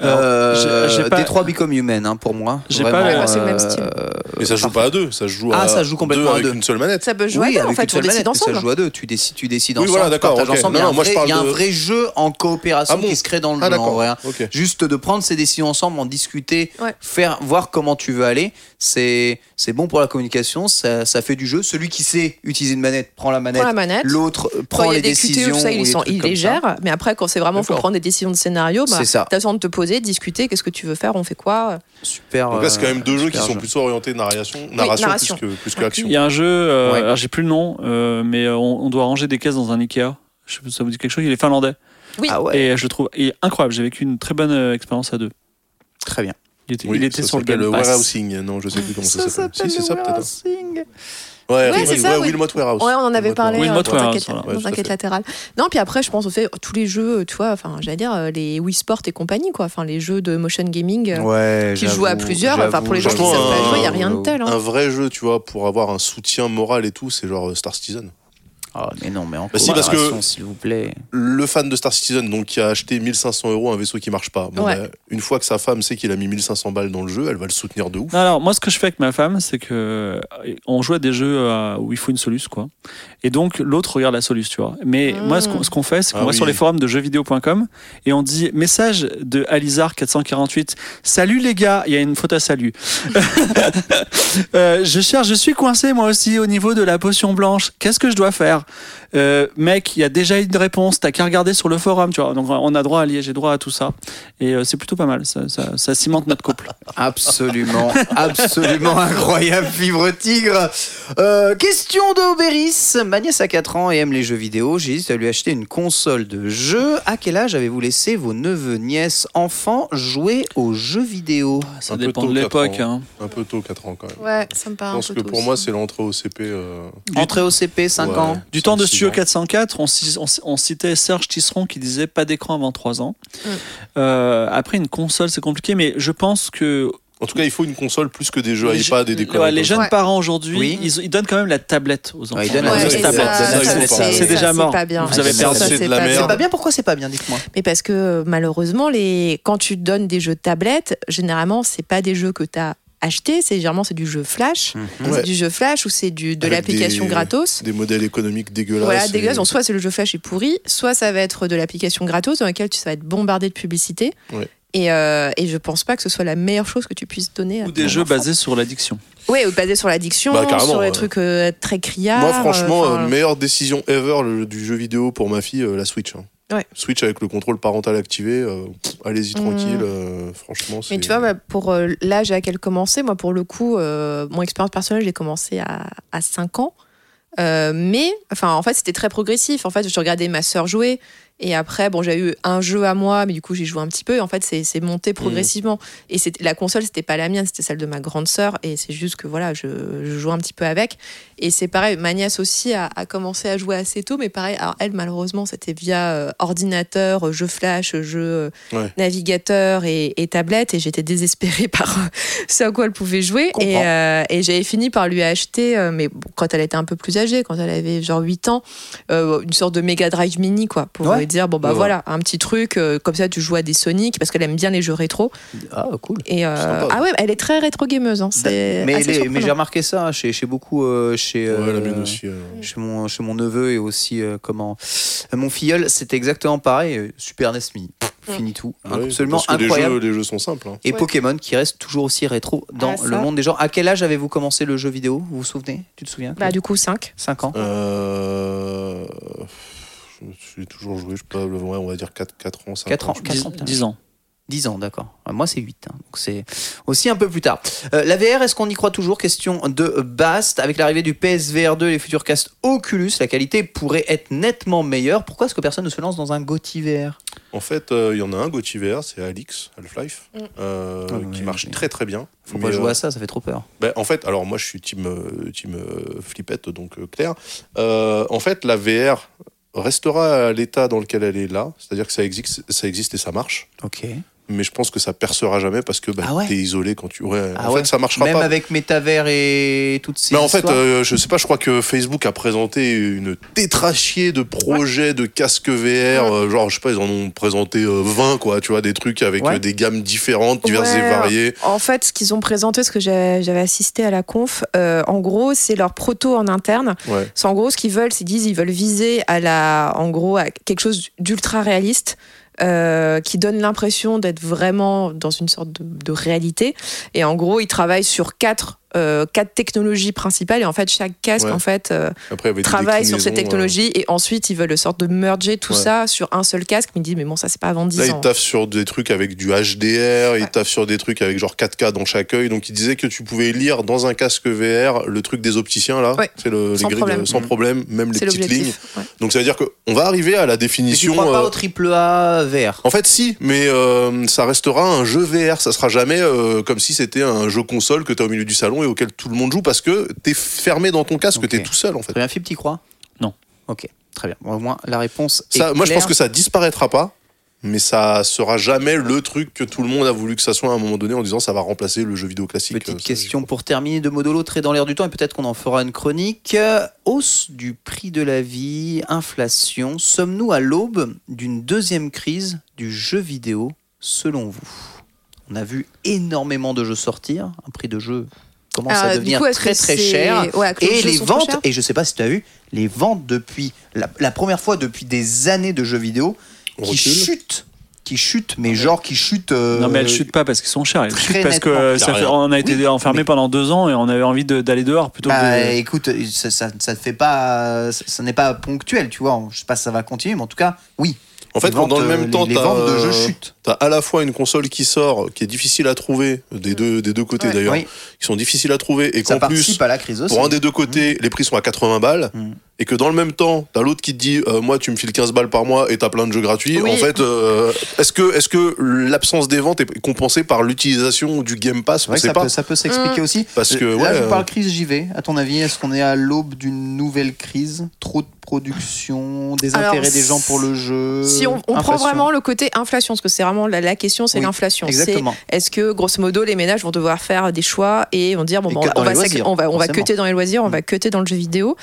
Euh, j'ai- pas- Détroit Become Human hein, pour moi. J'ai pas- le même style. euh, Mais ça joue pas à deux, ça joue Ah, à ça se joue complètement deux à avec deux. une seule manette. Ça peut jouer Oui, à deux, en avec fait, une seule on décide manette, mais ça ensemble. joue à deux. Tu décides, tu décides Oui, ensemble. voilà, tu d'accord, ensemble. Non, il y a, non, un, vrai, parle il y a un de- vrai jeu en coopération Ah bon qui se crée dans le Ah, jeu. en vrai, hein. Juste de prendre ces décisions ensemble, en discuter, Ouais. faire, voir comment tu veux aller, c'est c'est bon pour la communication, ça, ça fait du jeu. Celui qui sait utiliser une manette prend la manette, Prends la manette. l'autre prend il les QTE, décisions. les ça. gèrent. Mais après, quand c'est vraiment, faut prendre des décisions de scénario, bah, C'est ça. t'as besoin de te poser, discuter, qu'est-ce que tu veux faire, on fait quoi. Super. Donc là, c'est quand même deux euh, jeux qui sont plutôt orientés narration, narration, narration. plus que, plus que Ouais. action. Il y a un jeu, euh, Ouais. alors j'ai plus le nom, euh, mais euh, on, on doit ranger des caisses dans un Ikea. Je sais pas si ça vous dit quelque chose, il est finlandais. Oui. Ah ouais, Et je le trouve il est incroyable. J'ai vécu une très bonne euh, expérience à deux. très bien. Il était, Oui, il était ça sur le s'appelle Game Pass. Warehousing. Non, je sais plus comment ça, s'appelle. Si, c'est ça peut-être. Ouais, oui, ça, ouais. Wilmot Warehouse. Ouais, on en avait Wilmot parlé Oui, euh, le mot dans, Warehouse, un quête, voilà. Ouais, dans tout un à quête fait. latéral. Non, puis après, je pense au fait tous les jeux, tu vois, enfin, j'allais dire euh, les Wii Sport et compagnie, quoi. Enfin, les jeux de motion gaming. euh, Qui joue à plusieurs, enfin, pour les gens qui savent pas jouer, y a rien de tel, hein. Un vrai jeu, tu vois, pour avoir un soutien moral et tout, c'est genre euh, Star Citizen. Ah, mais non, mais en Bah si, parce que- coopération, s'il vous plaît. Le fan de Star Citizen, donc qui a acheté 1500 euros un vaisseau qui marche pas. Bon, Ouais. bah, une fois que sa femme sait qu'il a mis 1500 balles dans le jeu, elle va le soutenir de ouf. Non, alors moi ce que je fais avec ma femme c'est que euh, on joue à des jeux euh, où il faut une soluce quoi et donc l'autre regarde la soluce tu vois mais Mm. moi ce qu'on ce qu'on fait c'est qu'on Ah va oui. sur les forums de jeuxvideo.com et on dit message de Alizar 448 salut les gars il y a une faute à salut Euh, je cherche je suis coincé moi aussi au niveau de la potion blanche qu'est-ce que je dois faire? Euh, mec il y a déjà une réponse t'as qu'à regarder sur le forum tu vois donc on a droit à lier j'ai droit à tout ça et euh, c'est plutôt pas mal ça, ça, ça cimente notre couple Absolument, absolument incroyable, Fibre Tigre. Euh, question d'Aubéris. Ma nièce a 4 ans et aime les jeux vidéo. J'hésite à lui acheter une console de jeu. À quel âge avez-vous laissé vos neveux, nièces, enfants jouer aux jeux vidéo? Ça Un peu dépend tôt, de l'époque hein. Un peu tôt, 4 ans quand même. Ouais, ça me Je paraît un pense peu que tôt pour aussi. moi, c'est l'entrée au CP. euh, Entrée au CP, 5 Ouais. ans. Du temps de Studio ans. 404, on, on, on citait Serge Tisseron qui disait pas d'écran avant 3 ans. Mm. Euh, après, une console, c'est compliqué, mais je pense que En tout cas, il faut une console plus que des jeux les, iPad et des ouais, les jeunes Ouais. parents aujourd'hui, Oui. ils, ils donnent quand même la tablette aux enfants. Ouais, ils donnent la tablette, c'est- déjà mort. pas bien. Vous avez perdu. C'est de la pas merde. bien. C'est pas bien, pourquoi c'est pas bien Dites-moi? Mais parce que malheureusement, les... quand tu donnes des jeux tablettes, généralement, c'est pas des jeux que tu as achetés, c'est généralement c'est du jeu flash. Ouais. C'est du jeu flash ou c'est du, de Avec l'application des- gratos. Des modèles économiques dégueulasses. Voilà, et- dégueulasse. Donc, soit c'est le jeu flash est pourri, soit ça va être de l'application gratos dans laquelle tu ça va être bombardé de publicité. Ouais. Et, euh, et je pense pas que ce soit la meilleure chose que tu puisses donner. à Ou des jeux enfant. basés sur l'addiction. Ouais, ou basés sur l'addiction, Bah, sur les ouais. trucs euh, très criards. Moi, franchement, euh, euh, meilleure décision ever le- du jeu vidéo pour ma fille, euh, la Switch. hein. Ouais. Switch avec le contrôle parental activé, euh, allez-y tranquille. euh, franchement. Mais tu vois, bah, pour euh, l'âge à laquelle commencer, moi, pour le coup, mon expérience personnelle, j'ai commencé à, à 5 ans. Mais, enfin, en fait, c'était très progressif. En fait, je regardais ma sœur jouer. Et après, bon, j'ai eu un jeu à moi, mais du coup, j'ai joué un petit peu. Et en fait, c'est monté progressivement. Et c'était- la console, c'était pas la mienne, c'était celle de ma grande sœur. Et c'est juste que voilà, je, je joue un petit peu avec. Et c'est pareil, ma nièce aussi a, a commencé à jouer assez tôt, mais pareil, alors elle, malheureusement, c'était via euh, ordinateur, jeu flash, jeu euh, Ouais. navigateur et, et tablette. Et j'étais désespérée par euh, ce à quoi elle pouvait jouer. Et, euh, et j'avais fini par lui acheter, euh, mais bon, quand elle était un peu plus âgée, quand elle avait genre 8 ans, euh, une sorte de Mega Drive mini, quoi, pour Ouais. Dire, bon, bah Ouais. voilà, un petit truc, euh, comme ça, tu joues à des Sonic, parce qu'elle aime bien les jeux rétro. Ah, cool. Et euh, ah ouais, elle est très rétro gameuse. Hein, c'est Mais, les- mais j'ai remarqué ça hein, chez, chez beaucoup, euh, chez, Ouais, euh, aussi. euh. chez, mon, chez mon neveu et aussi euh, comment mon filleul, c'était exactement pareil. Super NES Mini, Pff, fini tout, Ouais, absolument parce que incroyable. Les jeux, les jeux sont simples. hein. Et Ouais. Pokémon qui reste toujours aussi rétro dans Ah, le monde des gens. À quel âge avez-vous commencé le jeu vidéo? Vous vous souvenez? Tu te souviens? Bah, du coup, 5. 5 ans. Euh... J'ai toujours joué, je pas, ouais, on va dire 4, 4 ans, 5 Quatre ans. je 10, ans, putain. 10 ans. 10 ans, d'accord. Euh, Moi, c'est 8. hein, donc c'est aussi un peu plus tard. Euh, la VR, est-ce qu'on y croit toujours? Question de Bast. Avec l'arrivée du PSVR 2 et les futurs casques Oculus, la qualité pourrait être nettement meilleure. Pourquoi est-ce que personne ne se lance dans un GOTY VR En fait, euh, il y en a un, Gauthier VR, c'est Alix, Half-Life, Mm. euh, Ah, ouais, qui marche très très bien. Faut Mais, pas jouer euh, à ça, ça fait trop peur. Ben, en fait, alors moi je suis team, team euh, flippette, donc euh, clair. Euh, en fait, la VR restera à l'état dans lequel elle est là, c'est-à-dire que ça existe, ça existe et ça marche. Mais je pense que ça percera jamais parce que bah, Ah ouais t'es isolé quand tu. Ouais, Ah en ouais. fait, ça marchera Même pas. avec Metaver et toutes ces Mais en fait, euh, je sais pas, je crois que Facebook a présenté une tétrachier de projets de casques VR. euh, genre, je sais pas, ils en ont présenté euh, 20, quoi, tu vois, des trucs avec Ouais. euh, des gammes différentes, diverses Ouais, et variées. En fait, ce qu'ils ont présenté, ce que j'avais assisté à la conf, euh, en gros, c'est leur proto en interne. Ouais. C'est en gros ce qu'ils veulent, c'est qu'ils disent ils veulent viser à la, en gros, à quelque chose d'ultra réaliste. Euh, qui donne l'impression d'être vraiment dans une sorte de, de réalité. Et en gros ils travaillent sur quatre euh, quatre technologies principales et en fait chaque casque Ouais. en fait euh, Après, travaille sur ces euh, technologies et ensuite ils veulent sorte de merger tout Ouais. ça sur un seul casque mais ils disent mais bon ça c'est pas avant 10 Là, ans ils taffent sur des trucs avec du HDR, ils taffent sur des trucs avec genre 4K dans chaque œil. Donc, ils disaient que tu pouvais lire dans un casque VR le truc des opticiens, là. Ouais. C'est le, les Sans grilles, problème. sans problème, même les petites lignes. Donc, ça veut dire qu'on va arriver à la Mais tu définition. crois pas euh, au triple A VR En fait, si, mais euh, ça restera un jeu VR. Ça sera jamais euh, comme si c'était un jeu console que tu as au milieu du salon et auquel tout le monde joue parce que t'es fermé dans ton casque, Ok. t'es tout seul en fait. Très bien, Philippe, t'y crois? Non. Ok, très bien. Bon, au moins, la réponse Ça, est moi, je pense que ça disparaîtra pas, mais ça sera jamais le truc que tout le monde a voulu que ça soit à un moment donné en disant ça va remplacer le jeu vidéo classique. Petite ça, question pour terminer de Modolo, très dans l'air du temps, et peut-être qu'on en fera une chronique. Euh, Hausse du prix de la vie, inflation. Sommes-nous à l'aube d'une deuxième crise du jeu vidéo, selon vous? On a vu énormément de jeux sortir, un prix de jeu commence Ah, à du devenir coup, très très cher. Ouais, Et les ventes, et je sais pas si tu as vu, les ventes depuis la, la première fois depuis des années de jeux vidéo On qui recule. chutent, qui chutent, mais genre qui chutent. euh, Non mais elles chutent pas parce qu'ils sont chers, elles très chutent parce que ça fait- on a été Oui, mais- pendant deux ans et on avait envie de- d'aller dehors plutôt Bah, que de... écoute, ça, ça, ça fait pas, ça, ça n'est pas ponctuel, tu vois. Je sais pas si ça va continuer, mais en tout cas, oui. En fait, quand dans le même euh, temps, les, les t'as, ventes de euh, jeux chutent. T'as à la fois une console qui sort, qui est difficile à trouver, des deux, des deux côtés Ouais. d'ailleurs, Oui, qui sont difficiles à trouver, et qu'en plus, à la crise aussi. pour un des deux côtés, les prix sont à 80 balles, Mm. Et que dans le même temps, t'as l'autre qui te dit, euh, moi, tu me files 15 balles par mois et t'as plein de jeux gratuits. Oui. En fait, euh, est-ce que, est-ce que l'absence des ventes est compensée par l'utilisation du Game Pass? On sait ça, pas. peut, ça peut s'expliquer aussi. Parce que, Là, ouais, je euh, parle crise JV. À ton avis, est-ce qu'on est à l'aube d'une nouvelle crise? Trop de production, des Alors, intérêts des gens pour le jeu si on, on prend inflation vraiment le côté inflation, parce que c'est vraiment la, la question, c'est Oui, l'inflation. Exactement. est-ce que grosso modo les ménages vont devoir faire des choix et vont dire bon bah, on, va loisirs, on va on va forcément. cutter dans les loisirs, on Mm. va cutter dans le jeu vidéo.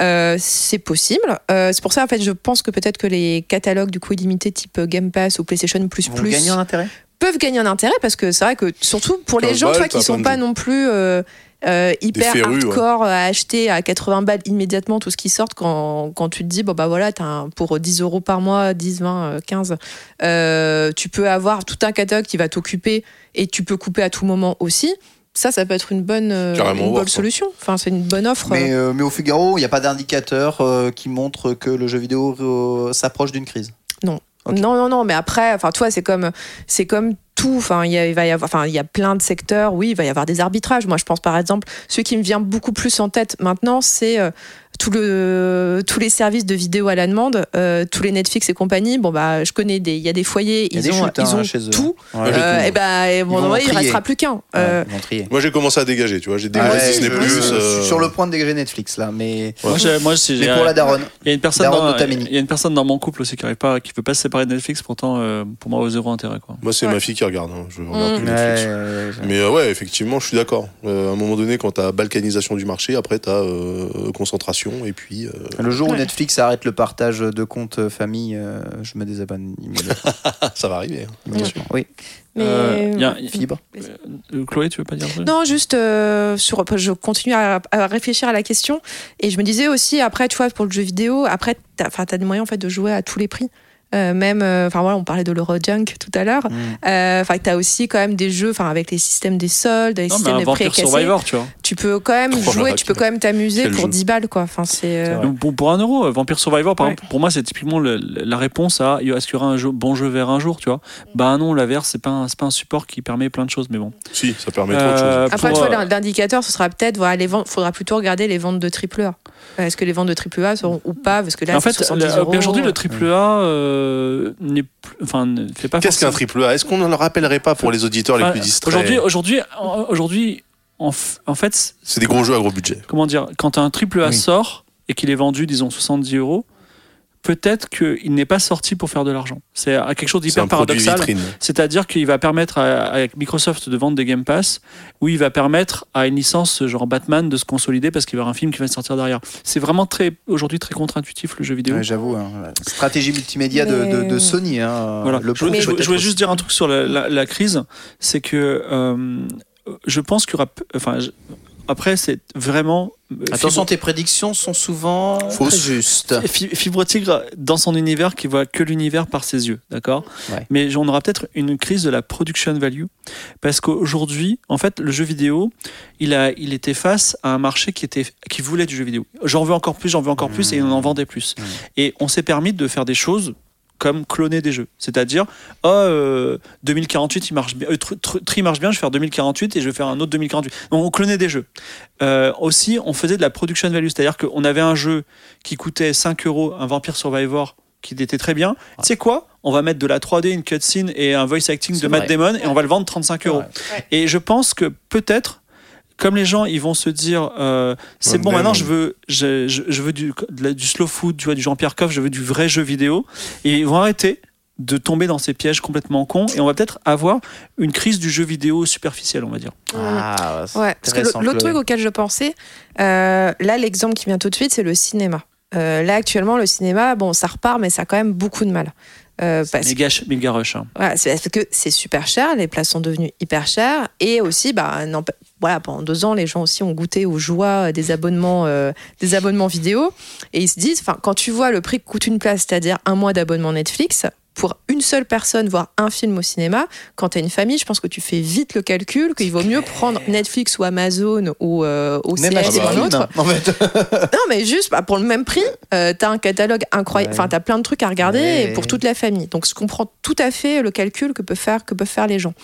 Euh, c'est possible. Euh, c'est pour ça en fait je pense que peut-être que les catalogues du coup illimités type Game Pass ou PlayStation Plus Plus gagner en intérêt peuvent gagner en intérêt parce que c'est vrai que surtout pour les 15 gens tu vois, balles, qui sont pas non plus euh, euh, hyper férus, ouais. hardcore à acheter à 80 balles immédiatement tout ce qui sort quand, quand tu te dis bon bah voilà t'as un- pour 10 euros par mois 10 20 euh, 15 euh, tu peux avoir tout un catalogue qui va t'occuper et tu peux couper à tout moment aussi ça ça peut être une bonne euh, voir, ça. solution enfin c'est une bonne offre mais, euh, mais au Figaro, il n'y a pas d'indicateur euh, qui montre que le jeu vidéo euh, s'approche d'une crise. ok. Non, non, non, mais après, enfin, toi, c'est comme, c'est comme tout. Enfin, il y a- il va y avoir, enfin, il y a plein de secteurs. Oui, il va y avoir des arbitrages. Moi, je pense par exemple, ce qui me vient beaucoup plus en tête maintenant, c'est euh, tout le, tous les services de vidéo à la demande, euh, tous les Netflix et compagnie. Bon, bah, je connais des, il y a des foyers, Il y a ils des ont, chutes, ils hein, ont chez eux. tout. Ouais. Euh, tout, et ben, et bon, ouais, il restera plus qu'un. Euh, Ouais. Moi, j'ai commencé à dégager, tu vois. J'ai dégagé Ouais, Disney je- Plus. je euh, suis sur le point de dégager Netflix là, mais, Moi, j'ai- moi, mais pour la daronne. il y a une personne dans, Otamini. il y a une personne dans mon couple aussi qui arrive pas, qui veut pas se séparer de Netflix, pourtant euh, pour moi au zéro intérêt quoi. Moi, c'est Ouais. ma fille qui regarde. hein. Je regarde Mm. plus Netflix. Mais ouais, effectivement, je suis d'accord. À un moment donné, quand t'as balkanisation du marché, après t'as euh, concentration et puis. euh, Le jour où Ouais. Netflix arrête le partage de comptes euh, famille, euh, je me désabonne immédiatement. ça va arriver. hein. immédiatement. Oui, mais Euh, il y a- fibre. Euh, Chloé, tu veux pas dire Non, juste euh, sur, je continue à, à réfléchir à la question et je me disais aussi après, tu vois, pour le jeu vidéo, après, t'as des moyens en fait de jouer à tous les prix. Euh, même, euh, enfin voilà, on parlait de l'Eurojunk tout à l'heure. Mm. Euh, Enfin, t'as aussi quand même des jeux, enfin avec les systèmes des soldes, les Non, mais systèmes Vampire casser. Survivor, tu vois. Tu peux quand même Oh jouer, tu peux quand même t'amuser pour jeu. 10 balles quoi. Enfin, c'est. euh, pour, pour un euro, Vampire Survivor, par Ouais. exemple, pour moi, c'est typiquement le- la réponse à est-ce qu'il y aura un jeu- bon jeu VR un jour, tu vois? Bah non, la VR, c'est pas, un- c'est pas un support qui permet plein de choses, mais bon. Si, ça permet trop de choses. Après, tu vois, l'indicateur, ce sera peut-être, voilà, les ventes, faudra plutôt regarder les ventes de triple A. Est-ce que les ventes de triple A seront ou pas Parce que là, en fait, 70 le- euros. aujourd'hui, le triple A euh, n'est plus, enfin, ne fait pas. Qu'est-ce qu'un forcément- triple A? Est-ce qu'on ne le rappellerait pas pour les auditeurs les plus distraits? Aujourd'hui, aujourd'hui, en- aujourd'hui, en, en fait, C'est des gros jeux à gros budget. comment dire, quand un triple A Oui. sort et qu'il est vendu, disons 70 euros, peut-être qu'il n'est pas sorti pour faire de l'argent. C'est quelque chose d'hyper paradoxal. C'est-à-dire qu'il va permettre à- avec Microsoft de vendre des Game Pass, ou il va permettre à une licence genre Batman de se consolider parce qu'il va y avoir un film qui va sortir derrière. C'est vraiment très aujourd'hui très contre-intuitif le jeu vidéo. Ouais, J'avoue, hein, la stratégie multimédia de, de- de Mais- Sony. hein, Voilà. le je, je voulais- je juste dire un truc sur la, la- la crise, c'est que euh, je pense qu'il y aura, enfin, après c'est vraiment euh, Attention, tes prédictions sont souvent Fausses. très justes. Fi- Fibre Tigre dans son univers qui voit que l'univers par ses yeux, d'accord? Ouais. Mais on aura peut-être une crise de la production value parce qu'aujourd'hui, en fait, le jeu vidéo, il a, il était face à un marché qui était, qui voulait du jeu vidéo. J'en veux encore plus, j'en veux encore plus, et on en vendait plus. Mmh. Et on s'est permis de faire des choses comme cloner des jeux. C'est-à-dire, oh, euh, 2048, il marche bien, euh, Tr- Tr- Tri marche bien, je vais faire 2048 et je vais faire un autre 2048. Donc on clonait des jeux. Euh, aussi, on faisait de la production value, c'est-à-dire qu'on avait un jeu qui coûtait 5 euros, un Vampire Survivor qui était très bien. Tu sais quoi? On va mettre de la 3D, une cutscene et un voice acting de Matt vrai. Damon et on va le vendre 35 euros. Ouais. Et je pense que peut-être, comme les gens, ils vont se dire, euh, c'est bon, maintenant je veux, je, je- je veux du, de la- du slow food, tu vois, du Jean-Pierre Coff, je veux du vrai jeu vidéo. Et ils vont arrêter de tomber dans ces pièges complètement cons et on va peut-être avoir une crise du jeu vidéo superficiel, on va dire. Ah, Ouais, parce que l'autre truc auquel je pensais, euh, là, l'exemple qui vient tout de suite, c'est le cinéma. Euh, là, actuellement, le cinéma, bon, ça repart, mais ça a quand même beaucoup de mal. Euh, parce Méga, méga rush. hein. Voilà, c'est parce que c'est super cher, les places sont devenues hyper chères et aussi, bah, non, voilà, pendant deux ans, les gens aussi ont goûté aux joies des abonnements, euh, des abonnements vidéo et ils se disent, quand tu vois le prix que coûte une place, c'est-à-dire un mois d'abonnement Netflix. Pour une seule personne voir un film au cinéma, quand tu as une famille, je pense que tu fais vite le calcul qu'il vaut mieux prendre Netflix ou Amazon ou, euh, ou un autre. en fait. Non, mais juste bah, pour le même prix, euh, t'as un catalogue incroyable. Ouais. Enfin, t'as plein de trucs à regarder Ouais. pour toute la famille. Donc, je comprends tout à fait le calcul que peuvent faire, que peuvent faire les gens.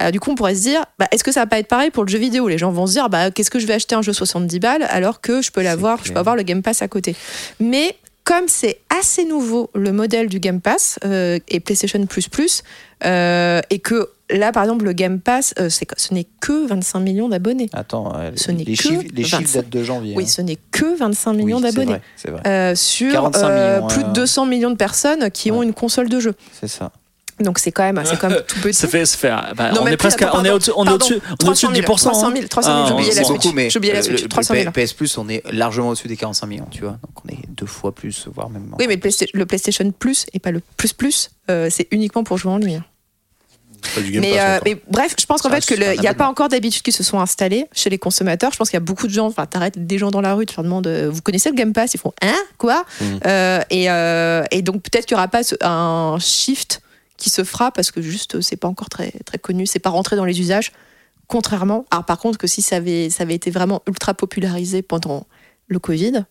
Euh, du coup, on pourrait se dire, bah, est-ce que ça va pas être pareil pour le jeu vidéo? Les gens vont se dire, bah, qu'est-ce que je vais acheter un jeu 70 balles alors que je peux l'avoir, je peux avoir le Game Pass à côté. Mais comme c'est assez nouveau le modèle du Game Pass euh, et PlayStation Plus Plus, euh, et que là, par exemple, le Game Pass, euh, c'est ce n'est que 25 millions d'abonnés. Attends, Ce n'est les que chiffres, les chiffres 25. datent de janvier. Oui, hein. ce n'est que 25 millions Oui, c'est d'abonnés. vrai, C'est vrai, sur 45 millions, plus de euh, 200 millions de personnes qui ont une console de jeu. c'est ça. Donc c'est quand même, c'est quand même tout petit. Ça fait, ça fait bah, Non, on est presque, on est au-dessus, on est au-dessus, on est au-dessus de 10%. 300 000, 300 000, Ah, j'oubliais la beaucoup, mais oublié la euh, Switch, le- 300 000. le PS Plus, on est largement au-dessus des 45 millions, tu vois. Donc on est deux fois plus, voire même. Oui, mais le, Playsta- le PlayStation Plus et pas le Plus Plus, euh, c'est uniquement pour jouer en ligne. Mais, euh, mais bref, je pense qu'en fait qu'il n'y a pas encore d'habitudes qui se sont installées chez les consommateurs. Je pense qu'il y a beaucoup de gens, enfin, t'arrêtes des gens dans la rue, tu leur demandes, euh, vous connaissez le Game Pass? Ils font, hein? Quoi? Euh, et, euh, et donc peut-être qu'il n'y aura pas ce- un shift qui se fera parce que juste, euh, c'est pas encore très, très connu, c'est pas rentré dans les usages. Contrairement, alors par contre que si ça avait, ça avait été vraiment ultra popularisé pendant le Covid,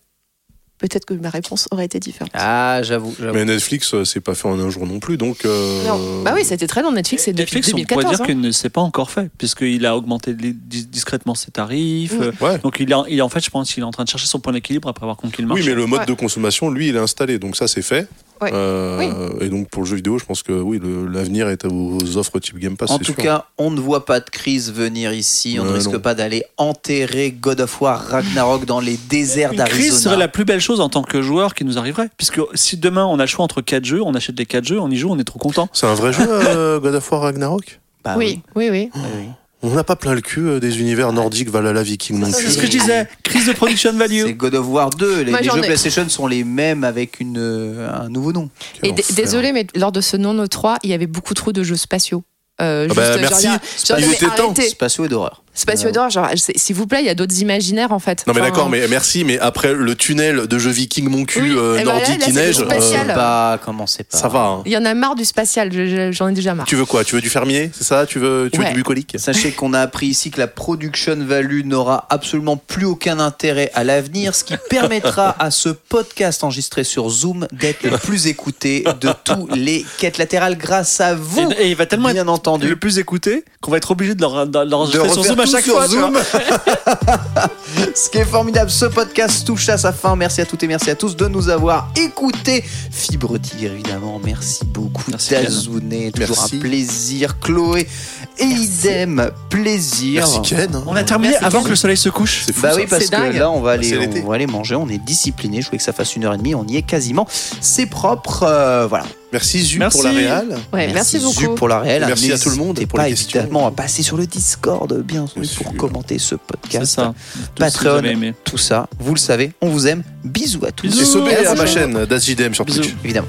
peut-être que ma réponse aurait été différente. Ah, j'avoue. Mais Netflix, euh, c'est pas fait en un jour non plus, donc. euh, Non. Bah oui, c'était très long. Netflix, c'est depuis Netflix, on pourrait 2014. dire hein. qu'il ne s'est pas encore fait, puisqu'il a augmenté discrètement ses tarifs. Euh, Ouais. Donc il est, en- il est en fait, je pense qu'il est en train de chercher son point d'équilibre après avoir conquis le marché. Oui, mais le mode Ouais. de consommation, lui, il est installé, donc ça, c'est fait. Ouais. Euh, Et donc pour le jeu vidéo, je pense que oui, l'avenir est aux offres type Game Pass. En tout sûr. cas, on ne voit pas de crise venir ici. On ne risque non. pas d'aller enterrer God of War Ragnarok dans les déserts Une crise serait d'Arizona. la plus belle chose en tant que joueur qui nous arriverait. Puisque si demain on a le choix entre 4 jeux, on achète les 4 jeux, on y joue, on est trop content. C'est un vrai jeu, euh, God of War Ragnarok? Bah Oui, oui, oui. oui, oui. On n'a pas plein le cul euh, des univers nordiques, Valhalla, Viking non C'est ce que je disais. Crise de production C'est value. God of War 2. Les, Moi, les j'en jeux ai- PlayStation sont les mêmes avec une, euh, un nouveau nom. Quel Et désolé, mais lors de ce non 3 il y avait beaucoup trop de jeux spatiaux. Euh, Ah bah, juste, merci. genre, genre, Il mais était temps. Spatio et d'horreur. Spatiaux d'or, genre, c'est- s'il vous plaît, il y a d'autres imaginaires en fait. Non mais Enfin, d'accord, mais merci, mais après le tunnel de jeux Viking mon cul Oui, euh, bah là, nordique là, qui c'est neige, euh, Pas, comment c'est pas. ça va. hein. Il y en a marre du spatial, je- je- j'en ai déjà marre. Tu veux quoi Tu veux du fermier C'est ça? Tu veux tu veux du bucolique? Sachez qu'on a appris ici que la production value n'aura absolument plus aucun intérêt à l'avenir, ce qui permettra à ce podcast enregistré sur Zoom d'être le plus écouté de tous les quêtes latérales grâce à vous. Et, et il va tellement bien être entendu. le plus écouté qu'on va être obligé de l'enregistrer sur refaire Zoom à chaque sur fois. Zoom. Ce qui est formidable, ce podcast touche à sa fin. Merci à toutes et merci à tous de nous avoir écoutés. Fibre Tigre, évidemment, merci beaucoup. Merci. Dazounet, toujours Merci. un plaisir. Chloé, et idem, plaisir. Merci Ken. On a terminé Merci, avant Ken. que le soleil se couche. C'est fou. Bah ça. oui, parce C'est que là, on va, aller, C'est l'été. on va aller manger, on est discipliné. Je voulais que ça fasse une heure et demie, on y est quasiment. C'est propre, euh, voilà. Merci Zu Merci. pour la réal. Ouais, merci, Zu beaucoup. pour la réelle. Merci à tout le monde N'hésitez pour pas questions. évidemment à passer sur le Discord, bien sûr, Bien pour commenter ce podcast. ça. Tout ce que vous Patreon, avez aimé. tout ça, vous le savez, on vous aime. Bisous à tous. Bisous. Et Et à ma chaîne DasJDM sur Bisous. Twitch. Évidemment.